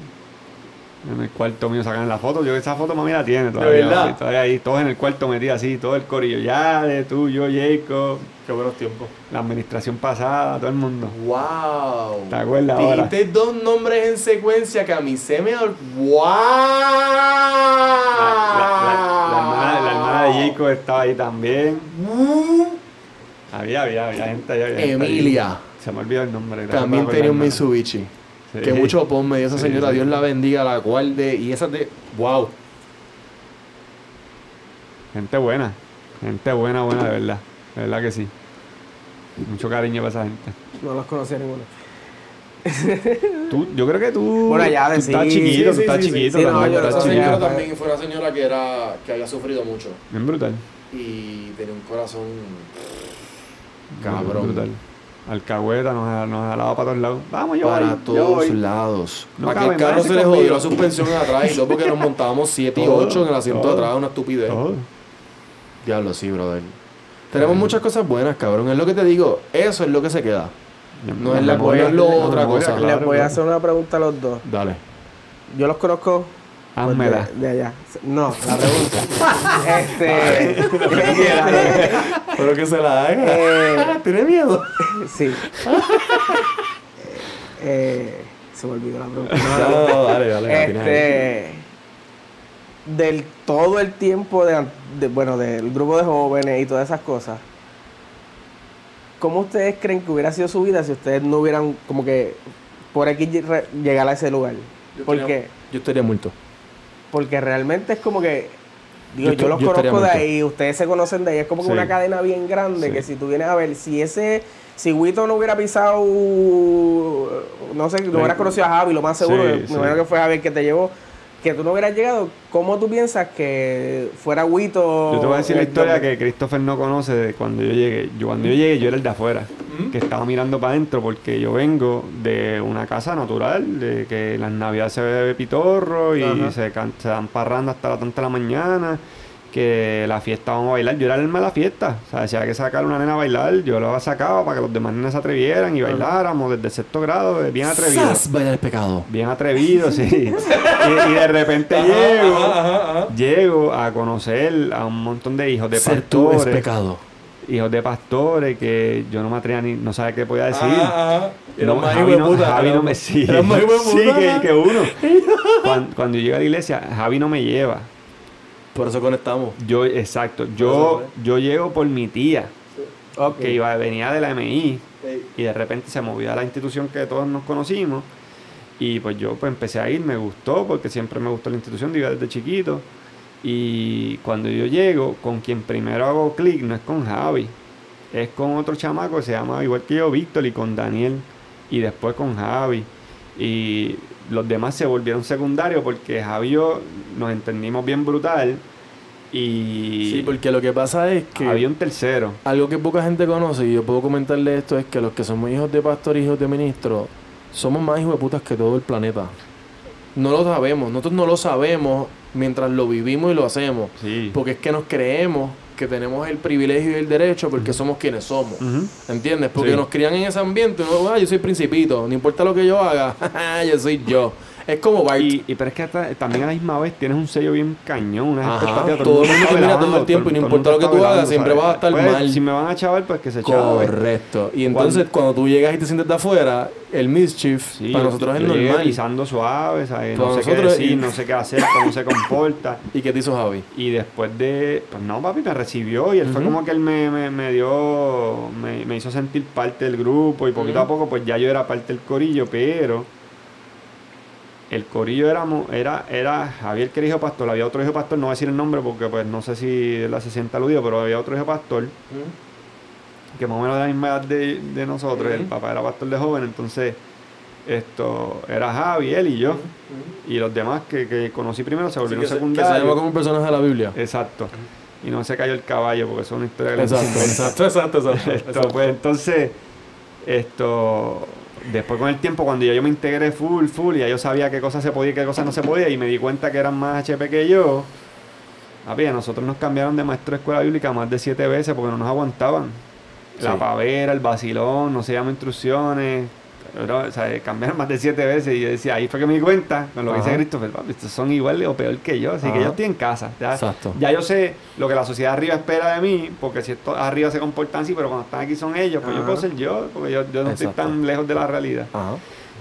En el cuarto mío sacan la foto, yo esa foto mami la tiene todavía. verdad? sí, todavía ahí, todos en el cuarto metidos así, todo el corillo, ya de tú, yo, Jacob, Qué buenos tiempos. La administración pasada, todo el mundo. ¡Wow! ¿Te acuerdas ahora? Dijiste dos nombres en secuencia que a mí se me... ¡Wow! La, la- la hermana, la hermana de Jico estaba ahí también. Había, había, había gente había gente ahí. Emilia. Se me olvidó el nombre. También tenía un. Mitsubishi. Sí. Que mucho pon me dio esa señora. sí. Dios la bendiga, la cual de... Y esa de... ¡Wow! Gente buena. Gente buena, buena, de verdad. De verdad que sí. Mucho cariño para esa gente. No los conocía ninguno. Tú, yo creo que tú. Bueno, ya de tú estás sí, chiquito, sí, tú estás sí, sí, chiquito. sí, no, también, yo estás Esa chiquito. señora también fue una señora que era... Que había sufrido mucho. Bien brutal. Y tenía un corazón... Brutal. Alcahueta nos, nos jalaba para todos lados. Vamos, yo para voy, yo todos voy. lados. No Para que el cabe carro se le conmigo. jodió la suspensión atrás y todo porque nos montábamos 7 y Todo, 8 en el asiento de atrás, una estupidez. Todo. Diablo, sí, brother. Tenemos muchas cosas buenas, cabrón. Es lo que te digo. Eso es lo que se queda. No es la memoria, no es lo la otra cosa. claro, Les voy a hacer una pregunta a los dos. Dale. Yo los conozco Házmela. de, de allá. No, la pregunta. este. Pero que se la haga. eh, ¿Tiene miedo? sí. Eh, se me olvidó la pregunta. No, No, no. dale. Este. Del todo el tiempo de, de- bueno, del grupo de jóvenes y todas esas cosas. ¿Cómo ustedes creen que hubiera sido su vida si ustedes no hubieran como que por aquí llegar a ese lugar? Yo Porque, Yo estaría muerto. Porque realmente es como que digo, Yo los yo conozco de ahí, ustedes se conocen de ahí, es como que Sí. una cadena bien grande Sí. que si tú vienes a ver, si ese, si Wito no hubiera pisado, no sé, no hubieras conocido a Javi, lo más seguro, Sí, me imagino que fue Javi el que te llevó, que tú no hubieras llegado, ¿cómo tú piensas que fuera Wito? Yo te voy a decir la historia que Christopher no conoce de cuando yo llegué. Yo cuando yo llegué, yo era el de afuera, que estaba mirando para adentro porque yo vengo de una casa natural, de que las navidades se bebe pitorro y Ajá. se, can- se dan parrando hasta las tantas de la mañana, que la fiesta vamos a bailar. Yo era el alma de la fiesta, o sea, si había que sacar una nena a bailar, yo la sacaba para que los demás nenas se atrevieran y bailáramos desde el sexto grado, eh, bien atrevidos. ¡Sas! Vaya el pecado. Bien atrevido, sí. y, y de repente llego, llego a conocer a un montón de hijos de Ser tú es pastores, pecado. hijos de pastores que yo no me atrevía ni, no sabía qué podía decir. No, más Javi no, puta. Javi no me sigue. Sí, que uno. Cuando, cuando yo llego a la iglesia, Javi no me lleva. Por eso conectamos. Yo, exacto. Yo, yo llego por mi tía, que iba, venía de la MI. y de repente se movió a la institución que todos nos conocimos y pues yo pues empecé a ir, me gustó porque siempre me gustó la institución, iba desde chiquito y cuando yo llego, con quien primero hago clic no es con Javi, es con otro chamaco que se llama igual que yo, Víctor y con Daniel y después con Javi y los demás se volvieron secundarios porque Javi y yo nos entendimos bien brutal y Sí, porque lo que pasa es que había un tercero. algo que poca gente conoce y yo puedo comentarle esto es que los que somos hijos de pastor hijos de ministro somos más hijos de putas que todo el planeta. No lo sabemos, nosotros no lo sabemos mientras lo vivimos y lo hacemos. Sí. Porque es que nos creemos que tenemos el privilegio y el derecho porque somos quienes somos. Ujú. ¿Entiendes? Porque Sí. nos crían en ese ambiente. Uno, ah, yo soy principito, no importa lo que yo haga, yo soy yo. Es como Bart. Y, y pero es que hasta- también a la misma vez tienes un sello bien cañón, unas Ajá, expectativas. todo el mundo te mira todo el tiempo y no importa lo que tú hagas, siempre vas a estar Pues, mal. Si me van a chaval, pues que se chaven. Correcto. Y entonces cuando tú llegas y te sientes de afuera, el mischief Sí, para nosotros es normal. pisando suave, ¿sabes? Para no sé qué nosotros- decir, y- no sé qué hacer, cómo se comporta. ¿Y qué te hizo Javi? Y después de, pues no, papi, me recibió y él fue Ujú. como que él me, me, me dio, me, me hizo sentir parte del grupo y poquito Ujú. a poco pues ya yo era parte del corillo, pero el corillo éramos, era, era Javier que era hijo pastor, había otro hijo pastor, no voy a decir el nombre porque pues no sé si él se siente aludido, pero había otro hijo pastor que más o menos de la misma edad de, de nosotros, el papá era pastor de joven, entonces esto era Javi, él y yo, y los demás que, que conocí primero se Sí, volvieron que, se, que se secundarios. llama como un personaje de la Biblia. Exacto. Y no se cayó el caballo porque eso es una historia que le Exacto, exacto, exacto, exacto. Esto, exacto. pues entonces, esto, después con el tiempo, cuando ya yo me integré full, full, y ya yo sabía qué cosas se podía y qué cosas no se podía, y me di cuenta que eran más HP que yo, a nosotros nos cambiaron de maestro de escuela bíblica más de siete veces porque no nos aguantaban. La pavera, el vacilón, no se llaman instrucciones. Pero, o sea, cambiaron más de siete veces y yo decía, ahí fue que me di cuenta, con lo que dice Ajá. Christopher, estos son igual o peor que yo, así que Ajá. yo estoy en casa. Ya, Exacto. ya yo sé lo que la sociedad arriba espera de mí, porque si estos arriba se comportan así, pero cuando están aquí son ellos, pues yo Ajá. puedo ser yo, porque yo, yo no estoy tan lejos de la realidad. Ajá.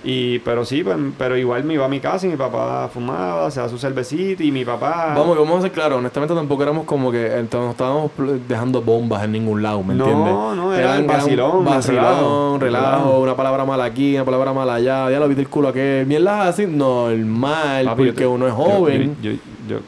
Y, pero sí, pues, pero igual me iba a mi casa y mi papá fumaba, se da su cervecita y mi papá... Vamos, vamos a ser claros, honestamente tampoco éramos como que eh, no estábamos dejando bombas en ningún lado, ¿me No, entiendes? no, era Eran- vacilón, vacilón, relajo, una palabra mala aquí, una palabra mala allá, ya lo viste el culo aquel, mierda así, normal, Papi, porque te- uno es joven. Yo, yo, yo,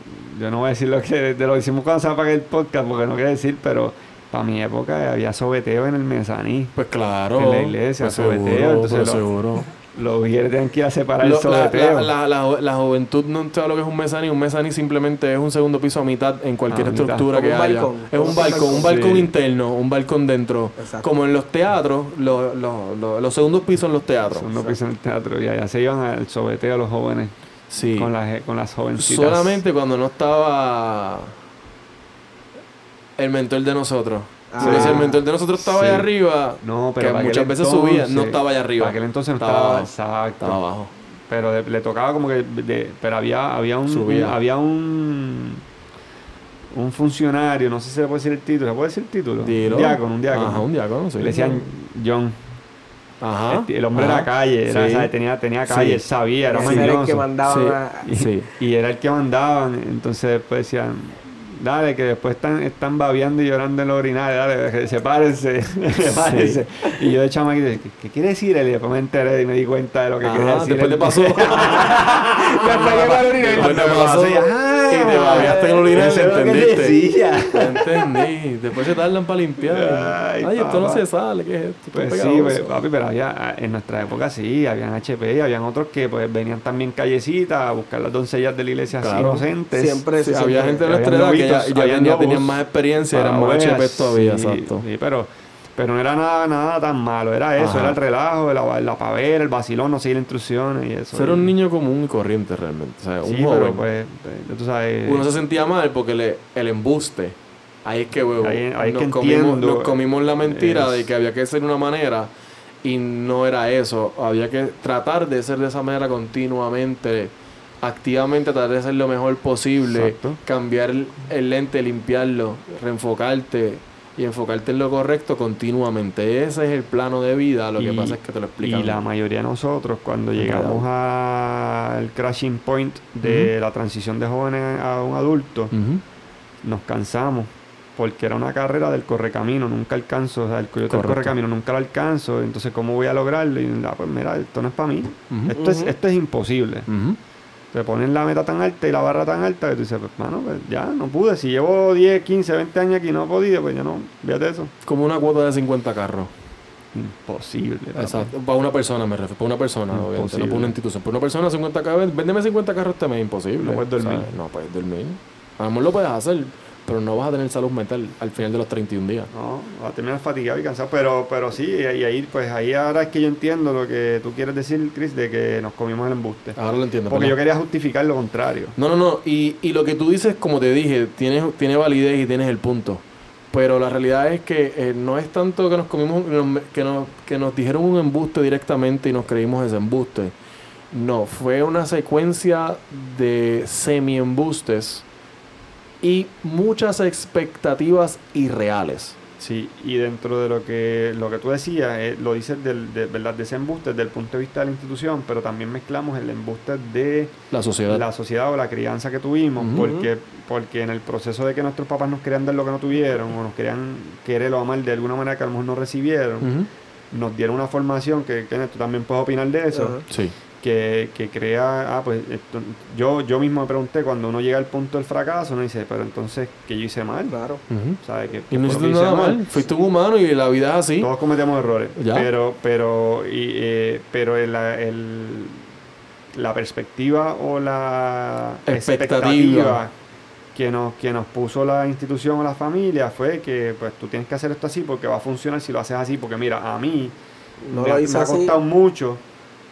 yo no voy a decir lo que de lo que hicimos cuando se apague el podcast, porque no quiero decir, pero para mi época había sobeteo en el mezaní. Pues claro. En la iglesia, pues sobeteo, seguro, entonces pues lo- seguro. Los viernes tenían que ir a separar Lo- el la, sobeteo. la, la, la, la juventud no sabe lo que es un mezaní. Un mezaní simplemente es un segundo piso a mitad en cualquier estructura que un haya. balcón. Es un balcón, un balcón Sí. interno, un balcón dentro. Exacto. Como en los teatros, lo- lo- lo- los segundos pisos en los teatros. Segundo piso en el teatro y allá se iban al sobeteo los jóvenes Sí. con, las, con las jovencitas. Solamente cuando no estaba el mentor de nosotros. Ah. Si el de nosotros estaba Sí. allá arriba, No, pero que muchas veces subía, no entonces- estaba allá arriba. Para aquel entonces no Estaba estaba, abajo. exacto. estaba abajo. Pero de- le tocaba como que. de- pero había, había un. Un- había un. Un funcionario, no sé si se le puede decir el título. ¿Se puede decir el título? Dilo. Un diácono, un diácono. Ajá, un diácono, sí. Le decían John. Ajá. El, el hombre ajá. era calle, era, Sí. ¿sabes? tenía, tenía calle, Sí. sabía, era Ese era el mañoso. que mandaba Sí. a- Y, Sí. y era el que mandaban. Entonces después decían, dale, que después están, están babeando y llorando en los urinarios, dale, sepárense, sepárense. Y yo de chamaquito, ¿qué, ¿qué quiere decir él? Y después me enteré y me di cuenta de lo que quería decir. después te pasó. Hasta que oriné, Después me pasó. Y te babeaste en el lo que ¿entendiste? decía. Entendí. Después se tardan para limpiar. Ay, Ay, esto no se sale. ¿Qué es esto? Pues es sí, pues, papi, pero había, en nuestra época sí, habían HP y habían otros que pues venían también callecitas a buscar las doncellas de la iglesia así Claro. inocentes. Siempre Sí, había gente de nuestra edad que ya, ya, ya tenían más experiencia, eran más Abuelas, HP todavía, sí, exacto. Sí, pero, pero no era nada, nada tan malo, era eso, Ajá. era el relajo, la, la pavera, el vacilón, no seguir instrucciones y eso. Ser y- un niño común y corriente realmente. O sea, un Sí, joven. pero pues, pues, tú sabes. Uno se sentía mal porque le, el embuste. Ahí es que, huevo, Ahí- ahí nos, que comimos, nos comimos la mentira Es- de que había que ser de una manera y no era eso. Había que tratar de ser de esa manera continuamente, activamente tratar de ser lo mejor posible, Exacto. cambiar el lente, limpiarlo, reenfocarte y enfocarte en lo correcto continuamente. Ese es el plano de vida. Lo que Y- pasa es que te lo Y explican. la mayoría de nosotros, cuando llegamos al crashing point de la transición de jóvenes a un adulto, nos cansamos. Porque era una carrera del correcamino, nunca alcanzo, o sea, el coyote del correcamino nunca lo alcanzo, entonces ¿cómo voy a lograrlo? Y ah, pues mira, esto no es para mí, esto, es, esto es imposible. Te ponen la meta tan alta y la barra tan alta que tú dices, pues mano, pues ya no pude, si llevo 10, 15, 20 años aquí y no he podido, pues ya no, fíjate eso. Como una cuota de 50 carros. Imposible. Exacto. Para una persona me refiero. Para una persona, obviamente. No para una institución. Para una persona, 50 carros. Véndeme 50 carros este mes. Imposible. No puedes dormir. ¿sabes? No puedes dormir. A lo mejor lo puedes hacer, pero no vas a tener salud mental al final de los 31 días. No, va a terminar fatigado y cansado, pero, pero sí, y ahí, pues ahí ahora es que yo entiendo lo que tú quieres decir, Chris, de que nos comimos el embuste. Ahora lo entiendo. Porque yo quería justificar lo contrario. No, no, no. Y, y lo que tú dices, como te dije, tiene, tiene validez y tienes el punto. Pero la realidad es que eh, no es tanto que nos comimos, que nos, que nos dijeron un embuste directamente y nos creímos ese embuste. No, fue una secuencia de semi-embustes y muchas expectativas irreales. Sí, y dentro de lo que lo que tú decías, eh, lo dices del, de, ¿verdad? de ese embuste desde el punto de vista de la institución, pero también mezclamos el embuste de La sociedad. la sociedad o la crianza que tuvimos, porque, porque en el proceso de que nuestros papás nos querían dar lo que no tuvieron, o nos querían querer o amar de alguna manera que a lo mejor no recibieron, nos dieron una formación que, que tú también puedes opinar de eso. Sí. Que, que crea, ah, pues esto- yo, yo mismo me pregunté cuando uno llega al punto del fracaso, uno dice, pero entonces, ¿qué yo hice mal? Claro. ¿Sabes? ¿Qué, Y no hiciste nada mal. Fuiste un humano y la vida es así. Todos cometemos errores. Ya. Pero, pero, y, eh, pero el, el- la perspectiva o la Expectativa. que nos, que nos puso la institución o la familia fue que pues tú tienes que hacer esto así porque va a funcionar si lo haces así. Porque mira, a mí No me, lo ha- hice me ha así. costado mucho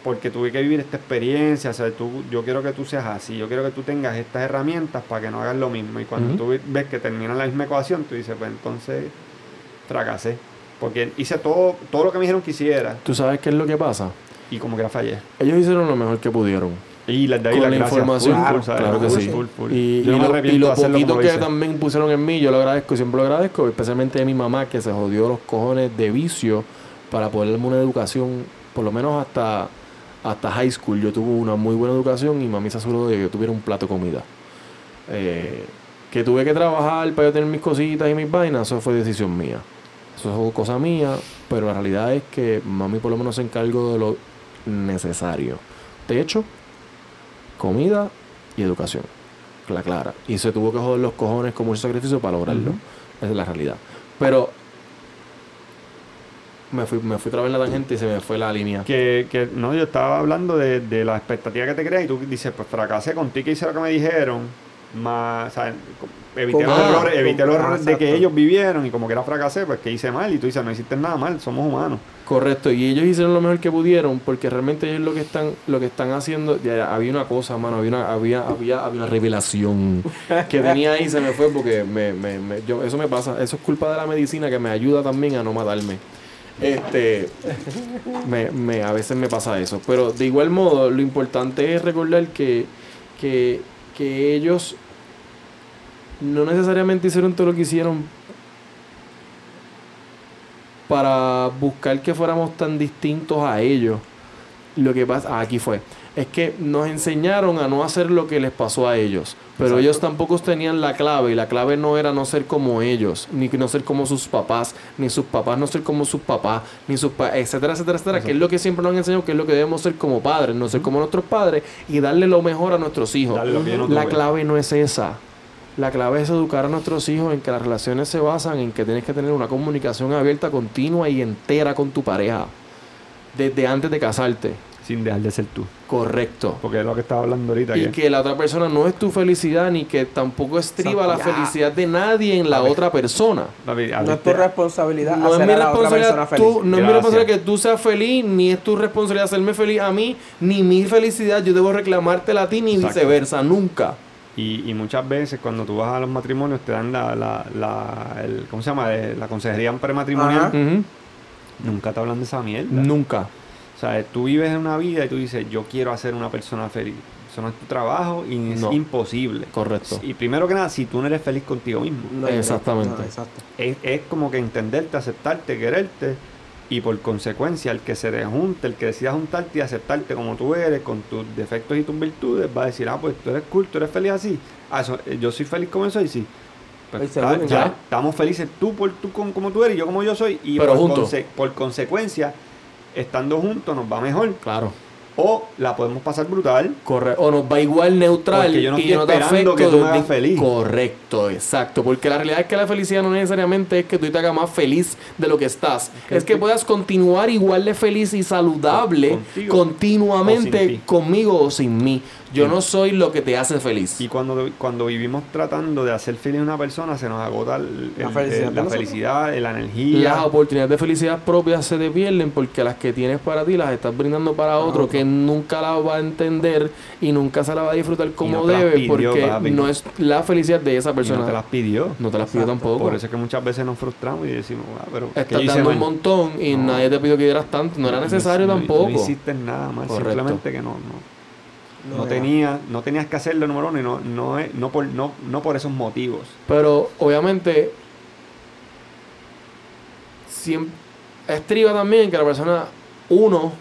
porque tuve que vivir esta experiencia. O sea, tú, yo quiero que tú seas así, yo quiero que tú tengas estas herramientas para que no hagas lo mismo. Y cuando Ujú. tú ves que terminan la misma ecuación, tú dices, pues entonces fracasé. Porque hice todo, todo lo que me dijeron que hiciera. ¿Tú sabes qué es lo que pasa? Y como que la fallé. Ellos hicieron lo mejor que pudieron. Y les doy con las la información, full, full, claro, que sí. Y, Yo y me lo, y lo de poquito que también pusieron en mí, yo lo agradezco, siempre lo agradezco, especialmente de mi mamá que se jodió los cojones de vicio para poder darme una educación, por lo menos hasta, hasta high school. Yo tuve una muy buena educación y mami se aseguró de que yo tuviera un plato de comida. Eh, que tuve que trabajar para yo tener mis cositas y mis vainas, eso fue decisión mía. Eso fue cosa mía, pero la realidad es que mami por lo menos se encargó de lo necesario. Techo, comida y educación. La clara. Y se tuvo que joder los cojones con mucho sacrificio para lograrlo. Esa es la realidad. Pero me fui, me fui otra vez en la tangente y se me fue la línea. Que, que no, yo estaba hablando de, de la expectativa que te creas y tú dices, pues fracasé contigo que hice lo que me dijeron, más, o sea, evité los Ah, errores, evité los errores de que ellos vivieron y como que era fracasé, pues que hice mal y tú dices, no hiciste nada mal, somos humanos. Correcto, y ellos hicieron lo mejor que pudieron porque realmente ellos lo que están lo que están haciendo, ya, había una cosa, mano, había una había había, había una revelación que tenía ahí y se me fue porque me, me, me- yo, eso me pasa, eso es culpa de la medicina que me ayuda también a no matarme. Este me, a veces me pasa eso, pero de igual modo lo importante es recordar que que, que ellos no necesariamente hicieron todo lo que hicieron para buscar que fuéramos tan distintos a ellos. Lo que pasa, aquí fue, es que nos enseñaron a no hacer lo que les pasó a ellos, pero Exacto. ellos tampoco tenían la clave y la clave no era no ser como ellos, ni no ser como sus papás, ni sus papás no ser como sus papás, ni sus pa- etcétera, etcétera, etcétera, que es lo que siempre nos han enseñado, que es lo que debemos ser como padres, no ser como nuestros padres y darle lo mejor a nuestros hijos. No La clave no es esa. La clave es educar a nuestros hijos en que las relaciones se basan en que tienes que tener una comunicación abierta, continua y entera con tu pareja. Desde antes de casarte. Sin dejar de ser tú. Correcto. Porque es lo que estaba hablando ahorita. Y que- que la otra persona no es tu felicidad ni que tampoco estriba la Exacto. Felicidad de nadie en la otra persona. Papi, No es tu responsabilidad No es hacer mi a la otra persona responsabilidad, tú, no es mi responsabilidad que tú seas feliz, ni es tu responsabilidad hacerme feliz a mí, ni mi felicidad yo debo reclamártela a ti, ni Exacto. viceversa, nunca. Y, y muchas veces cuando tú vas a los matrimonios te dan la, la, la el, ¿cómo se llama? Eh, La consejería prematrimonial. Nunca te hablan de esa mierda. Nunca. O sea, tú vives en una vida y tú dices, yo quiero hacer una persona feliz. Eso no es tu trabajo y es No. imposible. Correcto. Y primero que nada, si tú no eres feliz contigo mismo, No, Exactamente. no, exacto. es, es como que entenderte, aceptarte, quererte y por consecuencia el que se te junte, el que decida juntarte y aceptarte como tú eres, con tus defectos y tus virtudes, va a decir, ah, pues tú eres cool, tú eres feliz así. Ah, eso, eh, yo soy feliz como soy, sí. Pues, está- ya, ya. estamos felices tú por tú con- como tú eres y yo como yo soy. Y Pero por, conse- por consecuencia, estando juntos nos va mejor. Claro. O la podemos pasar brutal. Correcto. O nos va igual neutral Porque yo no y estoy no te esperando afecto que tú me hagas feliz. Correcto, exacto. Porque la realidad es que la felicidad no necesariamente es que tú te hagas más feliz de lo que estás. Es que puedas continuar igual de feliz y saludable Contigo. continuamente conmigo o sin mí. Yo no soy lo que te hace feliz. Y cuando, cuando vivimos tratando de hacer feliz a una persona, se nos agota el- La el- felicidad el- la felicidad, la energía. Las oportunidades de felicidad propias se te pierden porque las que tienes para ti las estás brindando para otro que nunca la va a entender y nunca se la va a disfrutar como no debe pidió, porque papi. no es la felicidad de esa y persona. no te las pidió. No te las Exacto. tampoco. Por eso es que muchas veces nos frustramos y decimos, ah, pero ¿qué Estás dando un montón y No. nadie te pidió que dieras tanto. No era necesario no- tampoco. No hiciste nada Correcto. simplemente que no, no, no, tenía, no tenías que hacerlo número uno y no, no, no, por, no, no por esos motivos. Pero obviamente siempre estriba también que la persona, uno,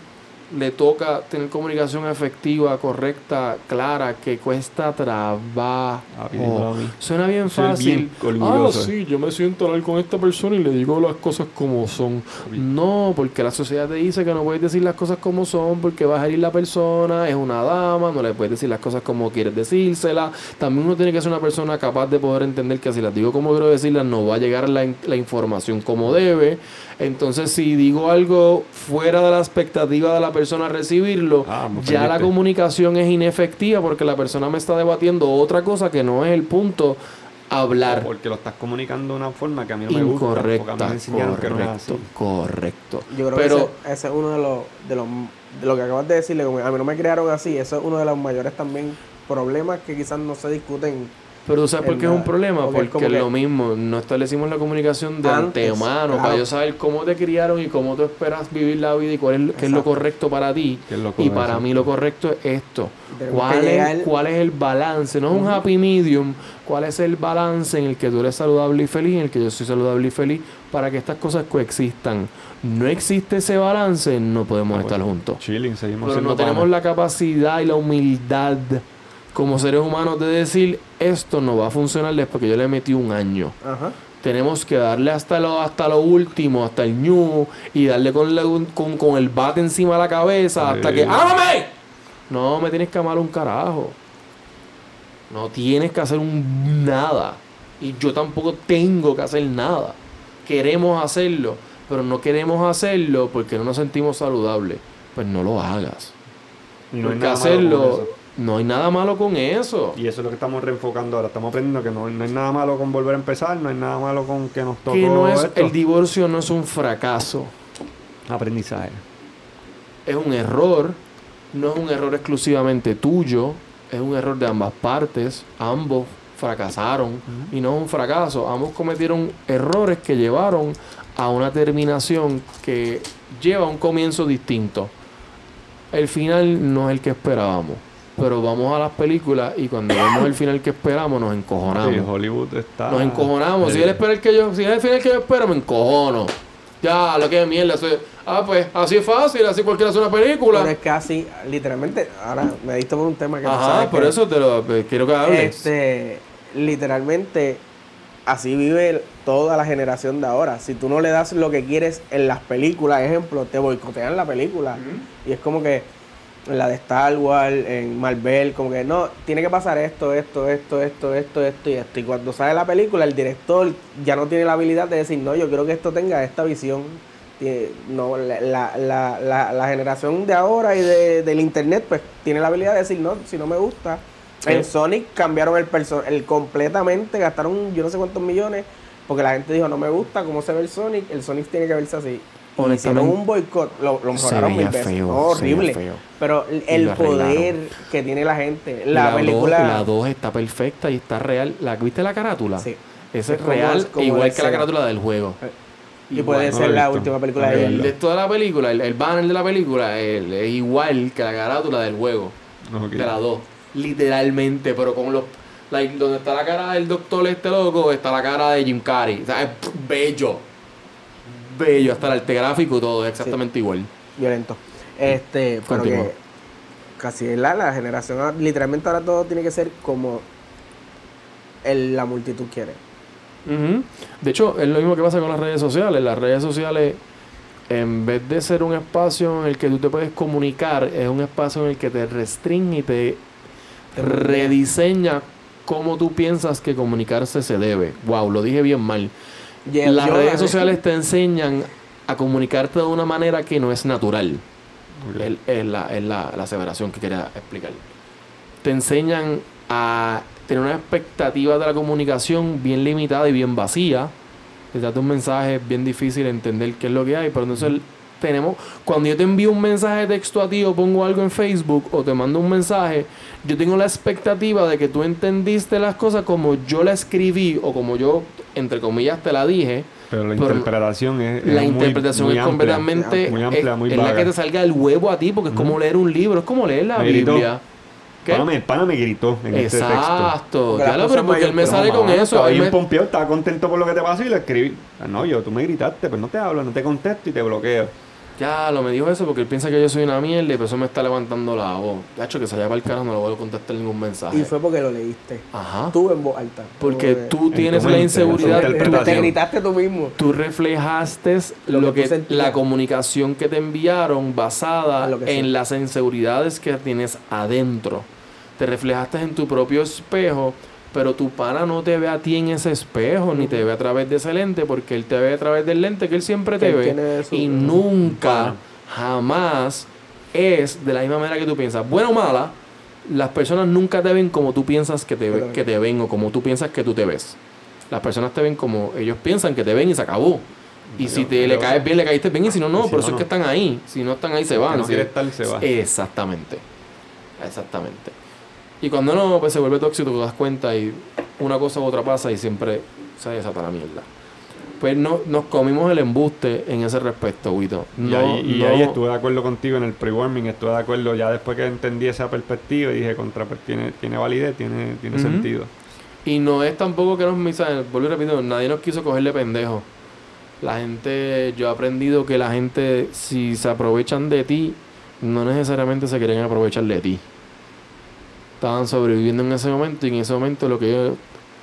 le toca tener comunicación efectiva, correcta, clara, que cuesta trabajo. Ah. Suena bien fácil. bien ah, sí, yo me siento a hablar con esta persona y le digo las cosas como son. No, porque la sociedad te dice que no puedes decir las cosas como son porque va a herir la persona, es una dama, no le puedes decir las cosas como quieres decírselas. También uno tiene que ser una persona capaz de poder entender que si las digo como quiero decirlas, no va a llegar la, la información como debe. Entonces, si digo algo fuera de la expectativa de la persona a recibirlo, Ah, ya la comunicación es inefectiva porque la persona me está debatiendo otra cosa que no es el punto hablar. Porque lo estás comunicando de una forma que a mí no me gusta. Incorrecta, enseñaron que no es así. correcto, correcto. Yo creo Pero que ese, ese es uno de los, de los de lo que acabas de decirle, a mí no me crearon así, eso es uno de los mayores también problemas que quizás no se discuten Pero tú sabes por qué es un problema, porque es lo mismo, no establecimos la comunicación de Antes, antemano para claro. yo saber cómo te criaron y cómo tú esperas vivir la vida y cuál es, lo- qué es lo correcto para ti. Y para mí lo correcto es esto. ¿Cuál es, ¿Cuál es el balance? No es un happy medium. ¿Cuál es el balance en el que tú eres saludable y feliz, en el que yo soy saludable y feliz, para que estas cosas coexistan? No existe ese balance, no podemos Ah, estar bueno. juntos. Chilling, seguimos Pero no tenemos la capacidad y la humildad como seres humanos de decir esto no va a funcionar después que yo le metí un año. Ajá. Tenemos que darle hasta lo, hasta lo último, hasta el ñu, y darle con, la- con, con el bate encima de la cabeza hasta que ¡Ámame! No me tienes que amar un carajo. No tienes que hacer un nada. Y yo tampoco tengo que hacer nada. Queremos hacerlo, pero no queremos hacerlo porque no nos sentimos saludables. Pues no lo hagas. No hay Porque hacerlo. No hay nada malo con eso. Y eso es lo que estamos reenfocando ahora. Estamos aprendiendo que no, no hay nada malo con volver a empezar, no hay nada malo con que nos tocó Que no es, esto. el divorcio no es un fracaso. aprendizaje. es un error, no es un error exclusivamente tuyo, es un error de ambas partes, ambos fracasaron y no es un fracaso, ambos cometieron errores que llevaron a una terminación que lleva a un comienzo distinto. El final no es el que esperábamos, pero vamos a las películas y cuando vemos el final que esperamos nos encojonamos. Sí, Hollywood está. Nos encojonamos. Si Eh, él espera el que yo, si espera el que yo espero, me encojono. Ya, lo que es mierda. es- ah, pues, así es fácil, así cualquiera hace una película. Pero es que así, literalmente, ahora me diste por un tema que no Ajá, sabes por que- eso te lo pues, quiero que hables. Este, literalmente, así vive toda la generación de ahora. Si tú no le das lo que quieres en las películas, ejemplo, te boicotean la película. Y es como que en la de Star Wars, en Marvel, como que no, tiene que pasar esto, esto, esto, esto, esto, esto y esto. Y cuando sale la película, el director ya no tiene la habilidad de decir, no, yo quiero que esto tenga esta visión. No, la, la, la, la, generación de ahora y de, del internet, pues tiene la habilidad de decir, no, si no me gusta. Sí. En Sonic cambiaron el person el completamente, gastaron yo no sé cuántos millones, porque la gente dijo, no me gusta cómo se ve el Sonic, el Sonic tiene que verse así. Y hicieron un boicot, lo, lo mejoraron mil veces. feo, No, horrible. feo. Pero el, Y poder que tiene la gente, Y la, dos- película. la 2 está perfecta y está real. ¿La, ¿Viste la carátula? Sí. Esa es, real, como igual que la carátula del juego. Y Igual. puede ser la última película de él. de toda la película, el, el banner de la película el- es igual que la carátula del juego. De la 2. Literalmente, pero con los. like, donde está la cara del doctor este loco, está la cara de Jim Carrey. O sea, es bello. Bello, hasta el arte gráfico y todo, es exactamente igual. Violento. Este, pero que casi la, la generación, ahora- literalmente ahora todo tiene que ser como el, la multitud quiere. De hecho, es lo mismo que pasa con las redes sociales. Las redes sociales, en vez de ser un espacio en el que tú te puedes comunicar, es un espacio en el que te restringe y te rediseña cómo tú piensas que comunicarse se debe. Wow, lo dije bien mal. Las redes sociales te enseñan a comunicarte de una manera que no es natural. Es, es la, es la, la aseveración que quería explicar. Te enseñan a tener una expectativa de la comunicación bien limitada y bien vacía. Te trata un mensaje bien difícil de entender qué es lo que hay. Pero entonces tenemos, cuando yo te envío un mensaje de texto a ti o pongo algo en Facebook o te mando un mensaje, yo tengo la expectativa de que tú entendiste las cosas como yo la escribí o como yo, entre comillas, te la dije. Pero la Pero interpretación es. La es muy- interpretación muy es amplia. completamente. Muy amplia, es, la que te salga del huevo a ti, porque es como leer un libro, es como leer la Me. Biblia. ¿Qué? Pana me, pana me gritó en este texto. Exacto. Ya lo, pero porque él me sale con mano, eso. Estaba él bien me- pompeado, estaba contento por lo que te pasó y le escribí. Ah, No, yo, tú me gritaste, pues no te hablo, no te contesto y te bloqueo. Ya lo me dijo eso porque él piensa que yo soy una mierda y por eso me está levantando la voz. De hecho, que se vaya para el carajo, no le voy a contestar ningún mensaje. Y fue porque lo leíste. Ajá. Tú en voz alta. Porque tú En tienes la inseguridad. tú- te gritaste tú mismo. tú reflejaste lo, Lo que, la comunicación que te enviaron basada A lo que en las inseguridades que tienes adentro. Te reflejaste en tu propio espejo, pero tu pana no te ve a ti en ese espejo, ni te ve a través de ese lente, porque él te ve a través del lente que él siempre te él ve. su- Y nunca, Pana. jamás es de la misma manera que tú piensas. Buena o mala, las personas nunca te ven como tú piensas que te, ve- que te ven o como tú piensas que tú te ves. Las personas te ven como ellos piensan que te ven y se acabó. Y si te le caes bien, le caíste bien, y si no, no. Si por no, eso es que están ahí. Si no están ahí, se van. no Si- quiere estar, se va. Exactamente. Exactamente. Y cuando no, pues se vuelve tóxico, te das cuenta y una cosa u otra pasa y siempre se desata la mierda. Pues no, nos comimos el embuste en ese respecto, Wito. Y, ahí, y no- ahí estuve de acuerdo contigo en el pre-warming, estuve de acuerdo ya después que entendí esa perspectiva y dije, contra, pues tiene, tiene validez, tiene, tiene sentido. Y no es tampoco que nos misa, vuelvo y repito, nadie nos quiso cogerle pendejo. La gente, yo he aprendido que la gente, si se aprovechan de ti, no necesariamente se quieren aprovechar de ti. Estaban sobreviviendo en ese momento y en ese momento lo que ellos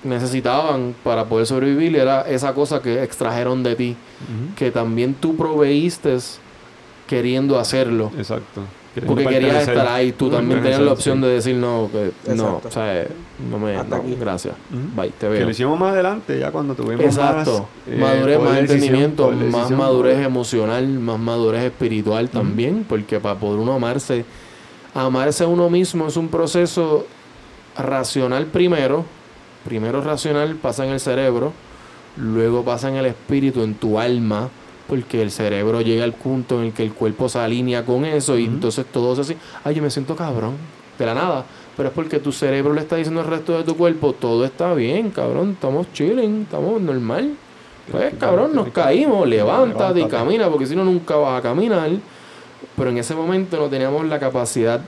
necesitaban para poder sobrevivir era esa cosa que extrajeron de ti, que también tú proveíste queriendo hacerlo. Exacto. Porque querías estar ahí, tú también tenías la opción sí. de decir no, que no, o sea, no me, Hasta no, aquí. gracias, bye, te Que veo. lo hicimos más adelante, ya cuando tuvimos Exacto, más... eh, madurez, más decisión, entendimiento, más decisión, madurez poder- emocional, más madurez espiritual también, porque para poder uno amarse, amarse a uno mismo es un proceso racional primero, primero racional pasa en el cerebro, luego pasa en el espíritu, en tu alma, porque el cerebro llega al punto en el que el cuerpo se alinea con eso y entonces todo es así, ay yo me siento cabrón, de la nada, pero es porque tu cerebro le está diciendo al resto de tu cuerpo, todo está bien, cabrón, estamos chilling, estamos normal. Pues cabrón, nos caímos, levántate y camina, porque si no nunca vas a caminar. Pero en ese momento no teníamos la capacidad,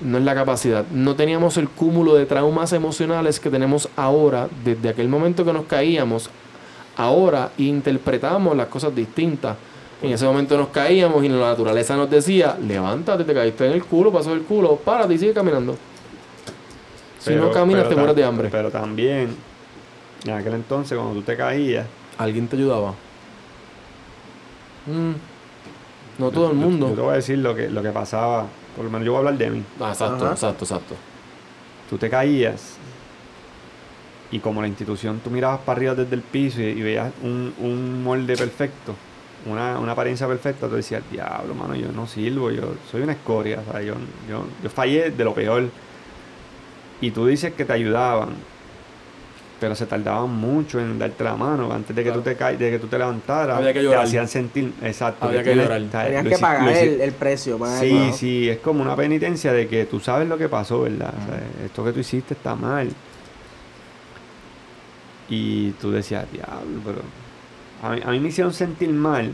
no es la capacidad, no teníamos el cúmulo de traumas emocionales que tenemos ahora, desde aquel momento que nos caíamos, ahora interpretamos las cosas distintas. En ese momento nos caíamos y la naturaleza nos decía, levántate, te caíste en el culo, pasó el culo, párate y sigue caminando. Si no caminas te mueres de hambre. Pero también, en aquel entonces, cuando tú te caías, ¿Alguien te ayudaba? Mm, no todo el yo- mundo. Yo, te voy a decir lo que, lo que pasaba, por lo menos yo voy a hablar de mí. Ah, exacto, Ajá. exacto, exacto. Tú te caías y como la institución tú mirabas para arriba desde el piso y, y veías un, un molde perfecto, una, una apariencia perfecta, tú decías, diablo, mano, yo no sirvo, yo soy una escoria, o sea, yo, yo, yo fallé de lo peor. Y tú dices que te ayudaban, pero se tardaban mucho en darte la mano antes de que Claro. tú te caes, de que tú te levantaras, Había que te llorar. hacían sentir, exacto, Había que tienes- llorar. Tenías que pagar el, el precio. Sí, el- sí, es como una penitencia de que tú sabes lo que pasó, ¿verdad? O sea, esto que tú hiciste está mal. Y tú decías, diablo, pero... A mí, a mí me hicieron sentir mal.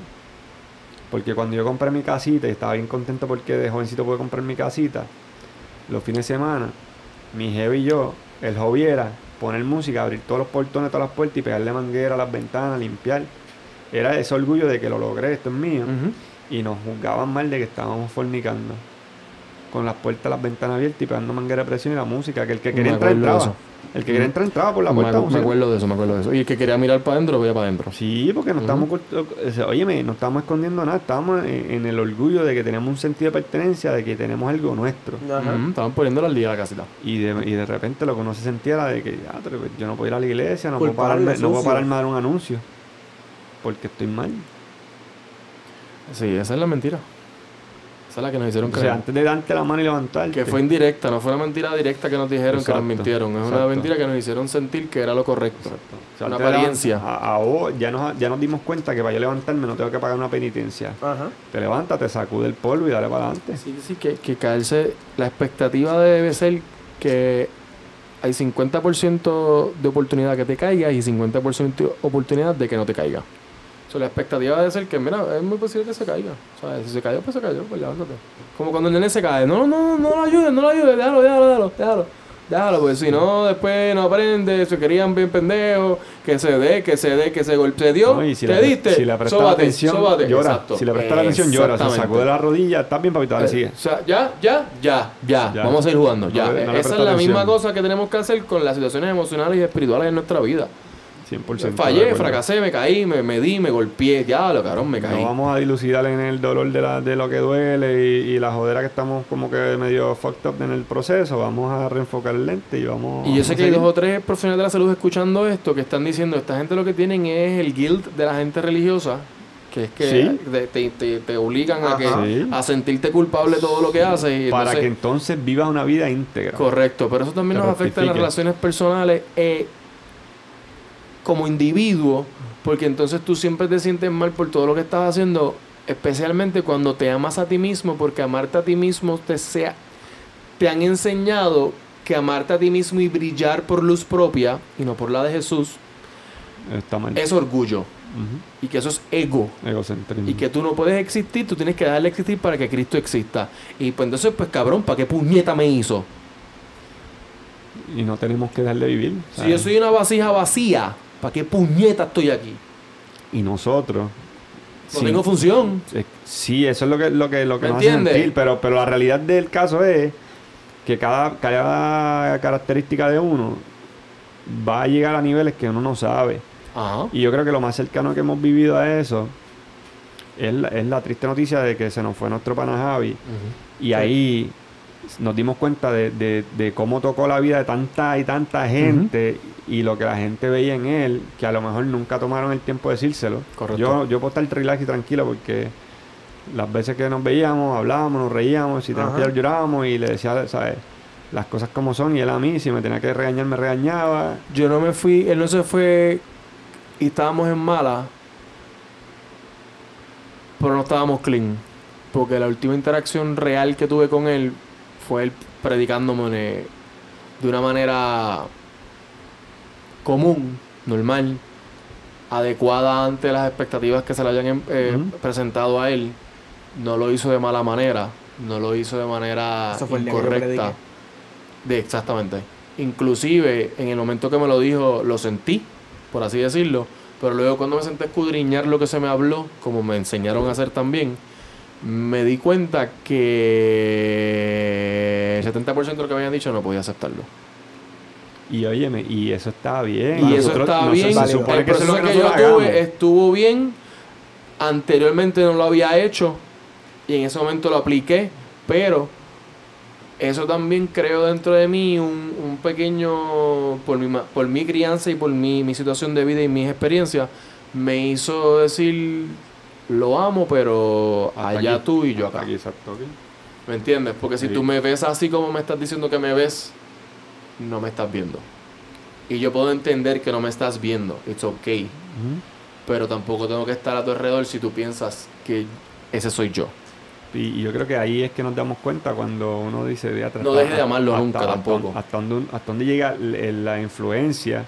Porque cuando yo compré mi casita y estaba bien contento porque de jovencito pude comprar mi casita, los fines de semana, mi jefe y yo, el hobby era poner música, abrir todos los portones, todas las puertas y pegarle manguera a las ventanas, limpiar. Era ese orgullo de que lo logré, esto es mío y nos juzgaban mal de que estábamos fornicando. Con las puertas, las ventanas abiertas y pegando manguera de presión y la música. Que el que Me quería entrar entraba. El que quería entrar entraba por la puerta. me acuerdo de eso, me acuerdo de eso. Y el que quería mirar para adentro, veía para adentro. Sí, porque no estábamos, o sea, óyeme, no estábamos escondiendo nada. Estábamos en, en el orgullo de que tenemos un sentido de pertenencia, de que tenemos algo nuestro. Ajá. Ujú, Estaban poniéndolo al día a la casita. Y de, y de repente lo que uno se sentía era de que ya, pero yo no puedo ir a la iglesia, no puedo, pararme, no puedo pararme a dar un anuncio. Porque estoy mal. Sí, esa es la mentira. Esa es la que nos hicieron O sea, creer. antes de darte la mano y levantarte. Que fue indirecta, no fue una mentira directa que nos dijeron que nos mintieron. Es una mentira que nos hicieron sentir que era lo correcto. Exacto. O sea, Una apariencia. levan- A, a vos ya nos, ya nos dimos cuenta que para yo levantarme no tengo que pagar una penitencia. Ajá. Te levantas, te sacude el polvo y dale para adelante. Sí, sí, que, que caerse. La expectativa debe ser que hay 50% de oportunidad que te caiga y 50% de oportunidad de que no te caiga. So, la expectativa debe ser que, mira, es muy posible que se caiga. O sea, si se cayó, pues se cayó, pues levántate. Como cuando el nene se cae. No, no, no lo ayudes, no lo ayudes, déjalo, déjalo, déjalo, déjalo. Déjalo, porque si no, después no aprende, se querían bien pendejos, que se dé, que se dé, que se golpe. ¿Se dio? ¿no? Y si ¿Te diste? si le prestas Sóbate, atención, sóbate. llora. Exacto. Si le prestas atención, llora. Se Exactamente. sacude la rodilla, bien, papito, dale, sigue. O sea, ya, ya, ya, ya, Ya. Vamos a ir jugando. Ya. no Esa es la misma cosa que tenemos que hacer con las situaciones emocionales y espirituales en nuestra vida. 100%. de Fallé, fracasé, me caí, me, me di, me golpeé. Ya, lo cabrón, me caí. No vamos a dilucidar en el dolor de, la, de lo que duele y, y la jodera que estamos como que medio fucked up en el proceso. Vamos a reenfocar el lente y vamos y yo sé a que hay dos o tres profesionales de la salud escuchando esto que están diciendo, esta gente lo que tienen es el guilt de la gente religiosa, que es que Sí. te, te- te- obligan a, que. Sí. a sentirte culpable de todo lo que haces. y Para entonces- que entonces vivas una vida íntegra. Correcto, pero eso también nos afecta en las relaciones personales eh, como individuo, porque entonces tú siempre te sientes mal por todo lo que estás haciendo, especialmente cuando te amas a ti mismo, porque amarte a ti mismo te, sea, te han enseñado que amarte a ti mismo y brillar por luz propia y no por la de Jesús Está mal. es orgullo y que eso es ego. Egocentrismo. Y que tú no puedes existir, tú tienes que dejarle existir para que Cristo exista. Y pues entonces, pues cabrón, ¿para qué puñeta me hizo? Y no tenemos que darle vivir. Si yo soy una vasija vacía, ¿para qué puñeta estoy aquí? Y nosotros. No sí, tengo función. Sí, eso es lo que, lo que, lo que ¿Me nos hace sentir. Pero, pero la realidad del caso es que cada, cada característica de uno va a llegar a niveles que uno no sabe. Ajá. Y yo creo que lo más cercano que hemos vivido a eso es la, es la triste noticia de que se nos fue nuestro pana Javi. Ujú. Y Sí. ahí nos dimos cuenta de, de- de cómo tocó la vida de tanta y tanta gente y lo que la gente veía en él, que a lo mejor nunca tomaron el tiempo de decírselo. Correcto. Yo, yo puedo estar relax y tranquilo porque las veces que nos veíamos, hablábamos, nos reíamos, si teníamos que llorar, llorábamos y le decía, ¿sabes? Las cosas como son y él a mí, si me tenía que regañar, me regañaba. Yo no me fui, él no se fue y estábamos en mala, pero no estábamos clean. Porque la última interacción real que tuve con él fue él predicándome de, una manera común, normal, adecuada ante las expectativas que se le hayan em- eh, presentado a él. No lo hizo de mala manera, no lo hizo de manera Eso fue incorrecta. De, exactamente. Inclusive, en el momento que me lo dijo, lo sentí, por así decirlo. Pero luego cuando me senté a escudriñar lo que se me habló, como me enseñaron a hacer también, me di cuenta que el 70% de lo que me habían dicho no podía aceptarlo. Y óyeme, y eso estaba bien. Y eso Nosotros- se- bien. se supone el que proceso que que, yo tuve estuvo bien. Anteriormente no lo había hecho. Y en ese momento lo apliqué. Pero eso también creo dentro de mí un, un pequeño, por mi, por mi crianza y por mi, mi situación de vida y mis experiencias, me hizo decir, lo amo, pero Hasta allá aquí. tú y yo Hasta acá. aquí, exacto. ¿Me entiendes? Porque si Sí. tú me ves así como me estás diciendo que me ves, no me estás viendo. Y yo puedo entender que no me estás viendo. It's okay. Pero tampoco tengo que estar a tu alrededor si tú piensas que ese soy yo. Y, y yo creo que ahí es que nos damos cuenta cuando uno dice de atrás. No deje de amarlo nunca tampoco. Hasta, donde, hasta dónde llega la influencia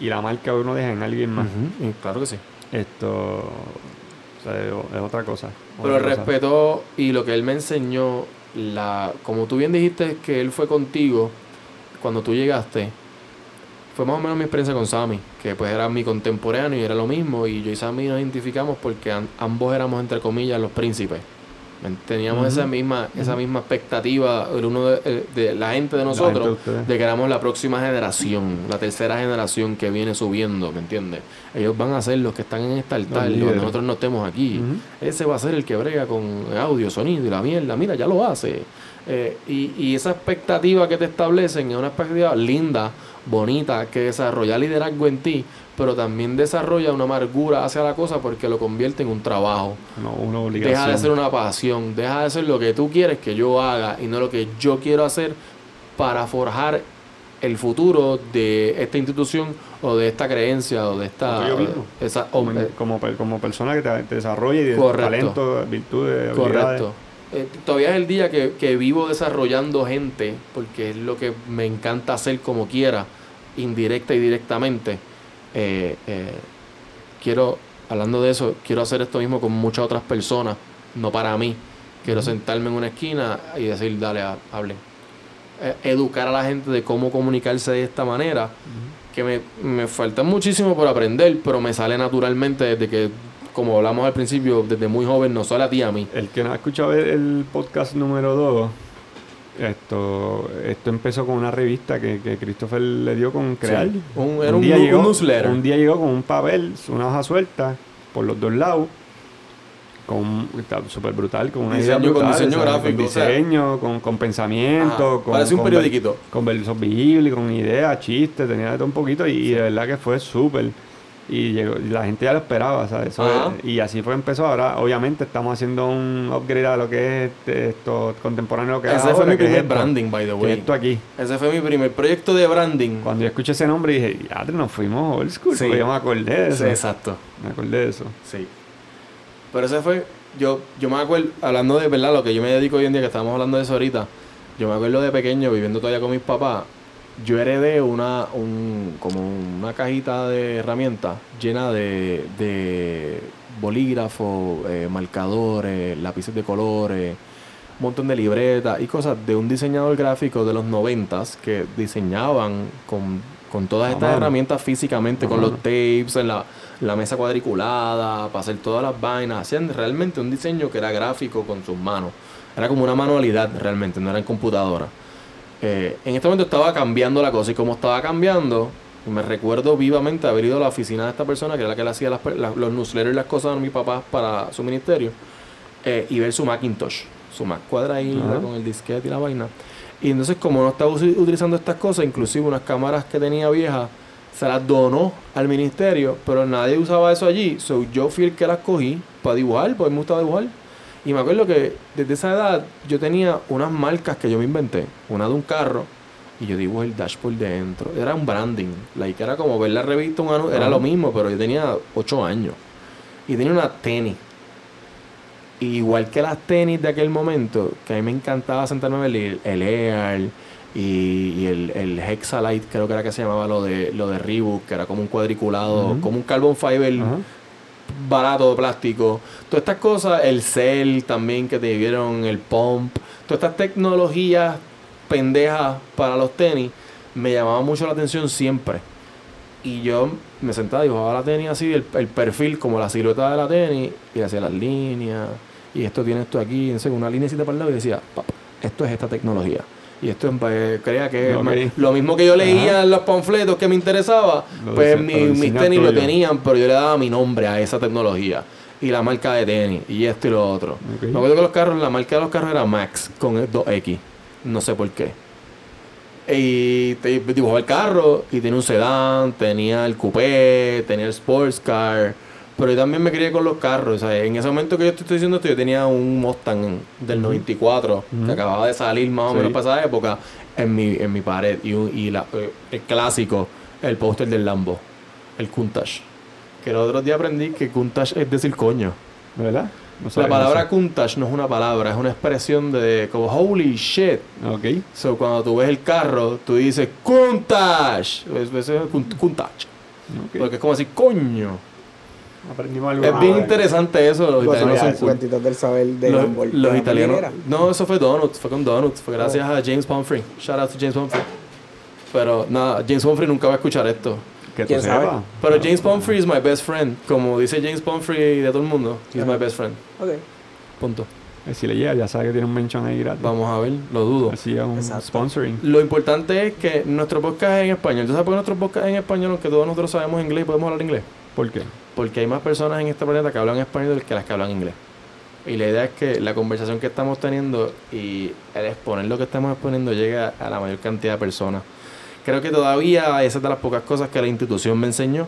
y la marca que uno deja en alguien más. Y claro que sí. Esto o sea, es, otra cosa. Pero cosa. respeto y lo que él me enseñó, la, como tú bien dijiste que él fue contigo cuando tú llegaste, fue más o menos mi experiencia con Sammy, que pues era mi contemporáneo y era lo mismo, y yo y Sammy nos identificamos porque am- ambos éramos entre comillas los príncipes. Teníamos esa misma esa misma expectativa el uno de, de la gente de gente nosotros de que éramos la próxima generación, la tercera generación que viene subiendo, ¿me entiendes? Ellos van a ser los que están en este altar, líderes. nosotros no estemos aquí. Ese va a ser el que brega con audio, sonido y la mierda. Mira, ya lo hace. Eh, y, y esa expectativa que te establecen es una expectativa linda, bonita, que desarrolla liderazgo en ti, pero también desarrolla una amargura hacia la cosa porque lo convierte en un trabajo. No, una obligación. Deja de ser una pasión, deja de ser lo que tú quieres que yo haga y no lo que yo quiero hacer para forjar el futuro de esta institución o de esta creencia o de esta... Yo mismo. esa- o- como, eh, como, per- como persona que te, te desarrolla y de talento, virtudes. Correcto. Eh, todavía es el día que, que vivo desarrollando gente, porque es lo que me encanta hacer como quiera, indirecta y directamente. Eh, eh, quiero, hablando de eso, quiero hacer esto mismo con muchas otras personas, no para mí. Quiero sentarme en una esquina y decir, dale, ha- hablen. Eh, educar a la gente de cómo comunicarse de esta manera, que me, me falta muchísimo por aprender, pero me sale naturalmente desde que, como hablamos al principio, desde muy joven, no solo a ti, a mí. El que no ha escuchado el, el podcast número 2, esto, esto empezó con una revista que, que Christopher le dio con crear. Sí. Un- era un día nu- llegó, un newsletter. Un día llegó con un papel, una hoja suelta, por los dos lados. Con, está súper brutal, con una idea Diseño- con brutal, diseño gráfico, Con o sea. diseño, con, con pensamiento, Ajá, con, parece un con periodiquito. Con versos bíblicos, con ideas, chistes, tenía de todo un poquito y, y de verdad que fue súper. Y, llegó, y la gente ya lo esperaba, ¿sabes? Eso es- y así fue empezó. Ahora, obviamente, estamos haciendo un upgrade a lo que es este, esto contemporáneo, lo que es Ese fue ahora, mi es primer esto, branding, by the way. esto aquí. Ese fue mi primer proyecto de branding. Cuando yo escuché ese nombre dije, ya nos fuimos old school, Sí. yo me acordé de eso. Sí, exacto. Me acordé de eso. Sí. Pero ese fue, yo, yo me acuerdo, hablando de verdad, lo que yo me dedico hoy en día, que estábamos hablando de eso ahorita, Yo me acuerdo de pequeño, viviendo todavía con mis papás, yo heredé una, un, como una cajita de herramientas llena de, de bolígrafos, eh, marcadores, lápices de colores, un montón de libretas y cosas de un diseñador gráfico de los noventas que diseñaban con, con todas A estas mano. herramientas físicamente, A con los tapes, en la, la mesa cuadriculada, para hacer todas las vainas. Hacían realmente un diseño que era gráfico con sus manos. Era como una manualidad realmente, no era en computadora. Eh, en este momento estaba cambiando la cosa y como estaba cambiando, me recuerdo vivamente haber ido a la oficina de esta persona, que era la que le hacía las los newsletters y las cosas a mi papá para su ministerio, eh, y ver su Macintosh, su Mac cuadradita Ajá. con el disquete y la vaina. Y entonces como no estaba utilizando estas cosas, inclusive unas cámaras que tenía viejas, se las donó al ministerio, pero nadie usaba eso allí. So yo fui el que las cogí para dibujar, porque me gusta dibujar. Y me acuerdo que desde esa edad yo tenía unas marcas que yo me inventé. Una de un carro y yo dibujé el dash por dentro. Era un branding. Like, era como ver la revista, un era lo mismo, pero yo tenía 8 años. Y tenía una tenis. Y igual que las tenis de aquel momento, que a mí me encantaba sentarme a ver el, el Air y, y el, el Hexalite, creo que era que se llamaba lo de, lo de Reebok, que era como un cuadriculado, como un carbon fiber. Barato de plástico. Todas estas cosas, el cel también que te dieron, el pump, todas estas tecnologías pendejas para los tenis, me llamaban mucho la atención siempre. Y yo me sentaba y dibujaba la tenis así, el, perfil como la silueta de la tenis, y hacía las líneas, y esto tiene esto aquí, en una linecita para el lado, y decía, "Papá, esto es esta tecnología. Y esto es, pues, creía que lo mismo que yo leía Ajá. en los panfletos que me interesaba, Lo pues dise- mi- mis tenis lo tenían, pero yo le daba mi nombre a esa tecnología. Y la marca de tenis, y esto y lo otro. Ok. Me acuerdo que los carros, la marca de los carros era Max, con el 2X. No sé por qué. Y te dibujaba el carro, y tenía un sedán, tenía el coupé, tenía el sports car. Pero yo también me crié con los carros. o sea, En ese momento que yo te estoy diciendo esto, yo tenía un Mustang del 94, Ujú. que acababa de salir más o Sí. menos para esa época, en mi, en mi pared. Y, un- y la- eh, el clásico, el póster del Lambo, el Countach. Que el otro día aprendí que Countach es decir coño. ¿Verdad? No La palabra eso. Countach no es una palabra, es una expresión de como holy shit. Ok. So, cuando tú ves el carro, tú dices Countach. Es, es, es Count- Countach. ok. Porque es como decir coño. Aprendimos algo. Es nuevo. bien interesante eso. Los Pues italianos mira, son el cool. cuentito del saber de Los, Lamborghini. los ¿Qué italianos. No, eso fue Donuts, fue con Donuts. Fue gracias a James Pumphrey. Shout out to James Pumphrey. Pero nada, James Pumphrey nunca va a escuchar esto. Que tú ¿Quién sabe? sepas. Pero James Pumphrey is my best friend. Como dice James Pumphrey de todo el mundo, he's my best friend. Ok. Punto. Eh, Si le llega, ya sabe que tiene un mention ahí gratis. Vamos a ver, lo dudo. Así es un Exacto. sponsoring. Lo importante es que nuestro podcast es en español. ¿Tú sabes por qué nuestro podcast es en español? Aunque todos nosotros sabemos inglés y podemos hablar inglés. ¿Por qué? Porque hay más personas en este planeta que hablan español que las que hablan inglés. Y la idea es que la conversación que estamos teniendo y el exponer lo que estamos exponiendo llegue a, la mayor cantidad de personas. Creo que todavía esa es de las pocas cosas que la institución me enseñó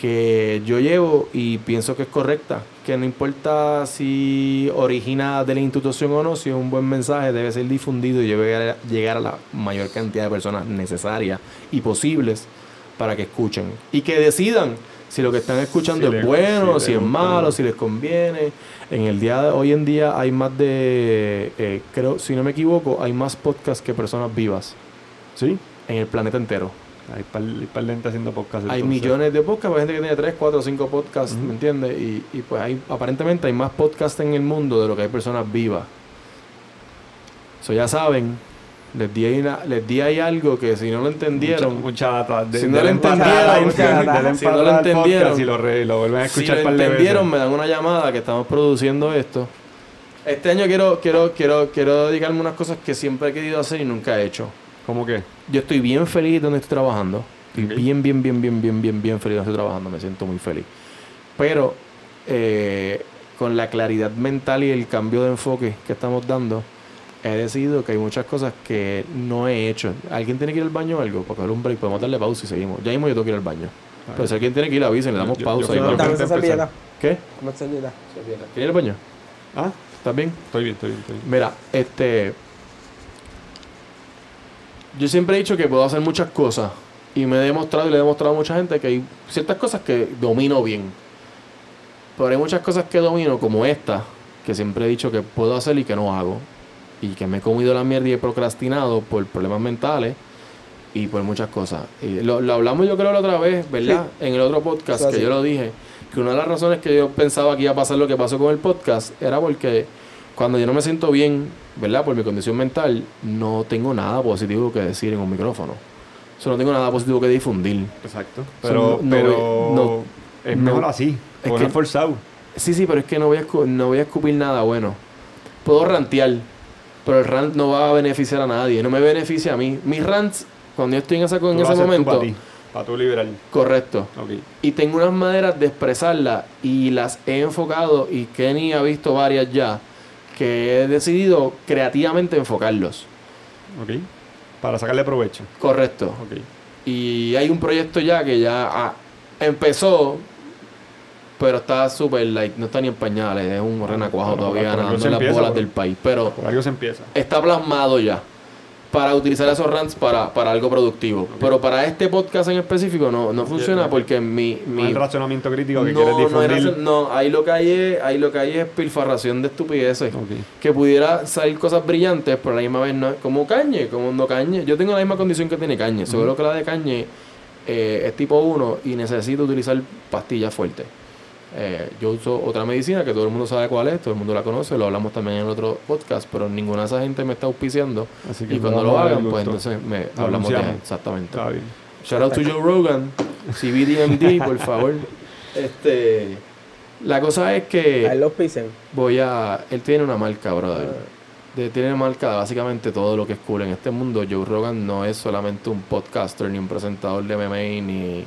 que yo llevo y pienso que es correcta. Que no importa si origina de la institución o no, si es un buen mensaje, debe ser difundido y llegar a, llegar a la mayor cantidad de personas necesarias y posibles para que escuchen. Y que decidan si lo que están escuchando Si es le- bueno, si es malo, si les conviene. En el día de hoy en día hay más de, eh, creo, si no me equivoco, hay más podcasts que personas vivas ¿Sí? en el planeta entero. Hay par, hay par de gente haciendo podcast. Hay entonces. millones de podcasts, hay gente que tiene 3, 4, 5 podcasts. ¿me entiendes? Y, y pues hay, aparentemente hay más podcasts en el mundo de lo que hay personas vivas. Eso ya saben, les di, ahí una- les di ahí algo que si no lo entendieron, Mucha, mucha data. De, Si no lo entendieron, Si no lo entendieron, y lo, re- lo vuelven a si escuchar lo par de entendieron, me dan una llamada que estamos produciendo esto. Este año quiero, quiero, quiero, quiero dedicarme a unas cosas que siempre he querido hacer y nunca he hecho. ¿Cómo que? Yo estoy bien feliz donde estoy trabajando. Estoy bien, bien, bien, bien, bien, bien, bien feliz donde estoy trabajando. Me siento muy feliz. Pero eh, con la claridad mental y el cambio de enfoque que estamos dando, he decidido que hay muchas cosas que no he hecho. ¿Alguien tiene que ir al baño o algo? Porque un break, podemos darle pausa y seguimos. Ya mismo yo tengo que ir al baño. Pero si alguien tiene que ir, avisen, le damos Yo- pausa. yo y fui vamos. a- Dame esa servilleta. ¿Qué? Dame servilleta. ¿Quieres ir al baño? Ah, ¿Estás bien? estoy bien, estoy bien, estoy bien. Mira, este. Yo siempre he dicho que puedo hacer muchas cosas. Y me he demostrado y le he demostrado a mucha gente que hay ciertas cosas que domino bien. Pero hay muchas cosas que domino, como esta, que siempre he dicho que puedo hacer y que no hago. Y que me he comido la mierda y he procrastinado por problemas mentales y por muchas cosas. Y lo, lo hablamos yo creo la otra vez, ¿verdad? En el otro podcast que yo lo dije, que una de las razones que yo pensaba que iba a pasar lo que pasó con el podcast era porque cuando yo no me siento bien, ¿verdad? Por mi condición mental, no tengo nada positivo que decir en un micrófono. O sea, no tengo nada positivo que difundir. Exacto. Pero, no- pero no- es no- mejor así. es que- forzado. Sí, sí, pero es que no voy a, no voy a escupir nada bueno. Puedo rantear, pero el rant no va a beneficiar a nadie. No me beneficia a mí. Mis rants, cuando yo estoy en, esa, en ese momento, Para ti, tu liberal. correcto. Y tengo unas maneras de expresarlas y las he enfocado y Kenny ha visto varias ya que he decidido creativamente enfocarlos. Ok. Para sacarle provecho. Correcto. Ok. Y hay un proyecto ya que ya ah, empezó, pero está súper light, no está ni en pañales, es un renacuajo Bueno, todavía nadando en las empieza, bolas por- del país. Pero Por algo se empieza. está plasmado ya para utilizar esos rants para, para algo productivo. Pero para este podcast en específico no, no funciona porque mi... No mi hay razonamiento crítico que no, quieres no, difundir. no, ahí lo que hay es, ahí lo que hay es pilfarración de estupideces. Que pudiera salir cosas brillantes, pero a la misma vez no. Como Cañe, como no Cañe. Yo tengo la misma condición que tiene Cañe. Seguro que la de Cañe eh, es tipo 1 y necesito utilizar pastillas fuertes. Eh, yo uso otra medicina que todo el mundo sabe cuál es, todo el mundo la conoce, lo hablamos también en otro podcast, pero ninguna de esa gente me está auspiciando. Así que Y cuando lo a hagan, pues entonces me Lo hablamos de exactamente. Está bien. Shout out to Joe Rogan, CBDMD, por favor. Este, la cosa es que Ahí los pisen. voy a. Él tiene una marca, brother. De- tiene una marca de básicamente todo lo que es cool en este mundo. Joe Rogan no es solamente un podcaster ni un presentador de MMA ni.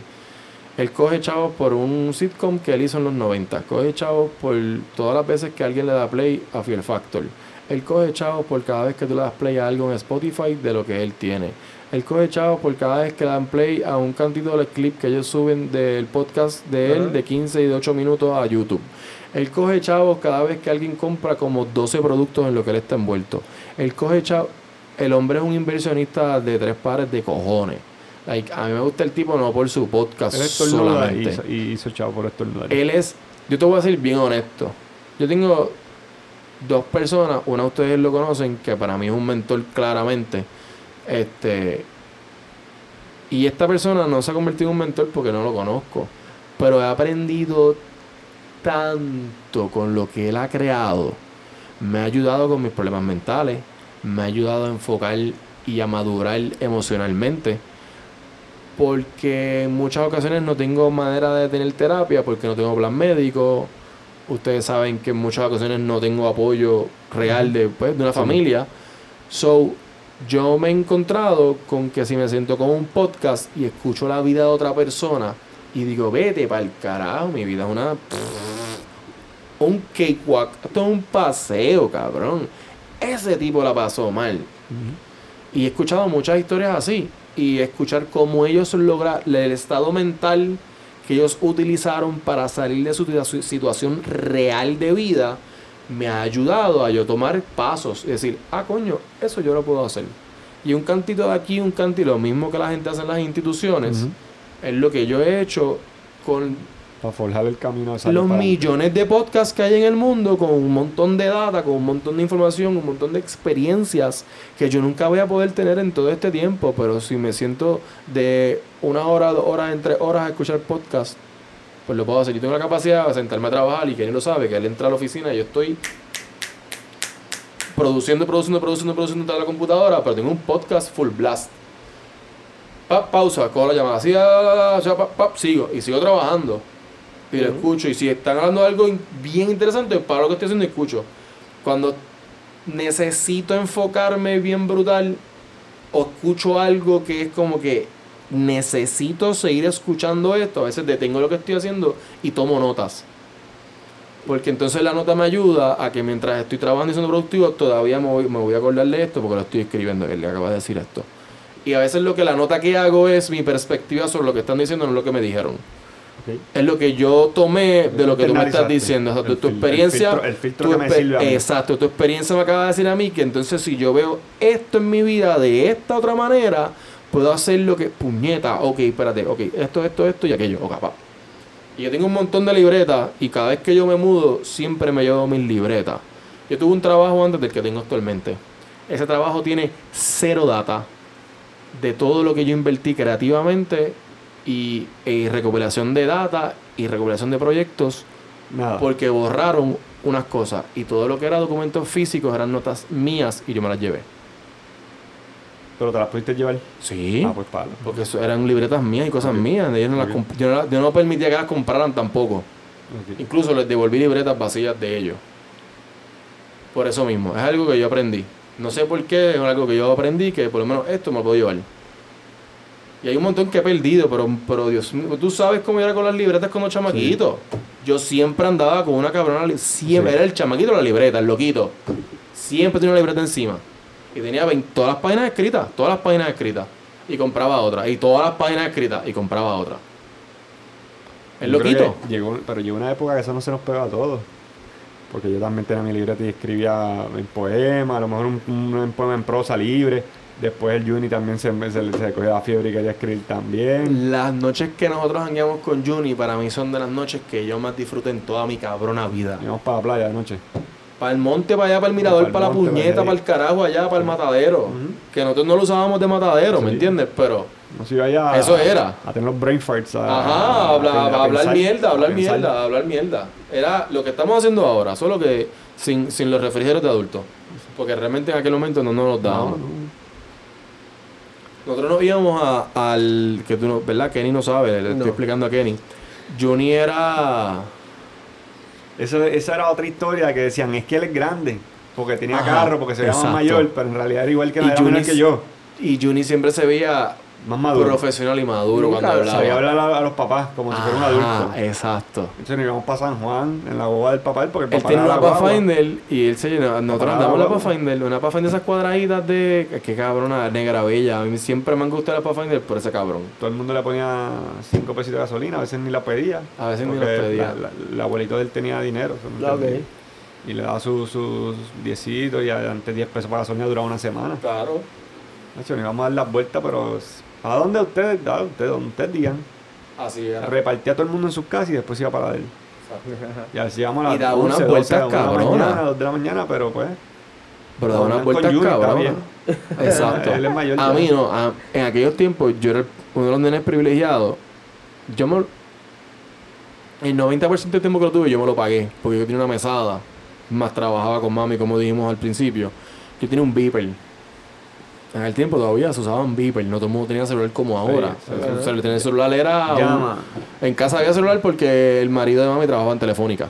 Él coge chavos por un sitcom que él hizo en los 90. Coge chavos por todas las veces que alguien le da play a Fear Factor. Él coge chavos por cada vez que tú le das play a algo en Spotify de lo que él tiene. Él coge chavos por cada vez que dan play a un cantito de clip que ellos suben del podcast de él de 15 y de 8 minutos a YouTube. Él coge chavos cada vez que alguien compra como 12 productos en lo que él está envuelto. Él coge chavos. El hombre es un inversionista de tres pares de cojones. Like, a mí me gusta el tipo no por su podcast y solamente. hizo, y hizo chavo por estornudar. Él es, yo te voy a decir bien honesto. Yo tengo dos personas, una de ustedes lo conocen, que para mí es un mentor claramente. Este. Y esta persona no se ha convertido en un mentor porque no lo conozco. Pero he aprendido tanto con lo que él ha creado. Me ha ayudado con mis problemas mentales. Me ha ayudado a enfocar y a madurar emocionalmente porque en muchas ocasiones no tengo manera de tener terapia porque no tengo plan médico. Ustedes saben que en muchas ocasiones no tengo apoyo real de, pues, de una familia. So, yo me he encontrado con que si me siento con un podcast y escucho la vida de otra persona y digo, vete para el carajo, mi vida es una... Un cakewalk. Esto es un paseo, cabrón. Ese tipo la pasó mal. Y he escuchado muchas historias así. Y escuchar cómo ellos lograron el estado mental que ellos utilizaron para salir de su situa- situación real de vida, me ha ayudado a yo tomar pasos. Es decir, ah, coño, eso yo lo puedo hacer. Y un cantito de aquí, un cantito, lo mismo que la gente hace en las instituciones, es lo que yo he hecho con Para forjar el camino de los millones de podcasts que hay en el mundo con un montón de data, con un montón de información, un montón de experiencias que yo nunca voy a poder tener en todo este tiempo, pero si me siento de una hora, dos horas, entre horas a escuchar podcast, pues lo puedo hacer. Yo tengo la capacidad de sentarme a trabajar y que él lo sabe, que él entra a la oficina y yo estoy produciendo, produciendo, produciendo, produciendo toda la computadora, pero tengo un podcast full blast. Pa- pausa, cojo la llamada, así, ah, ya, pa- pa- sigo y sigo trabajando y lo escucho. Y si están hablando de algo bien interesante, para lo que estoy haciendo escucho. Cuando necesito enfocarme bien brutal o escucho algo que es como que necesito seguir escuchando esto, a veces detengo lo que estoy haciendo y tomo notas. Porque entonces la nota me ayuda a que mientras estoy trabajando y siendo productivo, todavía me voy, me voy a acordar de esto porque lo estoy escribiendo, él le acaba de decir esto. Y a veces lo que la nota que hago es mi perspectiva sobre lo que están diciendo, no lo que me dijeron. Es lo que yo tomé de lo que tú me estás diciendo. O sea, tu, el experiencia. filtro- el filtro tu que me sirve a mí. Exacto, tu experiencia me acaba de decir a mí que entonces si yo veo esto en mi vida de esta otra manera, puedo hacer lo que. Puñeta, ok, espérate, ok, esto, esto, esto y aquello, ok, pa. Y yo tengo un montón de libretas y cada vez que yo me mudo, siempre me llevo mis libretas. Yo tuve un trabajo antes del que tengo actualmente. Ese trabajo tiene cero data de todo lo que yo invertí creativamente y, y recopilación de data y recopilación de proyectos Nada. porque borraron unas cosas y todo lo que era documentos físicos eran notas mías y yo me las llevé. Pero te las pudiste llevar. Sí. Ah, pues palo. Porque eso eran libretas mías y cosas mías. Yo no, las yo, no yo no permitía que las compraran tampoco. Incluso les devolví libretas vacías de ellos. Por eso mismo. Es algo que yo aprendí. No sé por qué, es algo que yo aprendí que por lo menos esto me lo puedo llevar. Y hay un montón que he perdido, pero, pero Dios mío, tú sabes cómo era con las libretas con los chamaquitos. Yo siempre andaba con una cabrona, siempre Sí. era el chamaquito la libreta, el loquito. Siempre tenía una libreta encima. Y tenía 20 todas las páginas escritas, todas las páginas escritas. Y compraba otra. Y todas las páginas escritas y compraba otra. El Yo loquito. Llegó, pero llegó una época que eso no se nos pegó a todos. Porque yo también tenía mi libreta y escribía en poema, a lo mejor un, un- un poema en prosa libre. Después el Juni también se, se, se cogió la fiebre y quería escribir también. Las noches que nosotros hangueamos con Juni para mí son de las noches que yo más disfruto en toda mi cabrona vida. Íbamos para la playa de noche. Para el monte, para allá, para el mirador, Para el la puñeta, para el carajo, allá, para el matadero. Que nosotros no lo usábamos de matadero, ¿me entiendes? Pero, iba allá Eso era. A, tener los brain farts. A, ajá, a- habla- a- hablar pensar, mierda, a hablar mierda, hablar mierda. Era lo que estamos haciendo ahora, solo que sin, sin los refrigerios de adultos. Porque realmente en aquel momento no nos los No, dábamos. no. Nosotros nos íbamos a- al. que tú no, ¿Verdad? Kenny no sabe, le estoy No. explicando a Kenny. Juni era. Eso, esa era otra historia que decían, es que él es grande. Porque tenía Ajá, carro, porque se veía más mayor, pero en realidad era igual que Y era menor Juni- que yo. Y Juni siempre se veía Más maduro. profesional y maduro Nunca cuando hablaba. Sabía hablar a, a los papás como si fuera un adulto. Ajá, exacto. Entonces nos íbamos para San Juan, en la boba del papá, porque el Él papá tiene era una la. Pathfinder y él se llena. Nosotros andamos la. Pathfinder, una Pathfinder de esas cuadraditas de. Que cabrona, negra bella. A mí siempre me han gustado la Pathfinder por ese cabrón. Todo el mundo le ponía 5 pesitos de gasolina, a veces ni la pedía. A veces ni los pedía. la- la- El abuelito de él tenía dinero. ¿me Ok. entiendes? Y le daba sus sus diecitos y antes 10 pesos para gasolina duraba una semana. Claro. De hecho, nos íbamos a dar las vueltas, pero ¿para dónde ustedes? Da, ustedes, donde ustedes digan. Así era. Repartía a todo el mundo en sus casas y después iba para él. Y así íbamos a Y las daba unas 11, 12, vueltas una de la cabronas. mañana, 2 de la mañana, pero pues... Pero da unas vueltas bien. Exacto. Él es mayor a mí no. a- en aquellos tiempos yo era uno de los nenes privilegiados. Yo me. El 90% del tiempo que lo tuve yo me lo pagué. Porque yo tenía una mesada. Más trabajaba con mami, como dijimos al principio. Yo tenía un beeper. En el tiempo todavía se usaban beeper. No todo el mundo tenía celular como ahora. sí, O sea, tener celular era. un- en casa había celular porque el marido de mami trabajaba en Telefónica.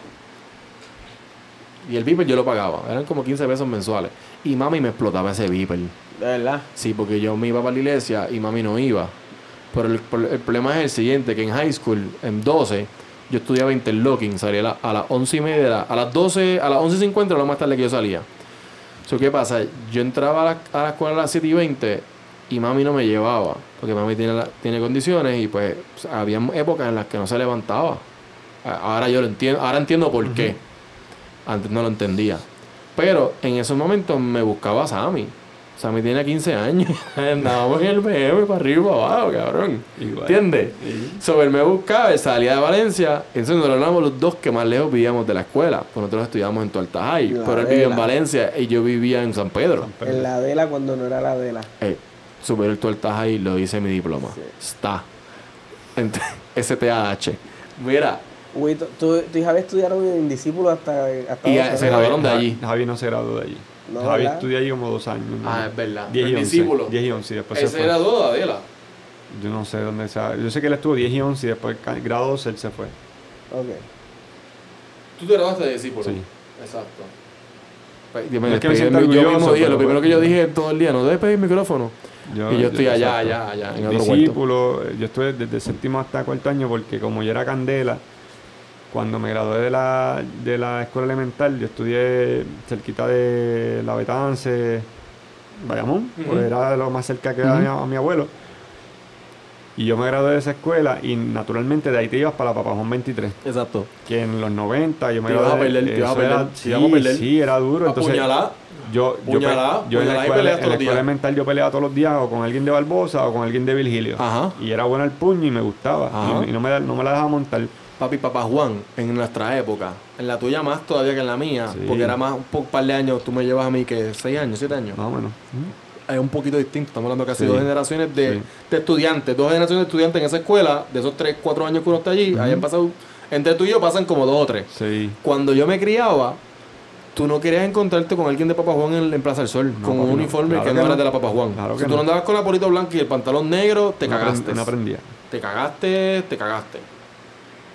Y el beeper yo lo pagaba. Eran como 15 pesos mensuales. Y mami me explotaba ese beeper. De verdad. Sí, porque yo me iba para la iglesia y mami no iba. Pero el, pro- el problema es el siguiente, que en high school, en 12, yo estudiaba interlocking, salía a, la- a las 11 y media, a las 12, a las 11.50 era lo más tarde que yo salía. So, ¿Qué pasa? Yo entraba a la, a la escuela a las 7 y 20 y mami no me llevaba, porque mami tiene, la- tiene condiciones y pues había épocas en las que no se levantaba. Ahora yo lo entiendo, ahora entiendo por qué. Antes no lo entendía. Pero en esos momentos me buscaba Sammy. Sammy tiene 15 años. Andábamos en el BM para arriba y para abajo, cabrón. Igual. ¿Entiendes? Sí. Sobre él me buscaba, salía de Valencia. Entonces nosotros éramos los dos que más lejos vivíamos de la escuela. Pues nosotros estudiábamos en. La Pero él vivía en. Valencia y yo vivía en San Pedro. En la Adela cuando no era la Adela. Eh, superior Tualta High lo hice en mi diploma. Sí. Está. STAH. Mira, Güey, tu, tu, hija había estudiado en discípulo hasta, hasta Y se graduaron de allí. Javi no se graduó de allí. No, Javi ¿verdad? estudió allí como dos años. ¿no? ah, es verdad. 10 y El 11. discípulo. 10 y 11 y después se Ese fue. era todo, Adela. Yo no sé dónde se Yo sé que él estuvo 10 y 11 y después grado 12 él se fue. Ok. Tú te graduaste de discípulo. Sí. Exacto. Pues, yo me No es que me del- yo mismo dije, pero lo primero pues- que yo dije todo el día, no debes pedir el micrófono. y yo estoy allá, exacto. allá, allá, en otro. Discípulo, eh, yo estuve desde séptimo hasta cuarto año porque como yo era candela, cuando me gradué de la, de la escuela elemental, yo estudié cerquita de La Betance, Bayamón, Ujú. pues era lo más cerca que era a mi- a mi abuelo. Y yo me gradué de esa escuela y naturalmente de ahí te ibas para la Papajón 23. Exacto. Que en los 90 yo me Te gradué. perder, te ibas a perder, sí, íbamos a perder. sí, era duro. Entonces, Apuñalá. yo, yo, Puñalada, yo en la escuela, en la escuela elemental yo peleaba todos los días o con alguien de Barbosa o con alguien de Virgilio. Ajá. Y era bueno el puño y me gustaba. Y, y no, me, no me la dejaba montar. Papi, papá Juan, en nuestra época, en la tuya más todavía que en la mía, Sí. porque era más un poco, par de años, tú me llevas a mí que seis años, siete años. Más o menos. Es un poquito distinto, estamos hablando casi Sí. dos generaciones de, Sí. de estudiantes, dos generaciones de estudiantes en esa escuela, de esos tres, cuatro años que uno está allí, hayan pasado, entre tú y yo pasan como dos o tres. Sí. Cuando yo me criaba, tú no querías encontrarte con alguien de Papa Juan en, en Plaza del Sol, No, con un no. uniforme Claro que, que no era de la Papa Juan. Claro si tú no. andabas con la polito blanca y el pantalón negro, te No cagaste. No aprendía. Te cagaste, te cagaste.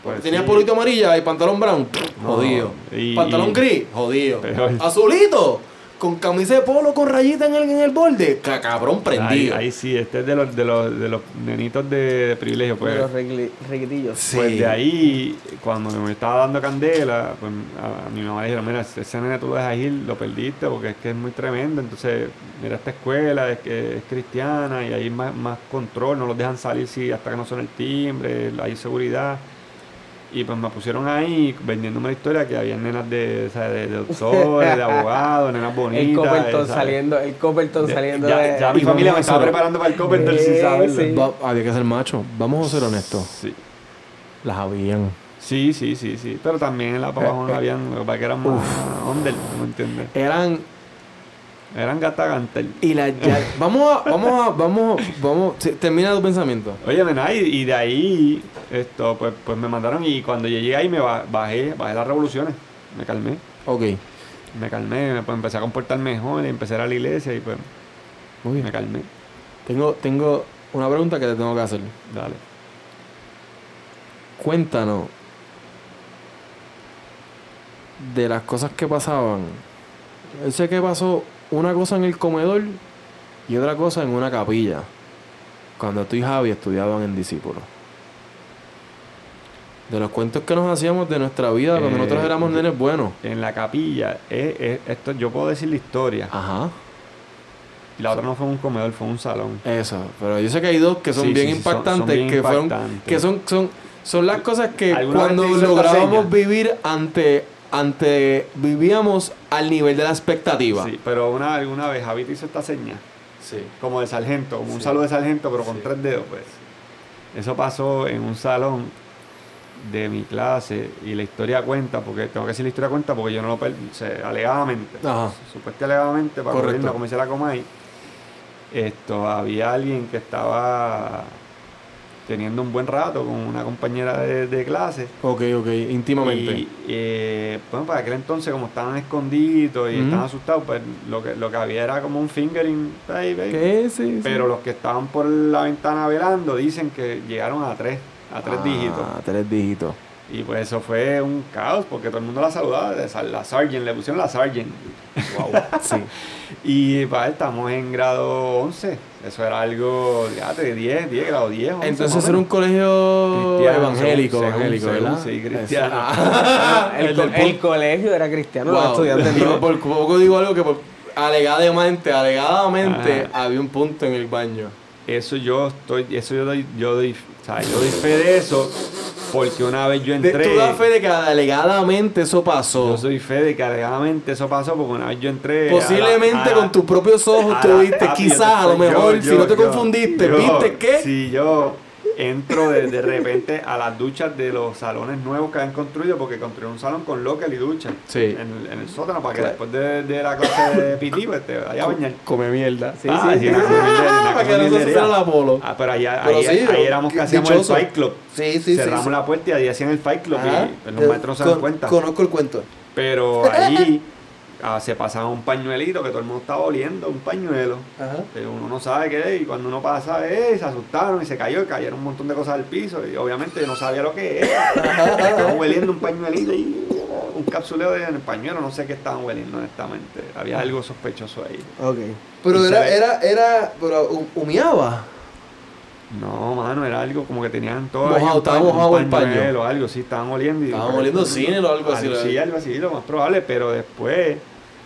Pues Tenías sí. polito amarilla y pantalón brown, No, jodido. y- pantalón y- gris, jodido. Peor. Azulito, con camisa de polo con rayita en el, en el borde, ca- cabrón Ahí, prendido. ahí sí, este es de los, de los, de los nenitos de, de privilegio. Pues, De los reguitillos. Sí. pues de ahí, cuando me estaba dando candela, pues a, a mi mamá le dijeron, mira, ese nene tú lo dejas ir, lo perdiste porque es que es muy tremendo. Entonces, mira esta escuela, es que es cristiana y hay más, más control, no los dejan salir si hasta que no son el timbre, hay seguridad. Y pues me pusieron ahí vendiéndome la historia que había nenas de, o sea, de, de doctores, de abogados, nenas bonitas. El Copperton saliendo, el Copperton saliendo ya, de... ya mi familia me estaba preparando para el Copperton Sí, sin saberlo. sí. Va- había que ser macho. Vamos a ser honestos. Sí. Las habían. Sí, sí, sí, sí. Pero también en la Papa Juan habían, lo que pasa es que eran más under, ¿no me entiendes? Eran Eran gata gantel. y las ya- vamos a vamos a vamos vamos termina tu pensamiento. Oye, nena, y, y de ahí, esto, pues, pues me mandaron y cuando llegué ahí me ba- bajé, bajé las revoluciones, me calmé, Ok. me calmé, me, pues, empecé a comportar mejor, y empecé a ir a la iglesia y pues Muy bien. me calmé. Tengo tengo una pregunta que te tengo que hacer. Dale. Cuéntanos de las cosas que pasaban. Yo sé que pasó una cosa en el comedor y otra cosa en una capilla. Cuando tú y Javi estudiaban en Discípulos. De los cuentos que nos hacíamos de nuestra vida cuando Eh, nosotros éramos nenes buenos. En la capilla, eh, eh, esto yo puedo decir la historia. Ajá. Y la otra no fue un comedor, fue un salón. Eso. Pero yo sé que hay dos que son Sí, bien sí, sí, son- impactantes. son bien que fueron. impactantes. Que son, son, son las cosas que ¿Alguna cuando lográbamos vivir ante. Ante. vivíamos al nivel de la expectativa. Sí, pero una, alguna vez Javi hizo esta seña. Sí. como de sargento, como un saludo de sargento, pero con Sí. tres dedos, pues. Eso pasó en un salón de mi clase y la historia cuenta, porque tengo que decir la historia cuenta porque yo no lo per- o sea, alegadamente, Ajá. supuestamente alegadamente, para Correcto. cubrirme como dice la Comay, esto, había alguien que estaba teniendo un buen rato con una compañera de, de clase. Ok, ok, íntimamente. Y eh, bueno, para aquel entonces, como estaban escondidos y Ujú. estaban asustados, pues lo que, lo que había era como un fingering. ¿Qué? Sí, sí. Pero los que estaban por la ventana velando dicen que llegaron a tres, a tres Ah, dígitos. tres dígitos. Y pues eso fue un caos porque todo el mundo la saludaba, la Sargent, le pusieron la Sargent. Wow. sí. Y pues estamos en grado 11. Eso era algo, de 10, 10, grado 10. 11, Entonces era un colegio Cristiano, evangélico, según- evangélico, según- ¿verdad? sí, cristiano. Ah, el, el co- el colegio era cristiano, los Wow. estudiantes Yo no. por poco digo algo que por, alegadamente, alegadamente Ajá. había un punto en el baño. Eso yo estoy, eso yo doy, yo doy, sea, yo doy fe de eso porque una vez yo entré. tú das fe de que alegadamente eso pasó. Yo soy fe de que alegadamente eso pasó porque una vez yo entré. a la- Posiblemente a la- con tus propios ojos tú viste, quizás a lo mejor, yo- si no te yo- confundiste, ¿viste qué? Si yo entro de, de repente a las duchas de los salones nuevos que han construido, porque construyeron un salón con local y ducha Sí. en, el- en el sótano para que Claro. después de, de la clase de PT pues te vayas a bañar. Come mierda. Sí, Ah, sí, sí, sí, una sí. comildería, una Para que no se la polo. Ah, pero ahí, ahí, Pero sí, ahí éramos que hacíamos el. Fight Club. Sí, sí, sí, Cerramos sí. la puerta y ahí hacían el Fight Club Ajá. y pues, los maestros se dan cuenta. Conozco el cuento. Pero allí ah, se pasaba un pañuelito que todo el mundo estaba oliendo, un pañuelo. Ajá. Pero uno no sabe qué es y cuando uno pasa, eh, se asustaron y se cayó y cayeron un montón de cosas al piso y obviamente yo no sabía lo que era. estaban hueliendo un pañuelito y un capsuleo de en el pañuelo, no sé qué estaban hueliendo honestamente. Había algo sospechoso ahí. Ok. Pero Y era, era, era, pero hu- humeaba. No, mano, era algo como que tenían todo Mojado, estaba mojado el pañuelo, algo, sí, estaban oliendo. Y, Estaban oliendo cine o algo así, Sí, algo así, lo más probable, pero después...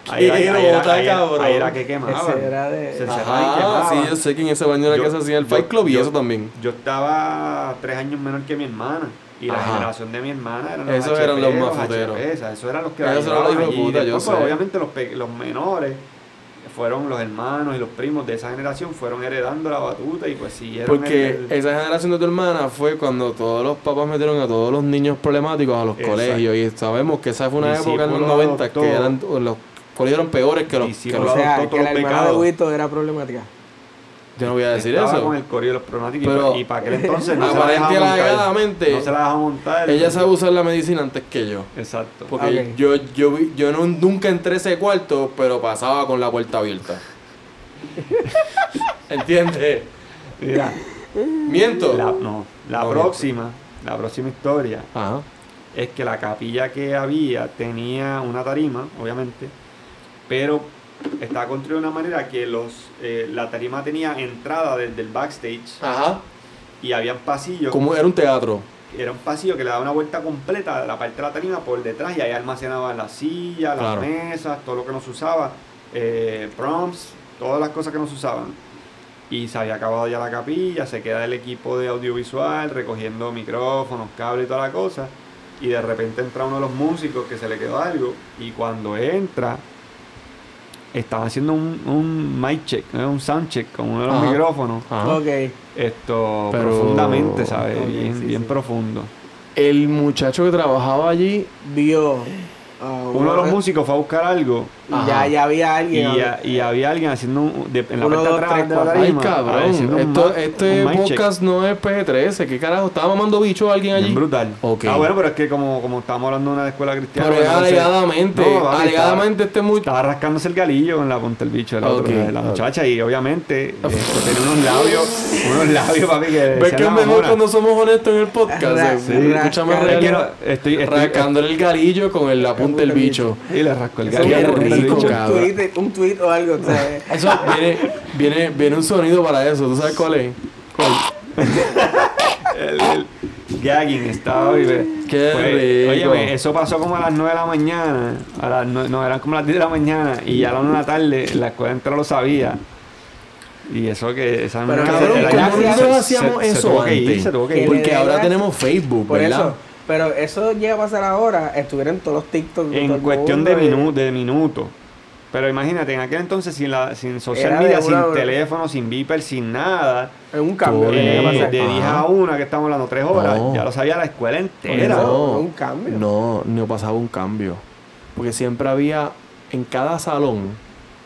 Ahí era, ahí era- ahí era- cabrón. ahí era que quemaban. Ese era de- Se Ajá, cerraba y Ajá, quemaba. sí, yo sé que en ese baño era Yo- que se hacía el Fight Club y yo- eso también. Yo estaba tres años menor que mi hermana. Y la Ajá. generación de mi hermana eran los Esos eran los HP, mafuteros. HP, esos eran los que Esos eran los hijos de puta, yo pues, sé. obviamente los, los menores fueron los hermanos y los primos de esa generación fueron heredando la batuta y pues siguieron Porque el- el- esa generación de tu hermana fue cuando todos los papás metieron a todos los niños problemáticos a los Exacto. colegios y sabemos que esa fue una época en los Discípulo 90 adoptó. que eran los colegios eran peores que los, que Discípulo los- O sea, que la hermana de. Huito era problemática. Yo no voy a decir estaba eso con el corrido de los Pero- y para aquel entonces no se la dejaba montar. no se la dejaba montar. ella sabe usar la medicina antes que yo Exacto. porque yo yo vi- yo no, nunca entré a ese cuarto pero pasaba con la puerta abierta ¿entiendes? Mira, miento la, no, la No, próxima, la próxima historia Ajá. es que la capilla que había tenía una tarima, obviamente, pero estaba construida de una manera que los eh, la tarima tenía entrada desde el backstage Ajá. y había pasillos. Como era un teatro. Era un pasillo que le daba una vuelta completa de la parte de la tarima por detrás y ahí almacenaban las sillas, Claro. las mesas, todo lo que no se usaba, eh, prompts, todas las cosas que no se usaban. Y se había acabado ya la capilla, se queda el equipo de audiovisual recogiendo micrófonos, cables y toda la cosa. Y de repente entra uno de los músicos que se le quedó algo. Y cuando entra, estaba haciendo un, un mic check, ¿no? un sound check con uno de los Ajá. micrófonos. Ajá. Ok. Esto Pero- profundamente, ¿sabes? Bien sí, bien sí. profundo. El muchacho que trabajaba allí Vio. a Uno de los músicos fue a buscar algo Ajá. ya, ya había y, alguien. ya- y había alguien haciendo un, de- en la Uno, parte de dos, atrás tres, cuatro. Ay, cabrón. un Esto, este un check. podcast no es PG-13. ¿Qué carajo? ¿Estaba mamando bicho a alguien allí? Bien brutal. Ok. Ah, bueno, pero es que como, como estábamos hablando de una escuela cristiana. Pero es entonces- alegadamente. No, alegadamente este Estaba, muchacho. estaba rascándose el galillo con la punta del bicho de la, otra- de la muchacha y obviamente esto, tenía unos labios, unos labios, papi, que ¿Ves que es mejor mamona. cuando somos honestos en el podcast? Eh, sí. Escucha más rasca- Es que real. estoy, estoy, Rascándole el galillo con el, la punta del bicho. y le rascó el galillo. Un, tweet, un tweet o algo. o sea, Eso viene, viene, viene un sonido para eso. ¿Tú sabes cuál es? el, el gagging estaba vive. Qué rico. Oye, eso pasó como a las 9 de la mañana. A las no, eran como las 10 de la mañana. Y ya a las 1 de la tarde la escuela entera lo sabía. Y eso que esa Pero, nena cabrón, se- ¿cómo ella- nosotros se- hacíamos se- se eso tuvo que ir, antes? se tuvo que Que ir. le Porque ahora tenemos Facebook, por ¿verdad? eso. Pero eso llega a pasar ahora. Estuvieron todos los TikTok. En cuestión de, minu de minutos. Pero imagínate, en aquel entonces sin, la, sin social media, sin teléfono, sin beeper, sin nada. En un cambio. Eh, de 10 Ajá. a 1, que estamos hablando 3 horas, No. ya lo sabía la escuela entera. No. un cambio. No, no pasaba un cambio. Porque siempre había en cada salón,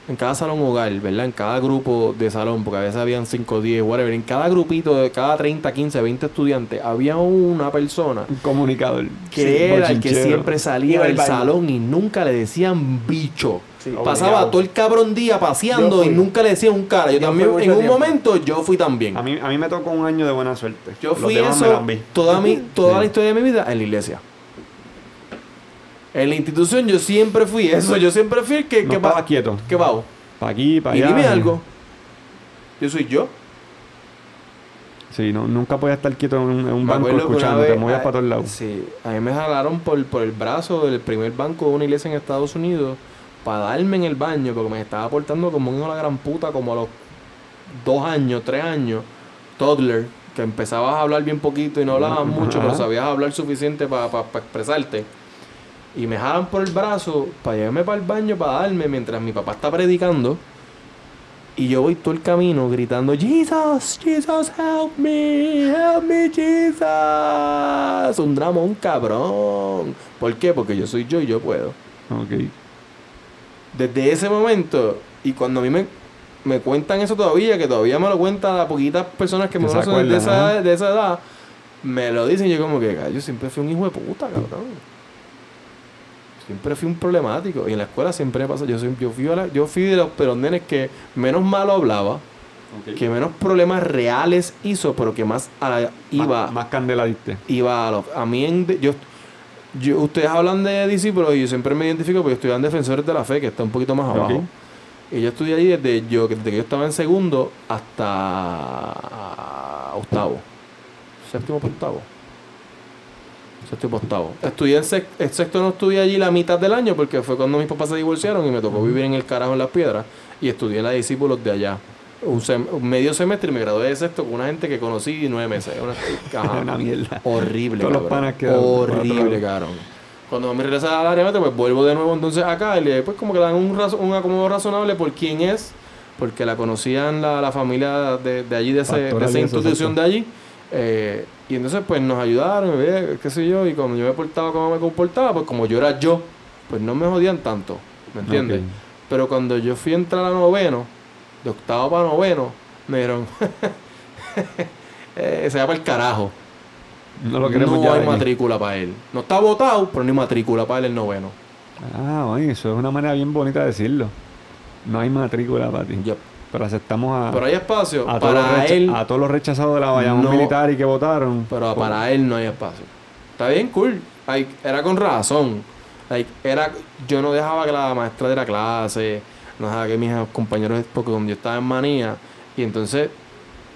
en cada salón hogar, ¿verdad? En cada grupo de salón, porque a veces habían 5, 10, whatever. En cada grupito de cada 30, 15, 20 estudiantes, había una persona Un comunicador. que Sí, era el que siempre salía del salón y nunca le decían bicho. Sí. Pasaba Obligado. todo el cabrón día paseando y nunca le decían un cara. Yo, Yo también, en un tiempo. momento, yo fui también. A mí, a mí me tocó un año de buena suerte. Yo Los fui eso toda, mi, toda Sí. la historia de mi vida en la iglesia. En la institución yo siempre fui eso. Yo siempre fui el que, No que estaba pa- quieto. que va. Para aquí, para Y allá. dime algo. Yo soy yo. Sí, no, nunca podía estar quieto en un, en un Me banco escuchando, te movías ah, para todos lados. Sí, a mí me jalaron por, por el brazo del primer banco de una iglesia en Estados Unidos para darme en el baño porque me estaba portando como un hijo de la gran puta como a los dos años, tres años, toddler, que empezabas a hablar bien poquito y no hablabas mucho, pero sabías hablar suficiente para expresarte. Y me jalan por el brazo para llevarme para el baño para darme mientras mi papá está predicando. Y yo voy todo el camino gritando, Jesus, Jesus, help me, help me, Jesus. Un dramón cabrón. ¿Por qué? Porque yo soy yo y yo puedo. Ok. Desde ese momento, y cuando a mí me, me cuentan eso todavía, que todavía me lo cuentan a poquitas personas que me conocen de esa, de esa edad, me lo dicen y yo como que, "Ay, yo siempre fui un hijo de puta, cabrón. Siempre fui un problemático. Y en la escuela siempre me pasa. Yo, soy, yo, fui, a la- yo fui de los peronenes que menos malo hablaba, que menos problemas reales hizo, pero que más a la- iba, Más, más candela diste. iba a, lo- a mí en yo, yo ustedes hablan de discípulos y yo siempre me identifico porque en defensores de la fe que está un poquito más abajo y yo estudié ahí desde yo desde que yo estaba en segundo hasta octavo séptimo para octavo octavo estudié en sexto, no estudié allí la mitad del año porque fue cuando mis papás se divorciaron y me tocó vivir en el carajo en las piedras y estudié en la discípulos de allá un, sem- un medio semestre y me gradué de sexto con una gente que conocí nueve meses una. Una mierda. Horrible, Todos los panas quedaron Horrible, cabrón. Cuando me regresa al área metro, pues vuelvo de nuevo entonces acá y le pues como que dan un, un acomodo razonable por quién es, porque la conocían la, la familia de, de allí, de, ese- de esa institución de allí. Eh, y entonces pues nos ayudaron, eh, qué sé yo, y cuando yo me portaba como me comportaba, pues como yo era yo, pues no me jodían tanto, ¿me entiendes? Pero cuando yo fui a entrar a noveno, de octavo para noveno, me dijeron, eh, se va para el carajo. No lo queremos no ya hay matrícula para él. No está votado, pero no hay matrícula para él el noveno. Ah, oye, eso es una manera bien bonita de decirlo. No hay matrícula para ti. Yep. Pero aceptamos a, Pero hay espacio a, todos los para él, a todos los rechazados de la Bayamón No. militar y que votaron. pero Pues, para él no hay espacio. Está bien, cool. Like, era con razón. Like, era, yo no dejaba que la maestra de la clase, no dejaba que mis compañeros, porque cuando yo estaba en manía, y entonces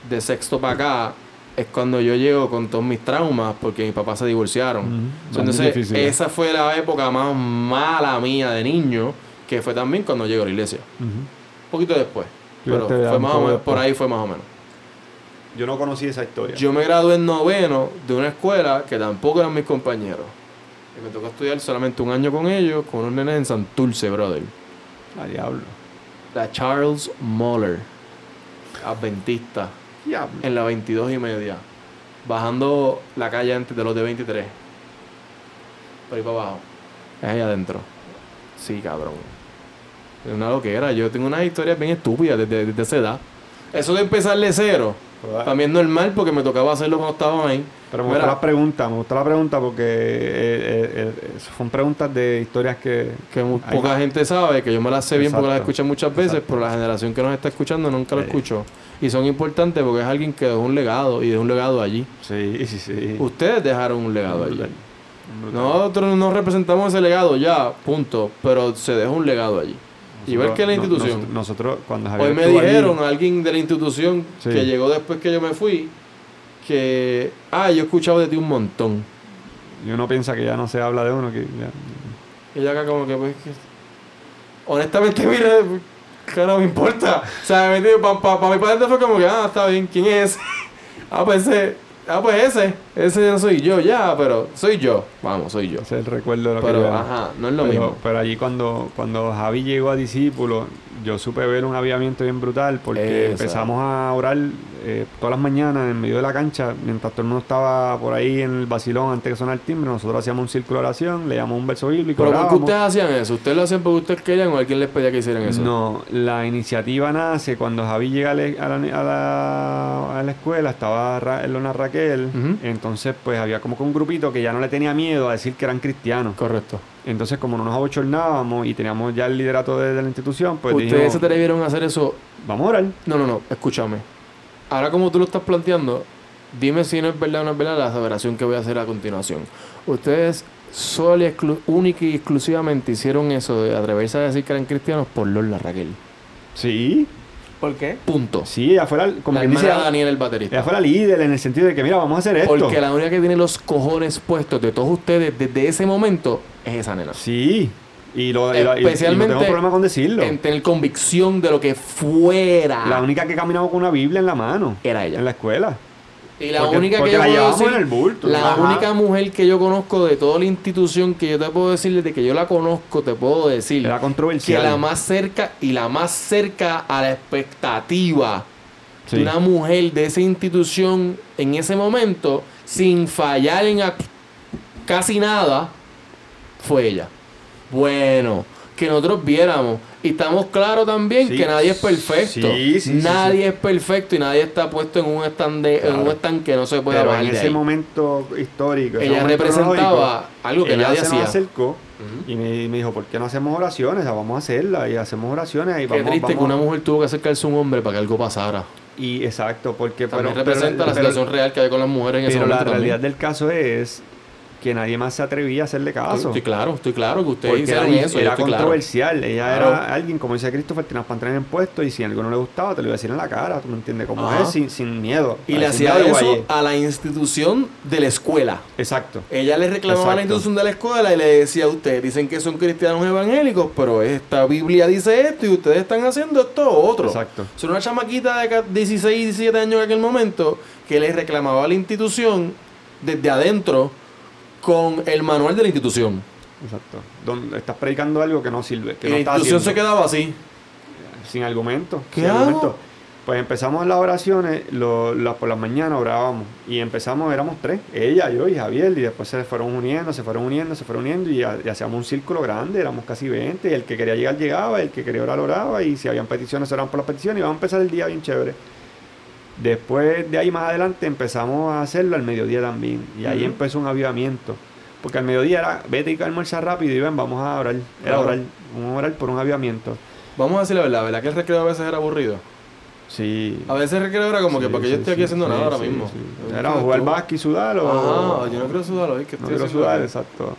de sexto para acá es cuando yo llego con todos mis traumas, porque mis papás se divorciaron. Entonces, esa fue la época más mala mía de niño, que fue también cuando llego a la iglesia. Un poquito después. Pero fue más o menos, por ahí fue más o menos. Yo no conocí esa historia. Yo me gradué en noveno de una escuela que tampoco eran mis compañeros. Y me tocó estudiar solamente un año con ellos, con unos nenes en Santurce, brother. A diablo. La Charles Moller, adventista, Diablo. en la 22 y media. Bajando la calle antes de los de 23. Por ahí para abajo. Es ahí adentro. Sí, cabrón. Es una loquera. Yo tengo unas historias bien estúpidas desde, desde esa edad. Eso de empezar de cero. También es normal porque me tocaba hacerlo cuando estaban ahí. Pero me gustó la pregunta, me gustó la pregunta porque eh, eh, eh, son preguntas de historias que... que muy poca gente sabe, que yo me las sé bien porque las escuché muchas veces, Exacto. pero la generación que nos está escuchando nunca lo Sí. escuchó. Y son importantes porque es alguien que dejó un legado y dejó un legado allí. Sí, sí, sí. Ustedes dejaron un legado allí. Nosotros no representamos ese legado ya, punto. Pero se dejó un legado allí. Igual que la institución. Nosotros, nosotros, cuando Javier Hoy me allí- dijeron a alguien de la institución Sí. que llegó después que yo me fui que, ah, yo he escuchado de ti un montón. y uno piensa que ya no se habla de uno, que ya- Y ella acá como que, pues, que... Honestamente, mira, cara, no me importa. O sea, para pa, pa mi padre fue como que, ah, está bien, ¿quién es ah, pues ese, ah, pues ese, ese no soy yo, ya, pero soy yo. Vamos, soy yo. es el recuerdo de lo que Pero, yo- ajá, no es lo pero, mismo. pero allí cuando, cuando Javi llegó a discípulo, yo supe ver un avivamiento bien brutal porque Esa. empezamos a orar eh, todas las mañanas en medio de la cancha, mientras todo el mundo estaba por ahí en el vacilón antes que sonara el timbre, nosotros hacíamos un círculo de oración, leíamos un verso bíblico, Pero ¿por qué ustedes hacían eso? ¿Ustedes lo hacían porque ustedes querían o alguien les pedía que hicieran eso? No, la iniciativa nace cuando Javi llega a la, a la- a la- a la escuela, estaba Ra- Lona Raquel, entonces pues había como que un grupito que ya no le tenía miedo a decir que eran cristianos. Correcto. Entonces como no nos abochornábamos y teníamos ya el liderato de, de la institución, pues ustedes dijimos, se atrevieron a hacer eso vamos a orar. No, no, no, escúchame. Ahora como tú lo estás planteando, dime si no es verdad o no es verdad la aseveración que voy a hacer a continuación. Ustedes solo y única y exclusivamente hicieron eso de atreverse a decir que eran cristianos por Lola Raquel. Sí, ¿Por qué? Punto. sí, ella fue la, como la que dice, de Daniel el baterista. ella fue la líder en el sentido de que mira, vamos a hacer esto. Porque la única que tiene los cojones puestos de todos ustedes desde ese momento es esa nena. Sí, y, lo, y, la- y- no Especialmente tengo problema con decirlo. En tener convicción de lo que fuera La única que caminaba con una Biblia en la mano. era ella. En la escuela. Y la Porque- única porque que la puedo llevamos decir, en el bulto. la Ajá. única mujer que yo conozco de toda la institución que yo te puedo decir desde que yo la conozco, te puedo decir que la más cerca y la más cerca a la expectativa Sí. de una mujer de esa institución en ese momento, sin fallar en casi nada, fue ella. Bueno, que nosotros viéramos. Y estamos claros también Sí. que nadie es perfecto. Sí, sí, sí, nadie es perfecto y nadie está puesto en un stand de- en Claro. un que no se puede Pero bajar en ese ahí. momento histórico, ese Ella momento representaba algo que ella nadie se hacía. nos acercó y me, me dijo, ¿por qué no hacemos oraciones? O sea, vamos a hacerlas y hacemos oraciones y Qué vamos, triste que una mujer tuvo que acercarse a un hombre para que algo pasara. Y exacto, porque También pero- representa pero- la pero- situación real que hay con las mujeres en ese Pero la momento. realidad también. del caso es que nadie más se atrevía a hacerle caso. Estoy claro, estoy claro que ustedes hicieron era, eso. era claro. controversial. Ella Claro. era alguien, como dice Christopher, tenía los pantalones en puesto y si algo no le gustaba, te lo iba a decir en la cara. ¿Tú me entiendes? Ajá. es, sin, sin miedo. Y le hacía eso guayé. a la institución de la escuela. Exacto. Ella le reclamaba a la institución de la escuela y le decía, ustedes dicen que son cristianos evangélicos, pero esta Biblia dice esto y ustedes están haciendo esto o otro. Exacto. Es una chamaquita de ca- 16, 17 años en aquel momento que le reclamaba a la institución desde adentro con el manual de la institución. Exacto. Donde estás predicando algo que no sirve. Que no la estás institución se quedaba así. Sin argumento. ¿Qué sin hago? argumento. Pues empezamos las oraciones, lo- por las mañanas orábamos. Y empezamos, éramos tres, ella, yo y Javier. Y después se fueron uniendo, se fueron uniendo, se fueron uniendo. Y hacíamos un círculo grande, éramos casi 20. Y el que quería llegar llegaba, el que quería orar oraba. Y si habían peticiones, oraban por las peticiones. Y vamos a empezar el día bien chévere. Después de ahí más adelante empezamos a hacerlo al mediodía también. Y ahí empezó un avivamiento. Porque al mediodía era, vete y almuerza rápido y ven, vamos a orar. Era orar, vamos a orar por un avivamiento. Vamos a decir la verdad, ¿verdad que el recreo a veces era aburrido? Sí. A veces el recreo era como que, Sí, porque yo sí, estoy aquí haciendo sí, nada ahora mismo. Era jugar básquet y sudar o... Ajá, yo no quiero sudar hoy, que No estoy quiero haciendo sudar, exacto.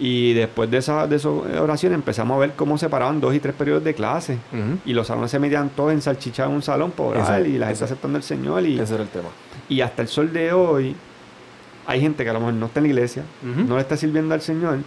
Y después de esas de esas oraciones empezamos a ver cómo se paraban dos y tres periodos de clase. Y los salones se metían todos en salchicha en un salón por orar y la gente aceptando al Señor. Y, Ese era el tema. y hasta el sol de hoy hay gente que a lo mejor no está en la iglesia, no le está sirviendo al Señor,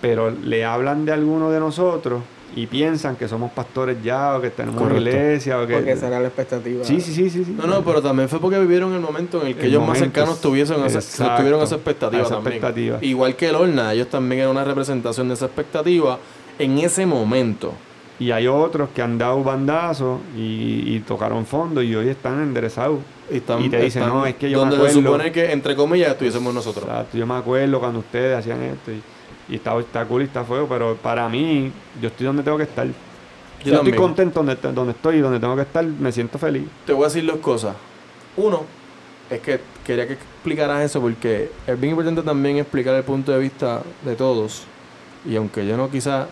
pero le hablan de alguno de nosotros y piensan que somos pastores ya o que tenemos una Correcto. iglesia o que... Porque esa era la expectativa. Sí, sí, sí, sí, sí. No, no, pero también fue porque vivieron el momento en el que El ellos más cercanos tuviesen esa, exacto, tuvieron esa expectativa esa también. expectativa. Igual que el Orna, ellos también eran una representación de esa expectativa en ese momento. Y hay otros que han dado bandazos y, y tocaron fondo y hoy están enderezados. Y, están- Y te dicen, están no, es que yo me Donde se acuerdo- supone que, entre comillas, estuviésemos nosotros. Exacto, yo me acuerdo cuando ustedes hacían esto y, y está, está cool y está fuego, pero para mí, yo estoy donde tengo que estar. Yo, estoy contento donde, donde estoy y donde tengo que estar, me siento feliz. Te voy a decir dos cosas. Uno, es que quería que explicaras eso porque es bien importante también explicar el punto de vista de todos. Y aunque yo no quizá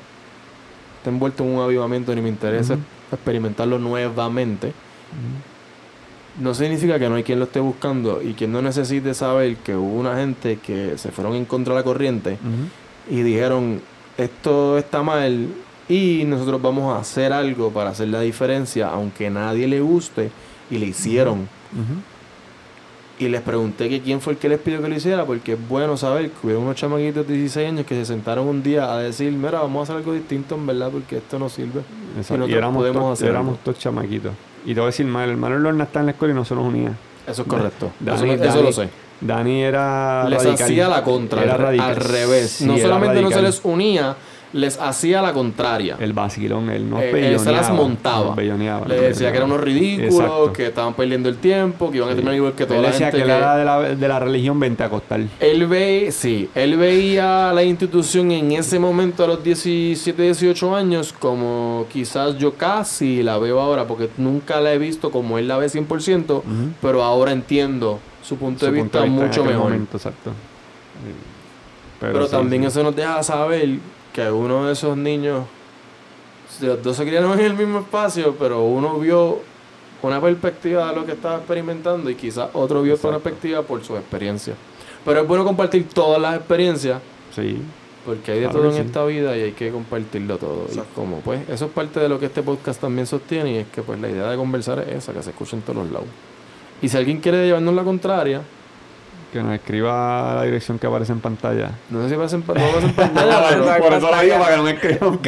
esté envuelto en un avivamiento ni me interesa Ujú. experimentarlo nuevamente, no significa que no hay quien lo esté buscando y quien no necesite saber que hubo una gente que se fueron en contra de la corriente y dijeron esto está mal y nosotros vamos a hacer algo para hacer la diferencia aunque nadie le guste y le hicieron. Y les pregunté que quién fue el que les pidió que lo hiciera porque es bueno saber que hubo unos chamaquitos de 16 años que se sentaron un día a decir mira vamos a hacer algo distinto en verdad porque esto no sirve Exacto, nosotros Y éramos, podemos hacer éramos todos chamaquitos. Y te voy a decir mal, el hermano Lorna está en la escuela y no se nos unía. eso es correcto. Dani- eso, lo sé Dani era les radical. hacía la contra Era al, radical. al revés Sí, no solamente no se les unía les hacía la contraria El vacilón, él no Eh, él se las montaba. nos Le decía que eran unos ridículos, Exacto. que estaban perdiendo el tiempo, que iban a terminar igual que toda Él la decía gente. que era de la, de la religión vente a acostar. Él ve, sí, él veía la institución en ese momento a los 17, 18 años como quizás yo casi la veo ahora, porque nunca la he visto como él la ve 100%, Ujú. pero ahora entiendo su punto Su de punto vista de vista en mucho mejor. momento, exacto. Pero, sí, también sí. eso nos deja saber que uno de esos niños, los dos se criaron en el mismo espacio, pero uno vio una perspectiva de lo que estaba experimentando y quizás otro vio otra Exacto. perspectiva por su experiencia. Pero es bueno compartir todas las experiencias Sí, porque hay de Claro todo en sí. esta vida y hay que compartirlo todo. Y Exacto. como pues, eso es parte de lo que este podcast también sostiene y es que pues la idea de conversar es esa, que se escuche en todos los lados. Y si alguien quiere llevarnos la contraria, que nos escriba la dirección que aparece en pantalla. no sé si va a ser, no va a ser pantalla, pero Por eso lo digo, para que no me escriban.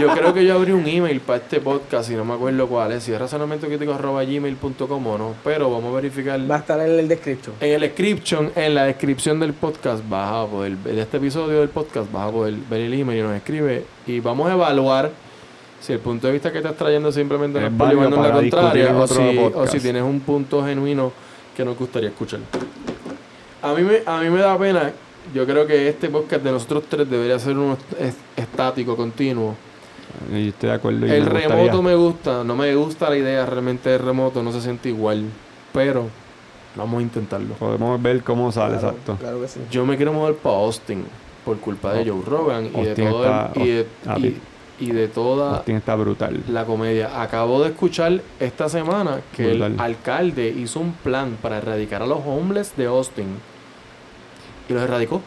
yo, creo que yo abrí un email para este podcast y no me acuerdo cuál es, si es razonamientocrítico.gmail.com o no, pero vamos a verificar. Va a estar en el description. En el description, en la descripción del podcast vas a poder, de este episodio del podcast vas a poder ver el email y nos escribe y vamos a evaluar si el punto de vista que estás trayendo simplemente nos Es la contraria o si, o podcast. si tienes un punto genuino que nos gustaría escuchar. A mí me, a mí me da pena, yo creo que este podcast de nosotros tres debería ser uno est- estático, continuo. Y estoy de acuerdo. y El me gustaría. remoto me gusta, no me gusta la idea realmente del remoto, no se siente igual, pero vamos a intentarlo. Podemos ver cómo sale, Claro, exacto. Claro que sí. Yo me quiero mover para Austin por culpa de Joe Rogan y de todo está- el- y, de, y- y de toda Austin está brutal. la comedia. Acabo de escuchar esta semana que el alcalde hizo un plan para erradicar a los homeless de Austin y los erradicó.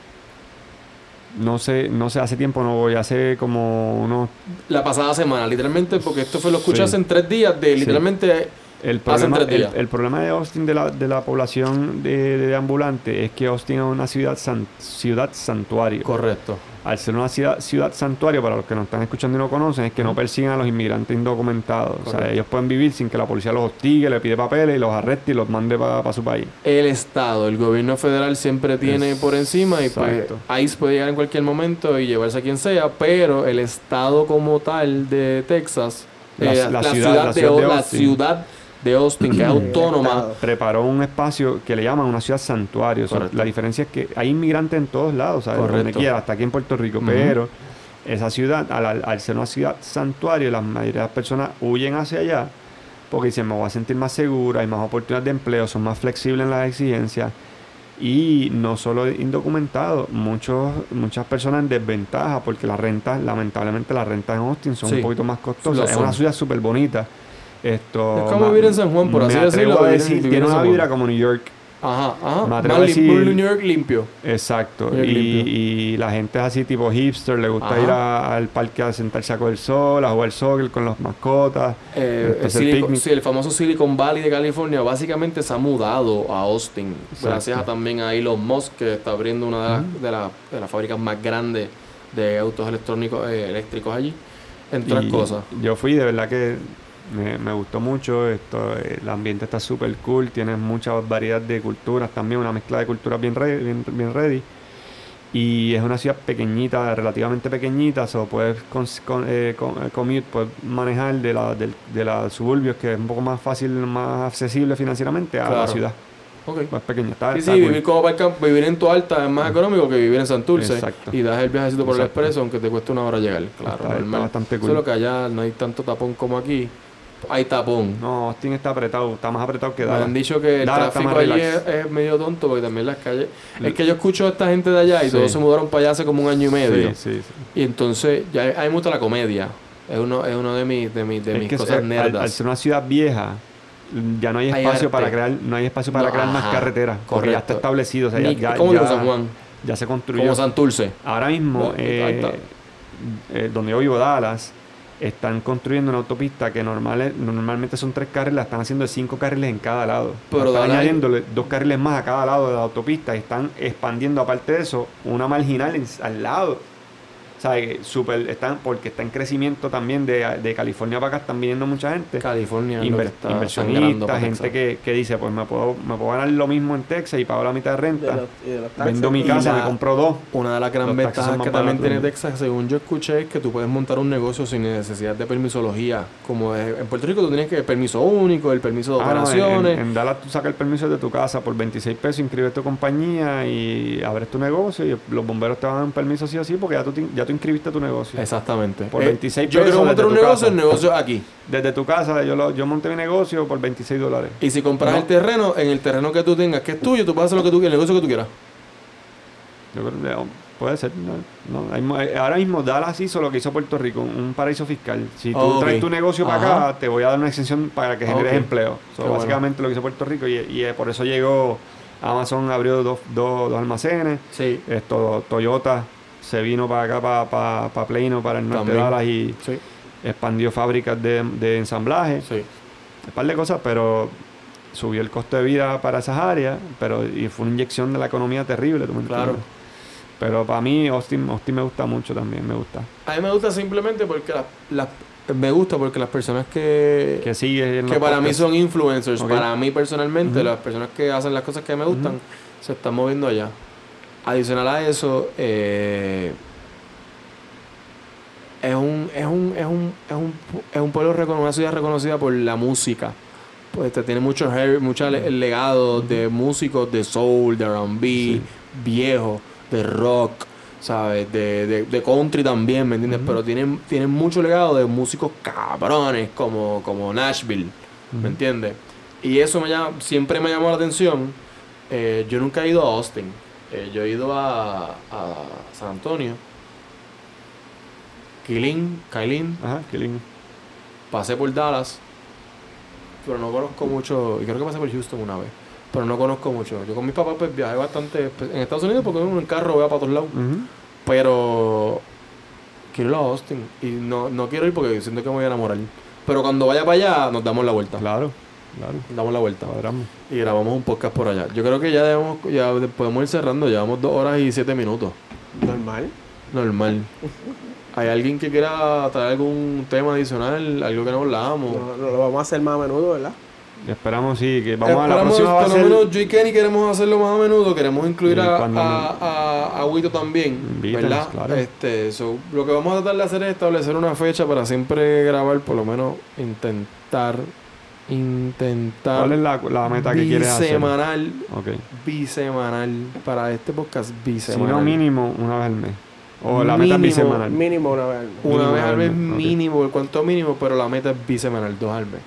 No sé, no sé, hace tiempo no voy, hace como unos... La pasada semana, literalmente, porque esto fue lo escuché Sí. hace en tres días de Sí. literalmente El problema, el problema de Austin, de la, de la población de, de ambulante, es que Austin es una ciudad, san- ciudad santuario. Correcto. Al ser una ciudad, ciudad santuario, para los que nos están escuchando y no conocen, es que no persiguen a los inmigrantes indocumentados. O sea, ellos pueden vivir sin que la policía los hostigue, le pide papeles y los arreste y los mande para su país. El Estado, el gobierno federal siempre tiene por encima y pues. ICE puede llegar en cualquier momento y llevarse a quien sea, pero el Estado como tal de Texas, La- eh, la ciudad- la de, ciudad de la ciudad de Austin, que es autónoma, Estado. Preparó un espacio que le llaman una ciudad santuario. O sea, Correcto. la diferencia es que hay inmigrantes en todos lados, ¿sabes? Donde quiera, hasta aquí en Puerto Rico. Pero esa ciudad, al, al- al ser una ciudad santuario, la mayoría de las personas huyen hacia allá porque dicen, me voy a sentir más segura, hay más oportunidades de empleo, son más flexibles en las exigencias. Y no solo indocumentados, muchos, muchas personas en desventaja porque las rentas, lamentablemente las rentas en Austin son Sí, un poquito más costosas. Es una ciudad súper bonita. Esto, Es como vivir en San Juan, por así decirlo, a decir, tiene en una vibra como New York. ajá, ajá, más New York limpio. Exacto. York Y, limpio. y la gente es así tipo hipster, le gusta Ajá. ir a- al parque a sentarse a coger sol, a jugar soccer con las mascotas. Eh, Entonces, el Silicon- sí, el famoso Silicon Valley de California básicamente se ha mudado a Austin. Exacto. Gracias a también a Elon Musk, que está abriendo una de las, de la- de las fábricas más grandes de autos electrónicos eh, eléctricos allí. Entre otras cosas. Yo fui, de verdad que me, me gustó mucho. Esto, eh, el ambiente está súper cool, tienes mucha variedad de culturas también, una mezcla de culturas bien, re- bien, bien ready. Y es una ciudad pequeñita, relativamente pequeñita, o puedes cons- con, eh, con- eh, commute, puedes manejar de la, del- de la suburbios, que es un poco más fácil, más accesible financieramente, a la ciudad. Ok. Más pequeña. Está, Sí, está sí, cool. vivir como vivir en tu alta es más económico que vivir en Santurce. Exacto. Y das el viajecito por el expreso, aunque te cueste una hora llegar. Claro, Está- bastante cool. Solo que allá no hay tanto tapón como aquí. Hay tapón. No, Austin está apretado, está más apretado que Me Dallas. han dicho que el Dallas tráfico allí es, es medio tonto porque también las calles. Es que yo escucho a esta gente de allá y Sí. todos se mudaron para allá hace como un año y medio. Sí, sí, sí. Y entonces ya hay, hay mucha la comedia. Es uno, es uno de mis, de mis, de mis cosas al- al, nerdas. ser una ciudad vieja, ya no hay espacio para crear, no hay espacio para No, crear más carreteras, porque ya está establecido, o sea, ya, Ni- ya, ¿Cómo ya- San Juan? ya se construyó. Como Santurce. Ahora mismo, No, eh, eh, donde yo vivo, Dallas, están construyendo una autopista que normales- normalmente son tres carriles, la están haciendo de cinco carriles en cada lado. Pero están añadiéndole dos carriles más a cada lado de la autopista y están expandiendo, aparte de eso, una marginal en- al lado. Súper están, porque está en crecimiento también de, de California para acá, están viniendo mucha gente. California. Inver- inversionistas, gente que, que dice, pues me puedo, me puedo ganar lo mismo en Texas y pago la mitad de De renta. los- y de los taxes. Vendo mi Y casa, la- me compro dos. Una de las grandes ventajas que también tiene Texas, según yo escuché, es que tú puedes montar un negocio sin necesidad de permisología. Como es- en Puerto Rico tú tienes que permiso único, el permiso de Ah, no, en- operaciones. en, Dallas tú sacas el permiso de tu casa por 26 pesos, inscribes tu compañía y abres tu negocio y los bomberos te van a dar un permiso sí o sí porque ya tú, ya tú inscribiste tu negocio. Exactamente. Por Eh, 26 Yo quiero pesos montar un negocio, casa. el negocio aquí. Desde tu casa yo, lo- yo monté mi negocio por 26 dólares. Y si compras No. el terreno, en el terreno que tú tengas, que es tuyo, tú puedes hacer lo que tú quieras, el negocio que tú quieras. Yo creo oh, puede ser. no, no, eh, ahora mismo Dallas hizo lo que hizo Puerto Rico, un, paraíso fiscal. Si tú traes tu negocio para Ajá. acá, te voy a dar una exención para que generes empleo. So, Qué bueno. básicamente lo que hizo Puerto Rico y, y, eh, por eso llegó Amazon abrió dos, dos, dos almacenes. Sí. Esto Toyota se vino para acá, para, para, para Plano, para el norte de Dallas y Sí, expandió fábricas de, de ensamblaje. sí. Un par de cosas, pero subió el costo de vida para esas áreas, pero y fue una inyección de la economía terrible, ¿tú me Claro. Pero para mí Austin, Austin me gusta mucho también, me gusta. A mí me gusta simplemente porque las las- me gusta porque las personas que, Que para mí son influencers, para mí personalmente, las personas que hacen las cosas que me gustan, se están moviendo allá. Adicional a eso, eh, es un, es un, es un, es un, es un pueblo reconocido, una ciudad reconocida por la música. Pues te tiene mucho, her- mucho le- legado de músicos de soul, de R&B, Sí. viejo, de rock, ¿sabes? De, de, de country también, ¿me entiendes? Pero tienen, tienen mucho legado de músicos cabrones como, como Nashville, ¿me entiendes? Y eso me llama, siempre me llamó la atención. Eh, yo nunca he ido a Austin. Eh, yo he ido a, a San Antonio. Killeen, Kailin, Ajá, pasé por Dallas, pero no conozco mucho, y creo que pasé por Houston una vez, pero no conozco mucho. Yo con mis papás pues viajé bastante pues, en Estados Unidos porque en el carro voy a para todos lados, pero quiero ir a Austin y no, no quiero ir porque siento que me voy a enamorar. Pero cuando vaya para allá nos damos la vuelta. Claro. Claro. Damos la vuelta. Cuadramos. Y grabamos un podcast por allá. Yo creo que ya debemos, ya podemos ir cerrando. Llevamos dos horas y siete minutos. Normal. Normal. ¿Hay alguien que quiera traer algún tema adicional? Algo que no hablamos. No, no lo vamos a hacer más a menudo, ¿verdad? Esperamos, sí, que vamos a la próxima va a por lo menos yo y Kenny queremos hacerlo más a menudo. Queremos incluir a, cuando a, a, a Wito también. Invítanos, ¿Verdad? claro. Este, so, lo que vamos a tratar de hacer es establecer una fecha para siempre grabar, por lo menos intentar. Intentar. ¿Cuál es la, la meta que quieres hacer? Bisemanal. Ok. Bisemanal. Para este podcast Si bisemanal. no, mínimo una vez al mes. O la meta es Mínimo, bisemanal. Mínimo una vez al mes. Una Mínimo vez al mes mínimo, el cuanto mínimo, pero la meta es bisemanal, dos al mes.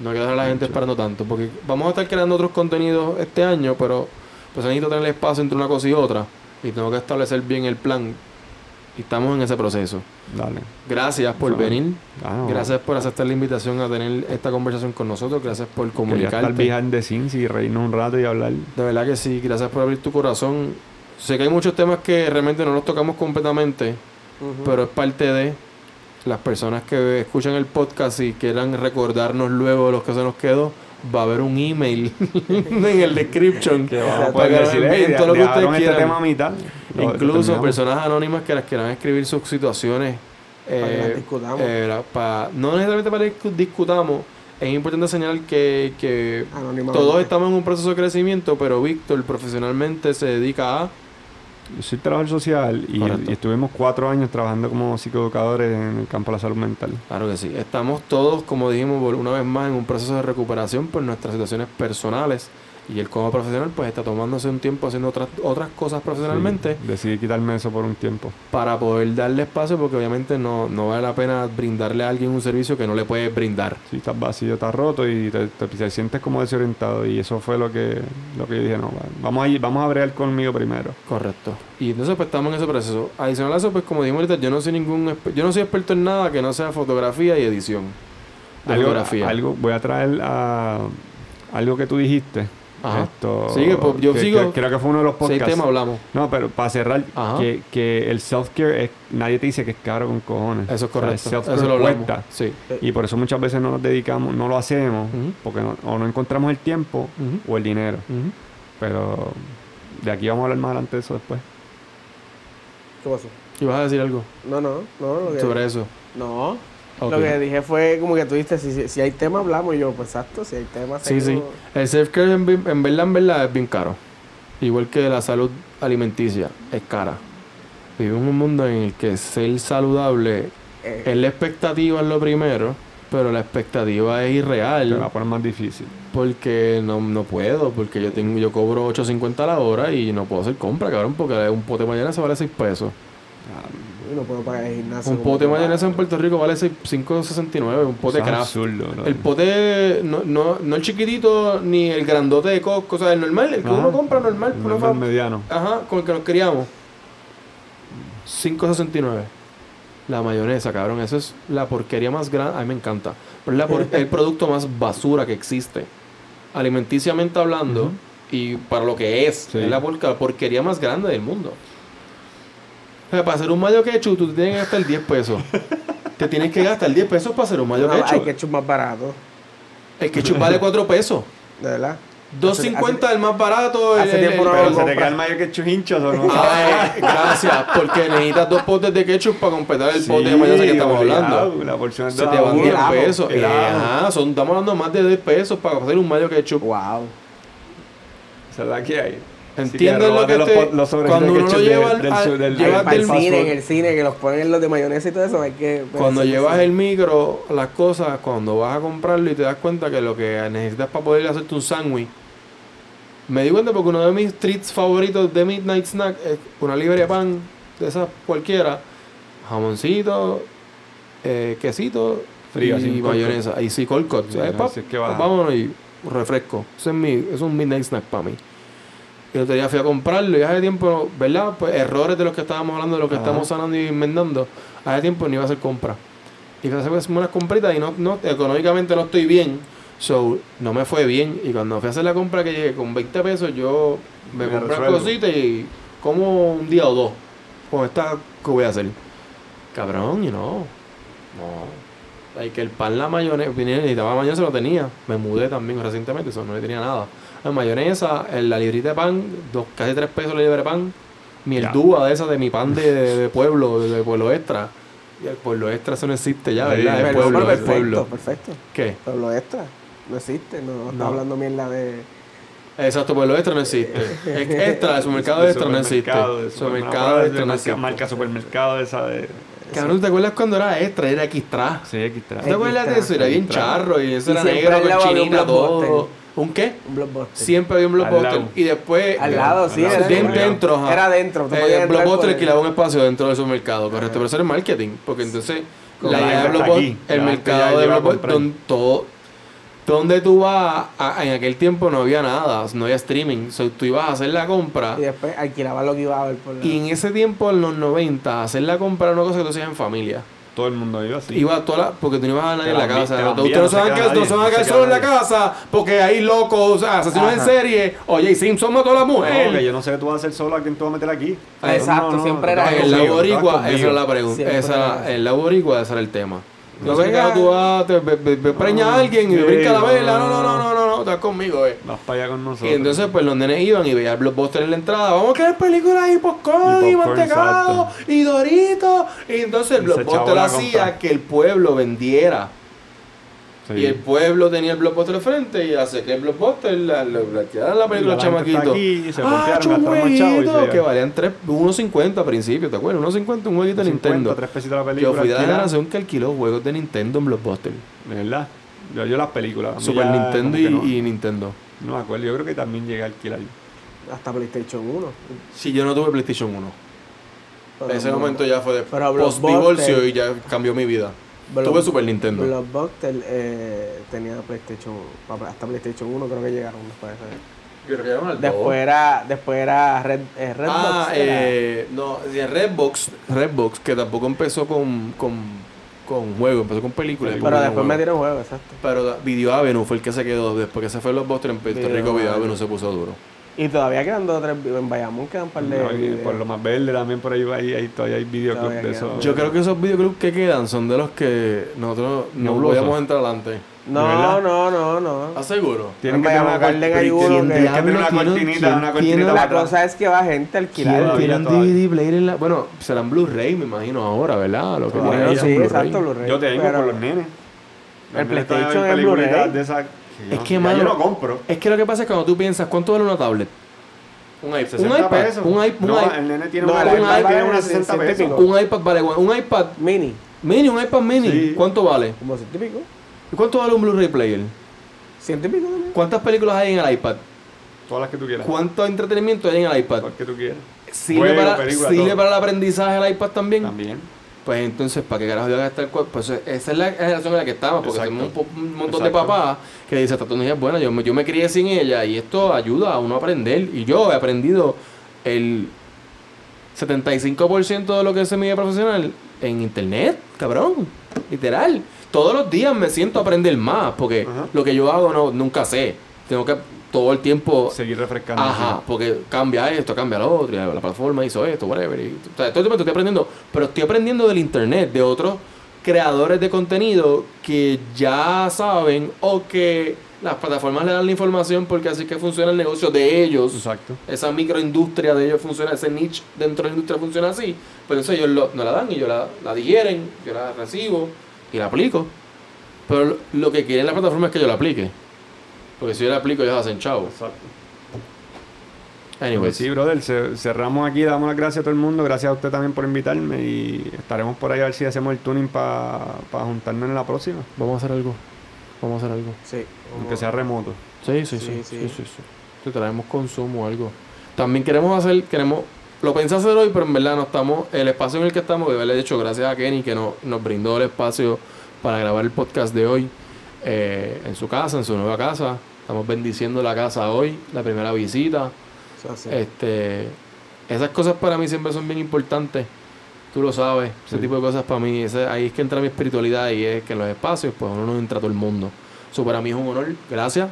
No quiero dejar a la gente esperando tanto, porque vamos a estar creando otros contenidos este año, pero pues necesito tener espacio entre una cosa y otra, y tengo que establecer bien el plan, estamos en ese proceso. Dale. Gracias por venir, Ah, gracias por aceptar la invitación a tener esta conversación con nosotros, gracias por Quería estar comunicarte. the scenes y reírnos un rato y hablar. De verdad que sí, gracias por abrir tu corazón. Sé que hay muchos temas que realmente no los tocamos completamente, pero es parte de las personas que escuchan el podcast y quieran recordarnos luego lo que se nos quedó. Va a haber un email en el description Que vamos a poder para que decir, nos envíen "Hey, todo lo que ustedes este quieran". tema a mitad. Lo Incluso terminamos. personas anónimas que las quieran escribir sus situaciones. Para que las eh, discutamos. eh, no necesariamente para que discutamos. Es importante señalar que, que todos estamos en un proceso de crecimiento, pero Víctor profesionalmente se dedica a Yo soy trabajador social y, y estuvimos cuatro años trabajando como psicoeducadores en el campo de la salud mental. Claro que sí. Estamos todos, como dijimos una vez más, en un proceso de recuperación por nuestras situaciones personales. Y él como profesional pues está tomándose un tiempo haciendo otras, otras cosas profesionalmente Sí, decidí quitarme eso por un tiempo. para poder darle espacio porque obviamente no, no vale la pena brindarle a alguien un servicio que no le puedes brindar. Si estás vacío, estás roto y te, te- te sientes como desorientado. Y eso fue lo que, lo que yo dije, no, va, vamos a, vamos a bregar conmigo primero. Correcto. Y entonces pues estamos en ese proceso. Adicional a eso, pues como dijimos ahorita, yo no soy ningún yo no soy experto en nada que no sea fotografía y edición. De Algo, fotografía. algo, voy a traer a, algo que tú dijiste. Ajá. Esto, Sigue, pues, yo que- sigo. que- creo que fue uno de los Seis podcasts. temas hablamos. No, pero para cerrar, que, que el self-care, es, nadie te dice que es caro con cojones. Eso es O sea, correcto. el self-care Eso lo cuesta. Sí. Y por eso muchas veces no nos dedicamos, no lo hacemos, porque no, o no encontramos el tiempo o el dinero. Pero de aquí vamos a hablar más adelante de eso después. ¿Qué pasó? ¿Y vas a decir algo No, no, no. Lo que, sobre eso? No. Lo que dije fue como que tú dijiste, si, si, si hay tema hablamos y yo, pues exacto, si hay tema Sí, sí. El self-care en, en verdad, en verdad es bien caro. Igual que la salud alimenticia es cara. Vivimos en un mundo en el que ser saludable Eh, es la expectativa es lo primero, pero la expectativa es Te va a irreal poner más difícil. porque no, no puedo, porque yo tengo yo cobro 8.50 a la hora y no puedo hacer compra, cabrón, porque un pote de mayonesa vale 6 pesos. Y no puedo pagar el gimnasio. Un pote de mayonesa en. Puerto Rico vale 6 5.69, un pote craft. absurdo. El pote, no, no, no el chiquitito ni el grandote de Costco, o sea, el normal, el que Ajá. uno compra normal, Un uno normal mediano. ajá, con el que nos criamos. 5.69. La mayonesa, cabrón, eso es la porquería más grande, a mí me encanta. Pero es la por- el producto más basura que existe. Alimenticiamente hablando, y para lo que es, Sí. es la porquería más grande del mundo. O sea, para hacer un mayo ketchup, tú te tienes que gastar 10 pesos. te tienes que gastar 10 pesos para hacer un mayo No, hay ketchup. ketchup más barato, El ketchup vale 4 pesos. de verdad. 2.50 el más barato. hace el- tiempo el- no pero lo se te queda el mayo que chujinchos o no? Ay, gracias, porque necesitas dos potes de ketchup para completar el Sí, pote de mayonesa que estamos obligado, hablando. La porción Se de te van un 10 helado, pesos. Eh, ajá, son, estamos hablando más de 10 pesos para hacer un mayo ketchup. Wow. Esa es la que hay. ¿Entiendes lo que los, te- los sobres cuando uno lo lleva del, del, al- sur- del, lleva del para el del cine, en el cine, que los ponen los de mayonesa y todo eso, hay que... Cuando llevas el micro, las cosas, cuando vas a comprarlo y te das cuenta que lo que necesitas para poder hacerte un sándwich. Me di cuenta porque uno de mis treats favoritos de Midnight Snack es una librería de pan, de esas cualquiera, jamoncito, eh, quesito Frío, y mayonesa. Y sí, va. Vámonos y refresco. Ese es, mi, es un Midnight Snack para mí. Y otro día fui a comprarlo y hace tiempo, ¿verdad? Pues errores de los que estábamos hablando, de los que Ajá. estamos sanando y enmendando. Hace tiempo no iba a hacer compra. Y fui a hacer unas compritas y no, no, económicamente no estoy bien. So, no me fue bien. Y cuando fui a hacer la compra que llegué con 20 pesos, yo me Me compré cositas y como un día o dos con esta que voy a hacer. Cabrón, y no. No. Like, que el pan, la mayonesa, necesitaba mayonesa, lo tenía. Me mudé también recientemente, eso no le tenía nada. La mayonesa, el- la librita de pan, dos, casi tres pesos la libra de pan. Miel Ya. dúa de esa de mi pan de, de, de pueblo, de, de pueblo extra. Y el pueblo extra eso no existe ya, Sí, ¿verdad? Es Pero, pueblo, perfecto, pueblo. perfecto. ¿Qué? Pueblo extra. No existe, no, no está hablando mierda de. Exacto, pueblo extra no existe. Extra, el supermercado De extra no existe. supermercado, de Supermercado de extra no marca, existe. marca supermercado esa de... Cabrón, ¿te acuerdas cuando era extra? Era extra. Sí, está. ¿Te acuerdas de eso? Era bien charro y eso Y era negro con chinita todo. ¿Un qué? Un blockbuster. Siempre había un blockbuster. Y después. Al lado, sí, Al lado, dentro, ajá. Era dentro. Eh, blockbuster alquilaba un espacio dentro del supermercado, correcto. Pero eso era el marketing. Porque entonces, la idea está blockbuster, aquí, el mercado de blockbuster, donde todo. Donde tú vas, a- en aquel tiempo no había nada, no había streaming. So, tú ibas a hacer la compra. Y después alquilaba lo que iba a ver por la. Y en ese tiempo, en los 90, hacer la compra era una cosa que tú hacías en familia. Todo el mundo iba así. Iba toda la, porque tú no ibas a nadie en la casa. te Ustedes no se no van a quedar, no se van a no se solos en la casa porque hay locos, asesinos en serie. Oye, Simpson mató a la No, que mujer. yo no sé qué tú vas a hacer solo, ¿a quién tú vas a meter aquí? Exacto, siempre era vas el vas boricua, esa era la pregunta. Siempre Esa, era- en el lago boricua, ese era el tema. No, No sé venga- qué tú vas, te preña a alguien y brinca la no, vela. no, No, no, no, no. estás conmigo, eh. Vas para allá con nosotros. Y entonces, pues los nenes iban y veían el blockbuster en la entrada. Vamos a querer películas y popcorn y, Y mantecado y doritos. Y entonces el blockbuster hacía que el pueblo vendiera. Sí. Y el pueblo tenía el blockbuster al frente y hace que el blockbuster la, la, la, la, la película Y la gente está chamaquito. aquí, se ah, se- que valían tres- 1.50 a principio, ¿te acuerdas? 1.50 un jueguito de 50, Nintendo. tres pesitos la Yo película. fui de la generación que alquiló juegos de Nintendo en Blockbuster. Verdad. Yo, yo las películas. Super ya Nintendo y, que no, y Nintendo. no me acuerdo. Yo creo que también llegué a alquilar. Hasta PlayStation 1. Si yo no tuve PlayStation 1. Pero Ese no- momento ya fue de Pero post divorcio y ya cambió mi vida. Tuve Super Nintendo. Blockbuster eh, tenía PlayStation hasta PlayStation 1 creo que llegaron después de era Después era, después era Red, eh, Redbox. Ah, era- eh, no, sí, Redbox, Redbox, que tampoco empezó con, con, con juegos, empezó con películas. pero con después juegos. metieron juego, exacto. Pero Video Avenue fue el que se quedó después que se fue los Buster en Puerto Video Rico. Video Avenue. Avenue se puso duro. Y todavía quedan dos o tres en Bayamón quedan un par de. No, y por lo más verde también por ahí, ahí, ahí todavía hay videoclub Todavía de queda. eso. Yo creo que esos videoclubs que quedan son de los que nosotros no Nebulosos. podíamos entrar adelante. No, no, no, no. ¿Estás seguro? Tienen En que tener una cortinita. Tienen que- que una Diablo, ¿quién- cortinita, una La cosa es que va gente a alquilar. ¿Quién Todavía, tiene un todavía. DVD player en la... Bueno, serán Blu-ray, me imagino, ahora, ¿verdad? Lo que tienen Bueno, sí, exacto, Blu-ray. Yo tengo pero- por los nenes. El PlayStation es Blu-ray. que Es yo- que, ya mano, yo no compro. Es que lo que pasa es cuando tú piensas, ¿cuánto vale una tablet? Un iPad. 60 Un iPad. pesos. Un, iPad, un, no, iPad, el nene tiene No, una, iPad iPad tiene vale unas 60 ciento y pesos. un iPad vale un iPad Mini, mini, un iPad mini. Sí. ¿Cuánto vale? como ciento y pico. ¿Y cuánto vale un Blu-ray player? Ciento y pico también. ¿Cuántas películas hay en el iPad? Todas las que tú quieras. ¿Cuánto entretenimiento hay en el iPad? Todas las que tú quieras. ¿Sirve, Juego, para, película, ¿sirve para el aprendizaje el iPad también? También. Pues entonces, ¿para qué carajo yo voy a gastar el cuerpo? Pues esa es la generación en la que estamos, porque somos un, un montón de Exacto. papás que dicen, esta tecnología es buena, yo me, yo me crié sin ella y esto ayuda a uno a aprender. Y yo he aprendido el 75% de lo que es mi vida profesional en internet, cabrón, literal. Todos los días me siento a aprender más, porque Ajá. lo que yo hago no nunca sé. Tengo que todo el tiempo Seguir refrescando. Ajá, porque cambia esto, cambia lo otro, y la plataforma hizo esto, whatever. Y, o sea, todo el tiempo estoy aprendiendo, pero estoy aprendiendo del internet, de otros creadores de contenido que ya saben o que las plataformas le dan la información porque así que funciona el negocio de ellos. Exacto. Esa microindustria de ellos funciona, ese niche dentro de la industria funciona así. Pero entonces ellos lo- no la dan y yo la, la digieren, yo la recibo y la aplico. Pero lo, que quieren las plataformas es que yo la aplique. Porque si yo la aplico, ellos hacen chavo. Exacto. Anyways. Pues sí, brother, ce- cerramos aquí, damos las gracias a todo el mundo, gracias a usted también por invitarme y estaremos por ahí a ver si hacemos el tuning para juntarnos en la próxima, Vamos a hacer algo. Vamos a hacer algo. Sí. aunque sea remoto. Sí, sí, sí. Sí, Sí, sí. sí, sí. Te traemos consumo o algo. También queremos hacer, queremos, lo pensé hacer hoy, pero en verdad no estamos, el espacio en el que estamos, de haberle dicho gracias a Kenny que nos, nos brindó el espacio para grabar el podcast de hoy eh, en su casa, en su nueva casa. Estamos bendiciendo la casa hoy, la primera visita. Este, esas cosas para mí siempre son bien importantes. Tú lo sabes, ese Sí. tipo de cosas para mí, ese- ahí es que entra mi espiritualidad y es que en los espacios, pues uno no entra a todo el mundo. Eso para mí es un honor, gracias.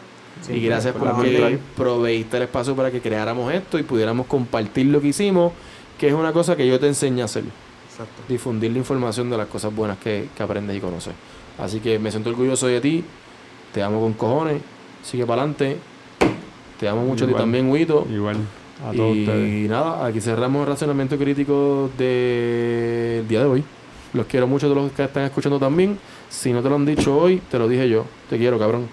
Y gracias por porque proveíste el espacio para que creáramos esto y pudiéramos compartir lo que hicimos, que es una cosa que yo te enseño a hacer. Exacto. Difundir la información de las cosas buenas que, que aprendes y conoces. Así que me siento orgulloso de ti. Te amo con cojones. Sigue para adelante. Te amo mucho a ti también, Huito. Igual, a todos Y ustedes. nada, aquí cerramos el racionamiento crítico del día de hoy. Los quiero mucho de los que están escuchando también. Si no te lo han dicho hoy, te lo dije yo. Te quiero, cabrón.